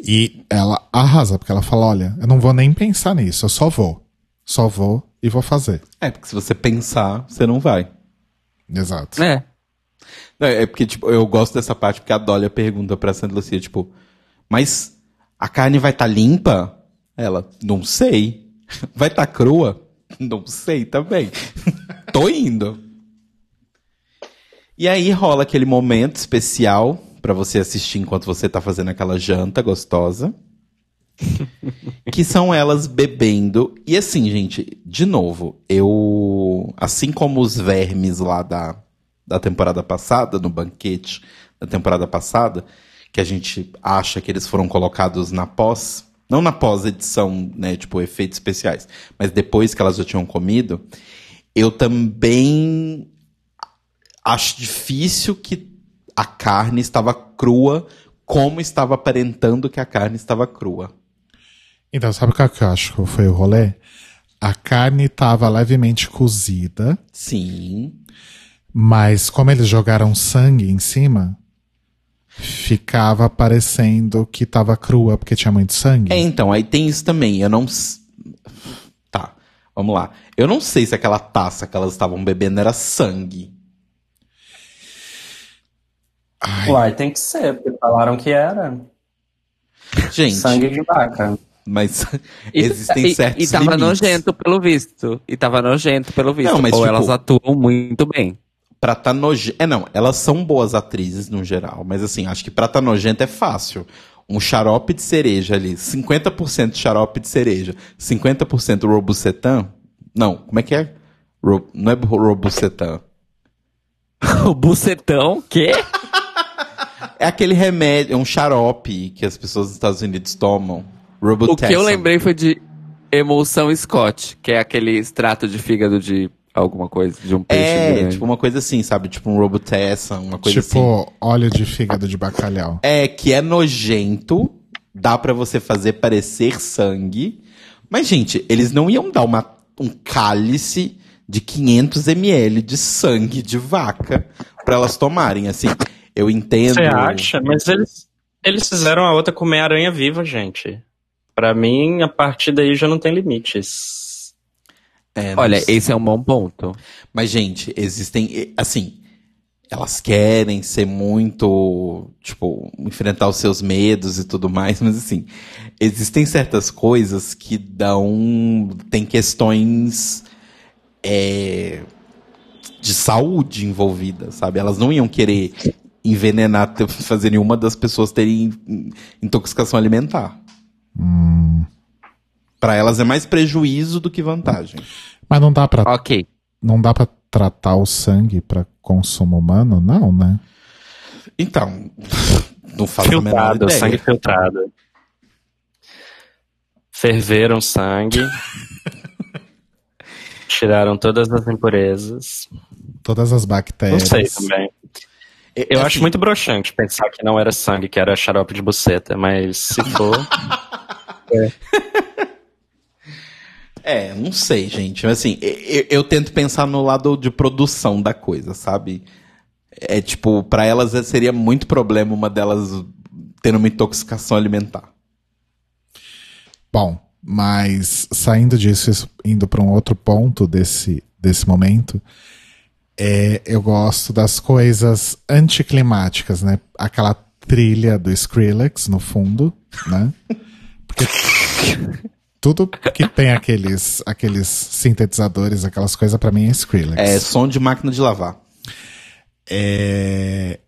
E ela arrasa, porque ela fala, olha, eu não vou nem pensar nisso, eu só vou. Só vou e vou fazer. É, porque se você pensar, você não vai. Exato. É. É porque, tipo, eu gosto dessa parte porque a Dólia pergunta pra Santa Lucia, tipo, mas a carne vai estar limpa? Ela, não sei. Vai estar crua? Não sei também. Tô indo. E aí rola aquele momento especial pra você assistir enquanto você tá fazendo aquela janta gostosa. que são elas bebendo. E assim, gente, de novo, eu. Assim como os vermes lá da, da temporada passada, no banquete da temporada passada, que a gente acha que eles foram colocados na pós. Não na pós-edição, né? Tipo, efeitos especiais. Mas depois que elas já tinham comido, eu também acho difícil que a carne estava crua como estava aparentando que a carne estava crua. Então, sabe o que eu acho que foi o rolê? A carne tava levemente cozida, Sim. Mas como eles jogaram sangue em cima, ficava parecendo que tava crua porque tinha muito sangue. É, então, aí tem isso também. Eu não. Tá, vamos lá. Eu não sei se aquela taça que elas estavam bebendo era sangue. Uai, tem que ser, porque falaram que era Gente, sangue de vaca. mas E- existem e, certos E tava limites. nojento pelo visto. E tava nojento pelo visto. Não, mas, Pô, tipo- elas atuam muito bem. Pra tá nojento. É, não, elas são boas atrizes no geral, mas assim, acho que pra tá nojento é fácil. Um xarope de cereja ali, 50% xarope de cereja, 50% robucetan. Não, como é que é? Ro- não é robucetan. o bucetão, quê? É aquele remédio, é um xarope que as pessoas dos Estados Unidos tomam. O Robitussin. que eu lembrei foi de emulsão Scott, que é aquele extrato de fígado de alguma coisa, de um peixe É, grande. tipo uma coisa assim, sabe? Tipo um Robitussin, uma coisa assim. tipo, óleo de fígado de bacalhau. É, que é nojento, dá pra você fazer parecer sangue. Mas, gente, eles não iam dar uma, um cálice de 500 ml de sangue de vaca pra elas tomarem, assim. Eu entendo. Você acha? Mas eles, eles fizeram a outra comer aranha viva, gente. Pra mim, a partir daí já não tem limites. É, Olha, sei. esse é um bom ponto. Mas, gente, existem. Assim, elas querem ser muito. Tipo, enfrentar os seus medos e tudo mais, mas, assim, existem certas coisas que dão. Tem questões. é, de saúde envolvidas, sabe? Elas não iam querer envenenar, fazer nenhuma das pessoas terem in- intoxicação alimentar. Pra elas é mais prejuízo do que vantagem. Mas não dá pra, Ok. não dá pra tratar o sangue pra consumo humano? Não, né? Então, não faço a menor Filtrado, ideia. sangue filtrado. Ferveram sangue. tiraram todas as impurezas. Todas as Não bactérias. sei também. É, Eu assim, acho muito broxante pensar que não era sangue, que era xarope de buceta, mas se for. É, não sei, gente. Mas assim, eu, eu tento pensar no lado de produção da coisa, sabe? É tipo, pra elas seria muito problema uma delas tendo uma intoxicação alimentar. Bom, mas saindo disso, isso- indo para um outro ponto desse, desse momento, é, eu gosto das coisas anticlimáticas, né? Aquela trilha do Skrillex no fundo, né? Porque tudo que tem aqueles, aqueles sintetizadores, aquelas coisas, pra mim é Skrillex. É som de máquina de lavar. É,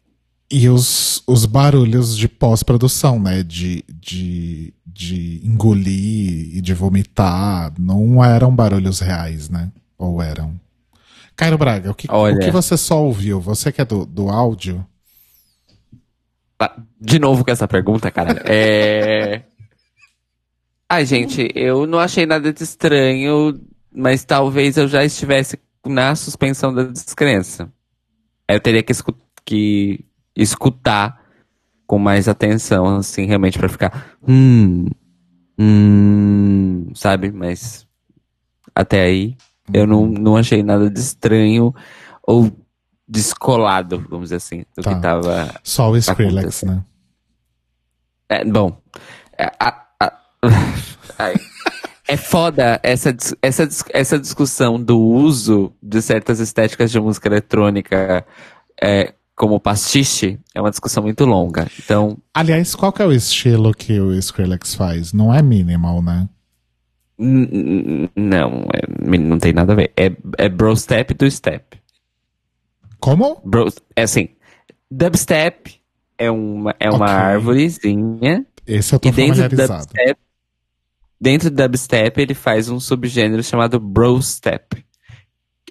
E os, os barulhos de pós-produção, né? De, de, de engolir e de vomitar, não eram barulhos reais, né? Ou eram? Cairo Braga, o que, Olha. o que você só ouviu? Você que é do, do áudio? Tá, De novo com essa pergunta, cara. É. Ai, gente, eu não achei nada de estranho, mas talvez eu já estivesse na suspensão da descrença. Eu teria que, escu- que escutar com mais atenção, assim, realmente pra ficar. Hum. Hum. Sabe? Mas. Até aí, eu não, não achei nada de estranho ou descolado, vamos dizer assim, do Tá. que tava. Só o Skrillex, né? É, bom. A-. É foda essa, essa, essa discussão do uso de certas estéticas de música eletrônica é, como pastiche. É uma discussão muito longa. Então, Aliás, qual que é o estilo que o Skrillex faz? Não é minimal, né? n- n- não, é- não tem nada a ver. É, é bro step do step. Como? Bro, é assim, dubstep é uma, é uma Ok. árvorezinha Esse eu tô E dentro do familiarizado. dubstep, dentro do dubstep, ele faz um subgênero chamado brostep.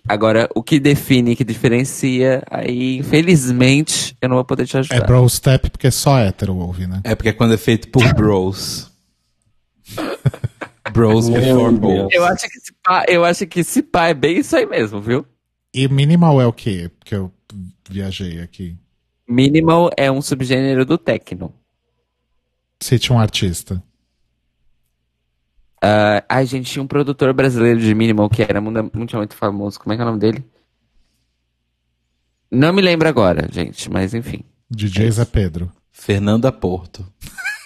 Agora, o que define, que diferencia, aí, infelizmente, eu não vou poder te É ajudar. bro step porque só hétero ouve, né? É porque é quando é feito por bros. bros before Meu balls. eu, acho que esse pá, eu acho que esse pá é bem isso aí mesmo, viu? E minimal é o quê? Porque eu viajei aqui. Minimal é um subgênero do techno. Cite um artista. Ah, ai, gente, tinha um produtor brasileiro de Minimal que era muito, muito, muito famoso. Como é que é o nome dele? Não me lembro agora, gente, mas enfim. DJ Zé Pedro. Fernanda Porto.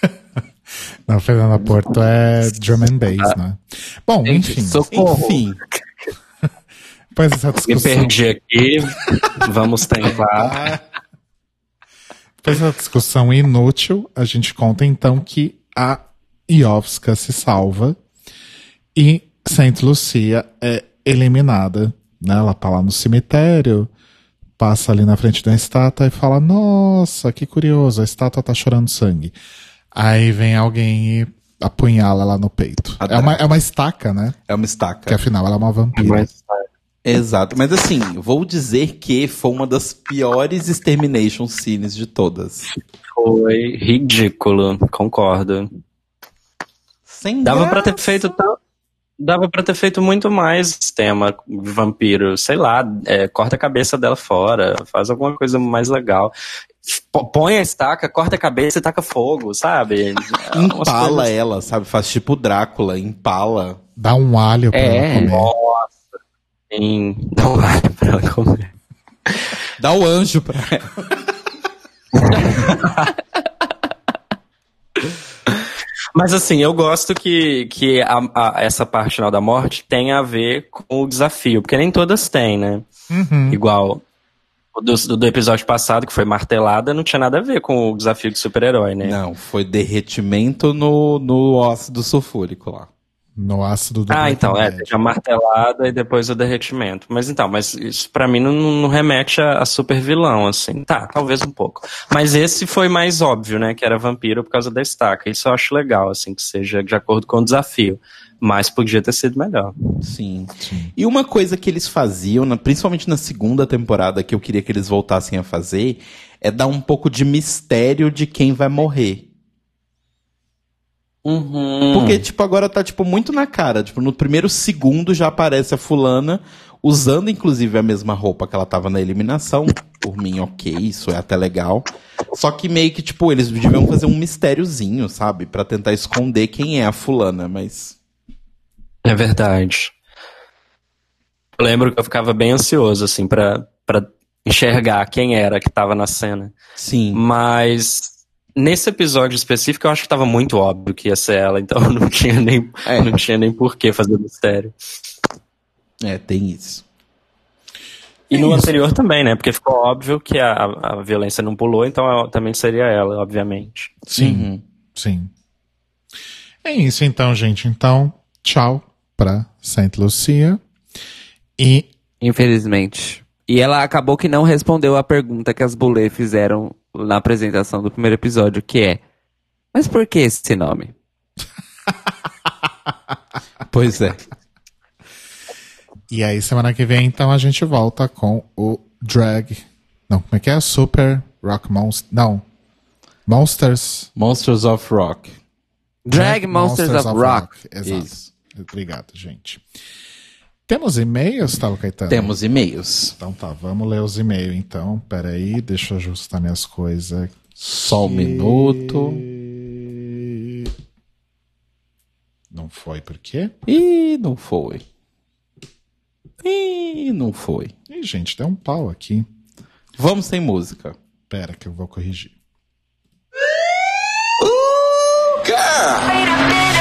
Não, Fernanda Porto é drum and bass, né? Bom, Gente, enfim. socorro. Enfim, Depois dessa Me discussão, perdi aqui. Vamos tentar. depois dessa discussão inútil, a gente conta então que a Iovska se salva e Saint Lucia é eliminada. Né? Ela tá lá no cemitério, passa ali na frente da estátua e fala: Nossa, que curioso, a estátua tá chorando sangue. Aí vem alguém e apunhala ela no peito. É uma, é uma estaca, né? é uma Que estaca. afinal ela é uma vampira. Mas Exato. Mas assim, vou dizer que foi uma das piores extermination scenes de todas. foi ridículo, concordo. Sem Dava pra ter feito tão- Dava pra ter feito muito mais tema vampiro, sei lá, é, corta a cabeça dela fora, faz alguma coisa mais legal. Põe a estaca, corta a cabeça e taca fogo, sabe? É Empala coisas- ela, sabe? Faz tipo Drácula, empala. Dá um alho pra É. ela comer. Sim, dá um ar pra ela comer. Dá o anjo pra ela. Mas assim, eu gosto que, que a- a- essa parte final da morte tem a ver com o desafio, porque nem todas têm, né? Uhum. Igual o do, do episódio passado, que foi martelada, não tinha nada a ver com o desafio de super-herói, né? Não, foi derretimento no, no ácido sulfúrico lá. No ácido do Ah, então, é, a martelada e depois o derretimento. Mas então, mas isso pra mim não, não remete a, a super vilão, assim. Tá, talvez um pouco. Mas esse foi mais óbvio, né, que era vampiro por causa da estaca. Isso eu acho legal, assim, que seja de acordo com o desafio. Mas podia ter sido melhor. Sim. E uma coisa que eles faziam, na- principalmente na segunda temporada, que eu queria que eles voltassem a fazer, é dar um pouco de mistério de quem vai morrer. Uhum. Porque, tipo, agora tá, tipo, muito na cara. Tipo, no primeiro segundo já aparece a fulana, usando, inclusive, a mesma roupa que ela tava na eliminação. Por mim, ok, isso é até legal. Só que meio que, tipo, eles deviam fazer um mistériozinho, sabe? Pra tentar esconder quem é a fulana, mas... É verdade. Eu lembro que eu ficava bem ansioso, assim, pra, pra enxergar quem era que tava na cena. Sim. Mas nesse episódio específico eu acho que tava muito óbvio que ia ser ela, então não tinha nem, É. não tinha nem por que fazer mistério. É, tem isso. E É no isso. anterior também, né? Porque ficou óbvio que a, a violência não pulou, então ela- também seria ela, obviamente. Sim, Uhum. sim. É isso então, gente. Então, tchau pra Saint Lucia. E Infelizmente. E ela acabou que não respondeu a pergunta que as Boulay fizeram na apresentação do primeiro episódio, que é: Mas por que esse nome? Pois é. E aí, semana que vem, então, a gente volta com o Drag. Não, como é que é? Super Rock Monster. Não. Monsters. Monsters of Rock. Drag Monsters, of, Rock. Exato. Isso. Obrigado, gente. Temos e-mails, Talo Caetano? Temos e-mails. Então tá, vamos ler os e-mails então. Pera aí, deixa eu ajustar minhas coisas aqui. Só um minuto. Não foi, por quê? Ih, não foi. Ih, não foi. Ih, gente, tem um pau aqui. Vamos sem música. Pera que eu vou corrigir. A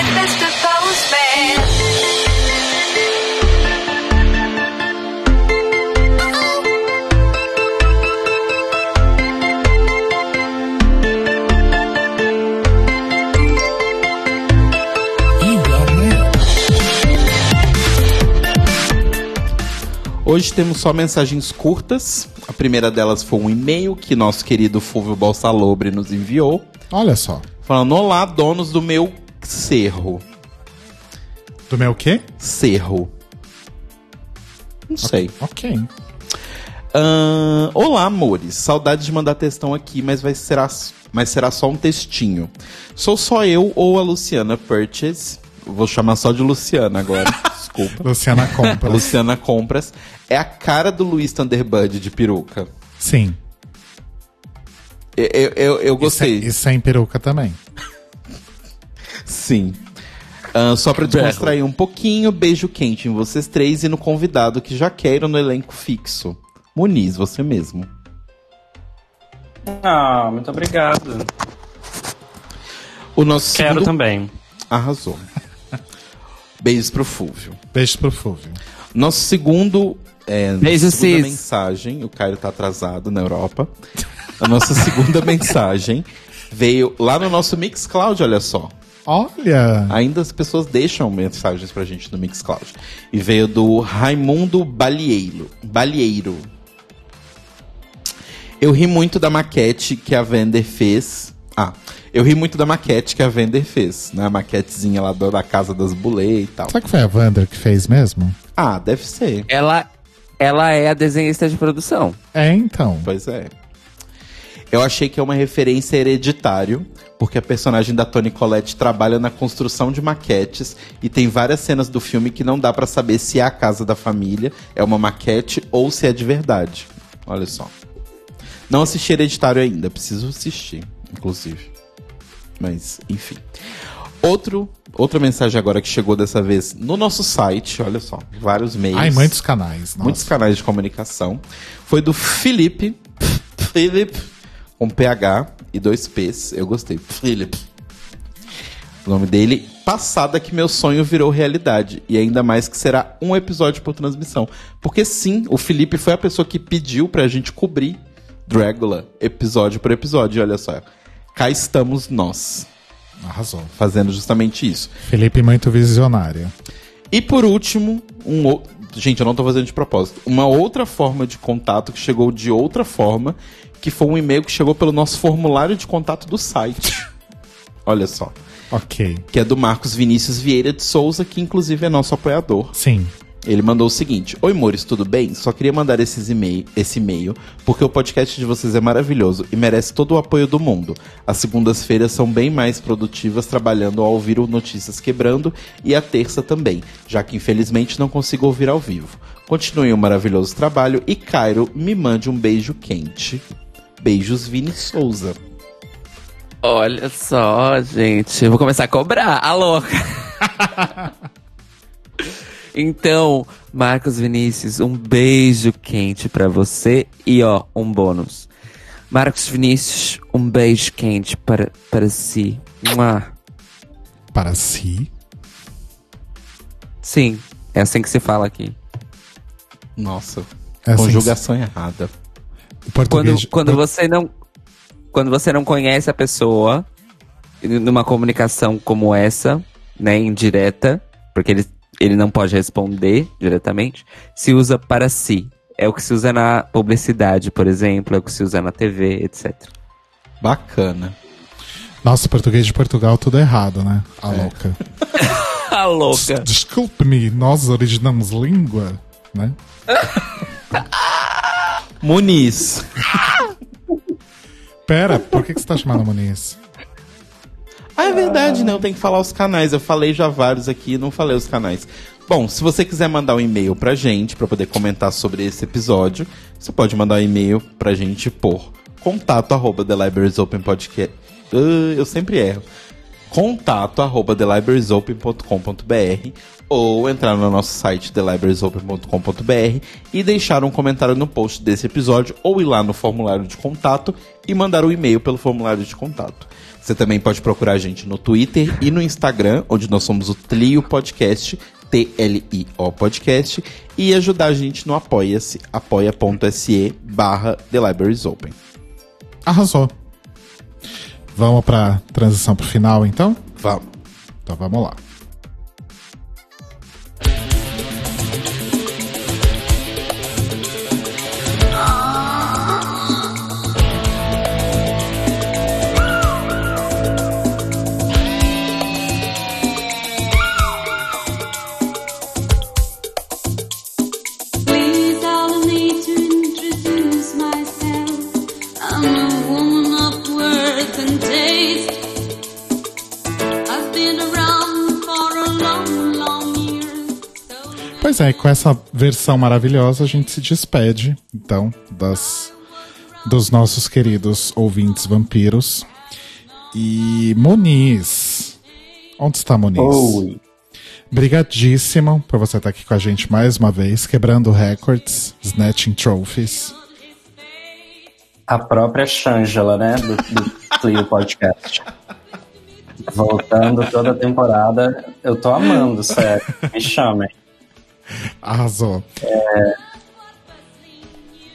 Hoje temos só mensagens curtas. A primeira delas foi um e-mail que nosso querido Fulvio Balsalobre nos enviou. Olha só. Falando, olá, donos do meu cerro. Do meu quê? Cerro. Não sei. Ok. Olá, amores. Saudade de mandar textão aqui, mas vai será, mas será só um textinho. Sou só eu ou a Luciana Purchase. Vou chamar só de Luciana agora. Desculpa. Luciana A compra. Luciana Compras é a cara do Luiz Thunderbird de peruca. Sim. Eu, eu, eu, eu gostei. E sem, e sem peruca também. Sim. Ahn, só pra descontrair um pouquinho, beijo quente em vocês três e no convidado que já quero no elenco fixo. Muniz, você mesmo. Ah, muito obrigado. O nosso Quero segundo... também. Arrasou. Beijos pro Fúvio. Beijo pro Fúvio. Nosso segundo. É, Beijo, segunda sis. mensagem. O Caio tá atrasado na Europa. A nossa segunda mensagem veio lá no nosso Mixcloud, olha só. Olha! Ainda as pessoas deixam mensagens pra gente no Mixcloud. E veio do Raimundo Balieiro. Balieiro. Eu ri muito da maquete que a Vender fez. Ah, eu ri muito da maquete que a Vender fez, né? A maquetezinha lá da casa das bulê e tal. Será que foi a Wander que fez mesmo? Ah, deve ser. Ela, ela é a desenhista de produção. É, então. Pois é. Eu achei que é uma referência a hereditário, porque a personagem da Toni Collette trabalha na construção de maquetes e tem várias cenas do filme que não dá pra saber se é a casa da família, é uma maquete ou se é de verdade. Olha só. Não assisti hereditário ainda, preciso assistir, inclusive. Mas, enfim. Outro, outra mensagem agora que chegou dessa vez no nosso site, olha só, vários meios. Ai, muitos canais. Nossa. Muitos canais de comunicação. Foi do Felipe. Felipe. Com PH e dois P's. Eu gostei. Felipe. O nome dele. Passada que meu sonho virou realidade. E ainda mais que será um episódio por transmissão. Porque sim, o Felipe foi a pessoa que pediu pra gente cobrir Dragula episódio por episódio. E olha só. Cá estamos nós. Arrasou. Fazendo justamente isso. Felipe muito visionário. E por último, um outro. Gente, eu não tô fazendo de propósito. Uma outra forma de contato que chegou de outra forma, que foi um e-mail que chegou pelo nosso formulário de contato do site. Olha só. Ok. Que é do Marcos Vinícius Vieira de Souza, que inclusive é nosso apoiador. Sim. Ele mandou o seguinte: Oi, Mores, tudo bem? Só queria mandar esses e-mail, esse e-mail, porque o podcast de vocês é maravilhoso e merece todo o apoio do mundo. As segundas-feiras são bem mais produtivas trabalhando ao ouvir o Notícias Quebrando e a terça também, já que infelizmente não consigo ouvir ao vivo. Continue um maravilhoso trabalho e Cairo, me mande um beijo quente. Beijos, Vini Souza. Olha só, gente. Eu vou começar a cobrar. A louca. então, Marcos Vinícius, um beijo quente pra você. E ó, um bônus. Marcos Vinícius, um beijo quente para, para si. Mua. Para si. Sim, é assim que se fala aqui. Nossa, É assim conjugação errada. O português. Quando, quando você não quando você não conhece a pessoa numa comunicação como essa, né, indireta, porque ele, ele não pode responder diretamente, se usa para si. É o que se usa na publicidade, por exemplo, é o que se usa na TV, etc. Bacana. Nossa, português de Portugal tudo errado, né? A É. louca. A louca. Desculpe-me, nós originamos língua, né? Muniz. Pera, por que, que você tá chamando Muniz? Ah, é verdade, não, tem que falar os canais. Eu falei já vários aqui, não falei os canais. Bom, se você quiser mandar um e-mail pra gente, pra poder comentar sobre esse episódio, você pode mandar um e-mail pra gente por contato arroba The Libraries Open Podcast. Ah, eu sempre erro. Contato arroba thelibrariesopen.com.br ou entrar no nosso site thelibrariesopen.com.br e deixar um comentário no post desse episódio ou ir lá no formulário de contato e mandar um e-mail pelo formulário de contato. Você também pode procurar a gente no Twitter e no Instagram, onde nós somos o Tlio Podcast, T-L-I-O Podcast, e ajudar a gente no Apoia-se, apoia.se barra The Libraries Open. Arrasou. Vamos pra transição pro final, então? Vamos. Então vamos lá. Pois é, com essa versão maravilhosa a gente se despede, então, das dos nossos queridos ouvintes vampiros. E Moniz. Onde está Moniz? Oi. Brigadíssimo por você estar aqui com a gente mais uma vez, quebrando records, snatching trophies. A própria Shangela, né? Do, do Clio Podcast. Voltando toda a temporada. Eu tô amando, sério. Me chamem. Arrasou.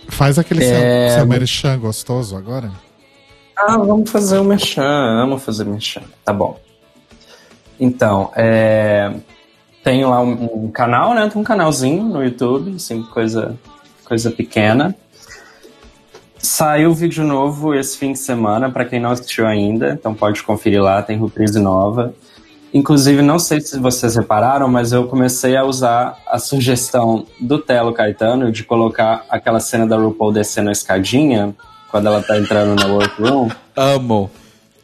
Faz aquele É, seu, seu merchan gostoso agora. Ah, vamos fazer o merchan. Amo fazer merchan. Tá bom. Então, é... tenho lá um, um canal, né? Tem um canalzinho no YouTube, assim, coisa, coisa pequena. Saiu vídeo novo esse fim de semana, para quem não assistiu ainda, então pode conferir lá, tem reprise nova. Inclusive, não sei se vocês repararam, mas eu comecei a usar a sugestão do Telo Caetano de colocar aquela cena da RuPaul descendo a escadinha, quando ela tá entrando na workroom. Amo.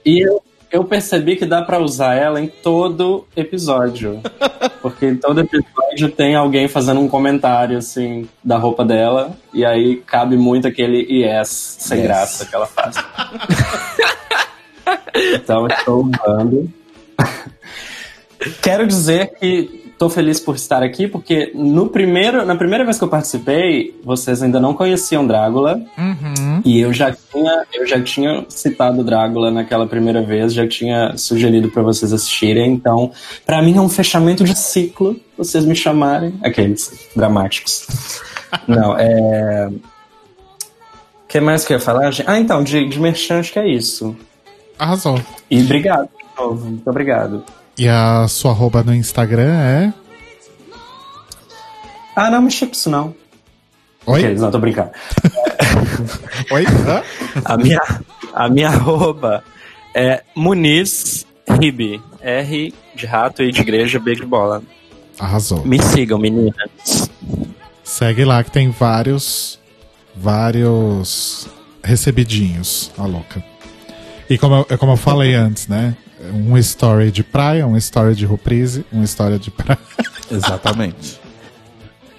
E eu, eu percebi que dá pra usar ela em todo episódio. Porque em todo episódio tem alguém fazendo um comentário, assim, da roupa dela. E aí cabe muito aquele yes sem Yes. graça que ela faz. então estou usando. Quero dizer que estou feliz por estar aqui, porque no primeiro, na primeira vez que eu participei, vocês ainda não conheciam Drácula. E eu já tinha, eu já tinha citado Drácula naquela primeira vez, já tinha sugerido para vocês assistirem. Então, para mim é um fechamento de ciclo, vocês me chamarem, aqueles dramáticos. Não, é o que mais que eu ia falar? Ah, então, de, de merchan, acho que é isso. Arrasou. E obrigado, de novo, muito obrigado. E a sua arroba no Instagram é. Ah, não mexi com isso não. Oi? Ok, não, tô brincando. Oi? Hã? A minha, a minha arroba é Muniz Ribe. R de rato e de igreja, B de bola. Arrasou. Me sigam, meninas. Segue lá que tem vários. Vários recebidinhos, a louca. E como eu, é como eu falei antes, né? Um story de praia, um story de reprise, uma história de praia. Exatamente.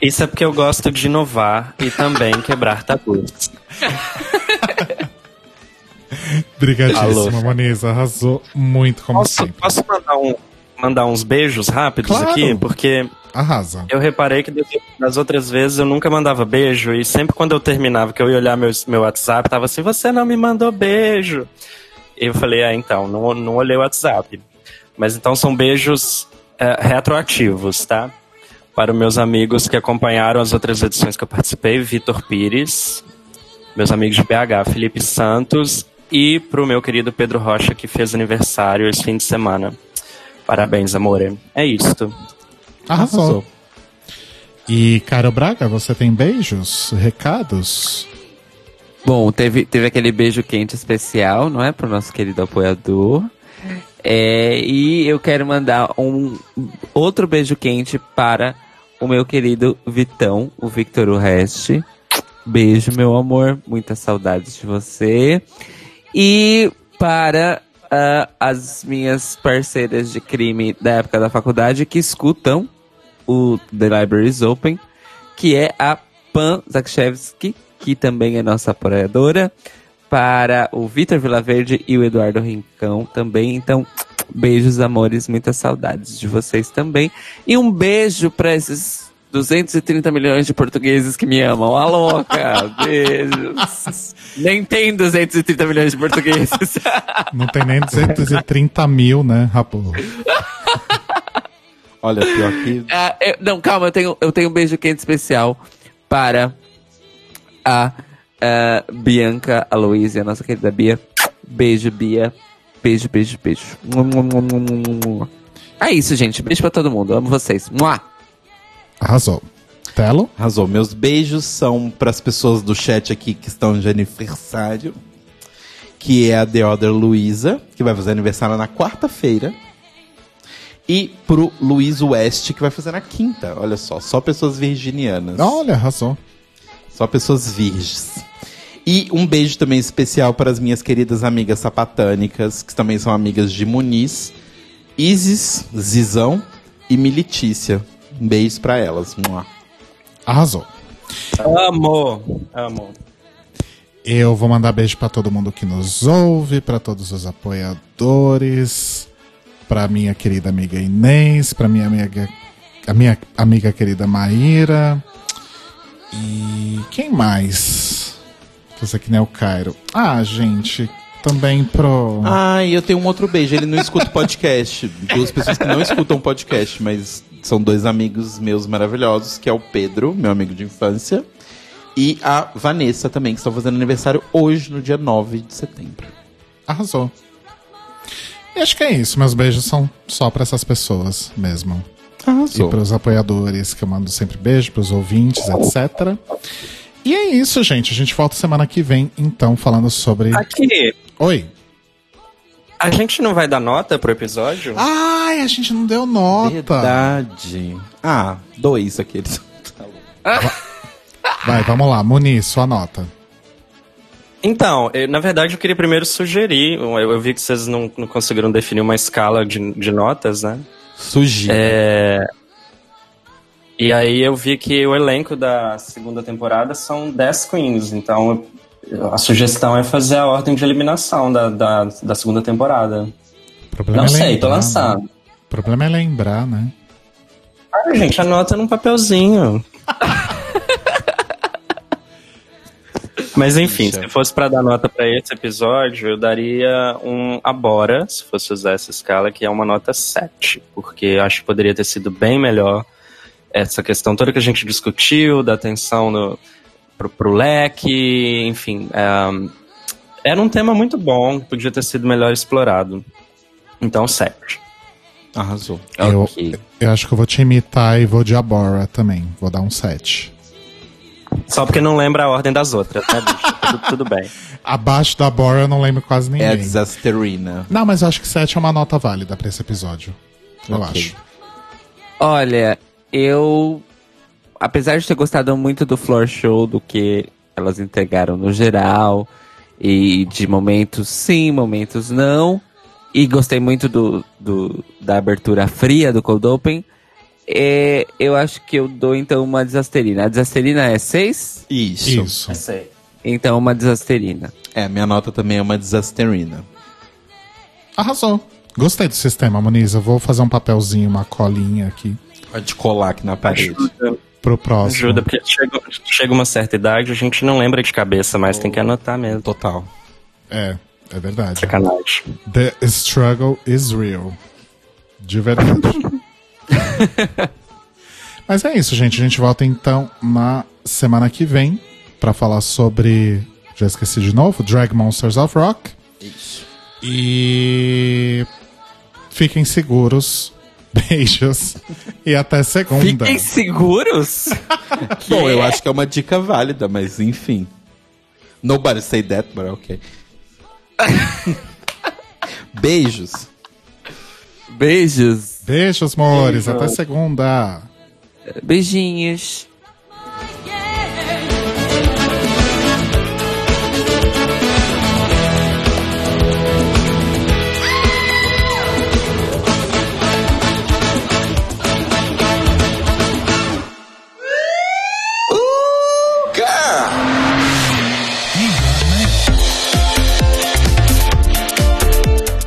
Isso é porque eu gosto de inovar e também quebrar tabus. Brigadíssimo, Alô. Moniz. Arrasou muito, como Posso, sempre. posso mandar, um, mandar uns beijos rápidos Claro. aqui? Porque Arrasa. eu reparei que das- das outras vezes eu nunca mandava beijo e sempre quando eu terminava, que eu ia olhar meu, meu WhatsApp, tava assim, você não me mandou beijo. Eu falei, é, então, não, não olhei o WhatsApp. Mas então são beijos é, retroativos, tá? Para os meus amigos que acompanharam as outras edições que eu participei, Vitor Pires, meus amigos de BH, Felipe Santos, e pro meu querido Pedro Rocha, que fez aniversário esse fim de semana. Parabéns, amore. É isto. Arrasou. Arrasou. E, Caro Braga, você tem beijos? Recados? Bom, teve, teve aquele beijo quente especial, não é? Pro nosso querido apoiador. É, e eu quero mandar um outro beijo quente para o meu querido Vitão, o Victor Urreste. Beijo, meu amor. Muitas saudades de você. E para ah, as minhas parceiras de crime da época da faculdade que escutam o The Library is Open, que é a Pan Zakshevsky, que também é nossa apoiadora, para o Vitor Vilaverde e o Eduardo Rincão também. Então, beijos, amores, muitas saudades de vocês também. E um beijo para esses 230 milhões de portugueses que me amam. A louca! Beijos! Nem tem 230 milhões de portugueses. Não tem nem 230 mil, né, Rapo? Olha, pior que. Ah, eu- não, calma, eu tenho, eu tenho um beijo quente especial para a ah, Bianca Aloísia, nossa querida Bia. Beijo, Bia. Beijo, beijo, beijo. É isso, gente. Beijo pra todo mundo. Amo vocês. Mua! Arrasou. Telo? Arrasou. Meus beijos são para as pessoas do chat aqui que estão de aniversário. Que é a The Other Luísa, que vai fazer aniversário na quarta-feira. E pro Luiz West, que vai fazer na quinta. Olha só, só pessoas virginianas. Olha, arrasou. Só pessoas virgens. E um beijo também especial para as minhas queridas amigas sapatânicas, que também são amigas de Muniz, Isis, Zizão e Militícia. Um beijo para elas. Mua. Arrasou. Amo, amo. Eu vou mandar beijo pra todo mundo que nos ouve, pra todos os apoiadores, pra minha querida amiga Inês, pra minha amiga, a minha amiga querida Maíra. E quem mais? Você que nem é o Cairo. Ah, gente, também pro. Ah, e eu tenho um outro beijo. Ele não escuta o podcast. Duas pessoas que não escutam podcast, mas são dois amigos meus maravilhosos, que é o Pedro, meu amigo de infância, e a Vanessa também, que estão fazendo aniversário hoje, no dia 9 de setembro. Arrasou. E acho que é isso. Meus beijos são só pra essas pessoas mesmo. E Arrasou. pros apoiadores, que eu mando sempre beijo, pros ouvintes, etc. E é isso, gente. A gente volta semana que vem, então, falando sobre. Aqui, Oi. a gente não vai dar nota pro episódio? Ai, a gente não deu nota. Verdade. Ah, dois aqueles. Vai, vamos lá. Muniz, sua nota. Então, eu- na verdade eu queria primeiro sugerir, eu, eu vi que vocês não, não conseguiram definir uma escala de, de notas, né? Sugiro. É, E aí eu vi que o elenco da segunda temporada são 10 queens, então a sugestão é fazer a ordem de eliminação da, da, da segunda temporada. Problema Não é sei, tô lembrar, lançando. né? O problema é lembrar, né? Ah, gente, anota num papelzinho. Mas enfim, Puxa. se fosse pra dar nota pra esse episódio, eu daria um Abora, se fosse usar essa escala, que é uma nota 7. Porque eu acho que poderia ter sido bem melhor essa questão toda que a gente discutiu, da atenção no, pro, pro leque, enfim. é, era um tema muito bom, podia ter sido melhor explorado. Então, 7. Arrasou. Eu, eu acho que eu vou te imitar e vou de Abora também. Vou dar um 7. Só porque não lembra a ordem das outras, né, bicho? tudo, tudo bem. Abaixo da Abora eu não lembro quase ninguém. É a Disasterina. Não, mas eu acho que 7 é uma nota válida pra esse episódio. Eu Ok. acho. Olha, eu. Apesar de ter gostado muito do floor show, do que elas entregaram no geral, e de momentos sim, momentos não, e gostei muito do, do- da abertura fria do Cold Open, é, eu acho que eu dou então uma desasterina. A desasterina é 6? Isso. Isso. Sei. Então uma desasterina. É, minha nota também é uma Disasterina. Arrasou. Gostei do sistema, Muniz. Eu vou fazer um papelzinho, uma colinha aqui Pode colar aqui na parede. pro próximo. Ajuda, porque chega, chega uma certa idade, a gente não lembra de cabeça, mas tem que anotar mesmo. Total. É, é verdade. Sacanagem. The struggle is real. De verdade. Mas é isso, gente. A gente volta então na semana que vem pra falar sobre. Já esqueci de novo? Drag Monsters of Rock. Isso. E. Fiquem seguros. Beijos. E até segunda. Fiquem seguros! Bom, eu acho que é uma dica válida, mas enfim. Nobody say that, but ok. Beijos. Beijos! Beijos, amores. Até segunda. Beijinhos!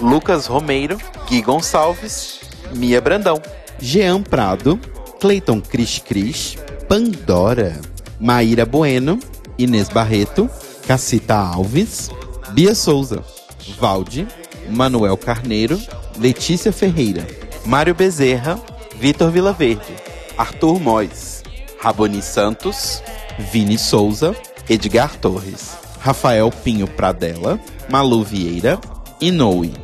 Lucas Romeiro, Gui Gonçalves, Mia Brandão. Jean Prado, Cleiton Cris Cris, Pandora, Maíra Bueno, Inês Barreto, Cacita Alves, Bia Souza, Valde, Manuel Carneiro, Letícia Ferreira, Mário Bezerra, Vitor Vilaverde, Arthur Mois, Raboni Santos, Vini Souza, Edgar Torres. Rafael Pinho Pradella, Malu Vieira, Inoue.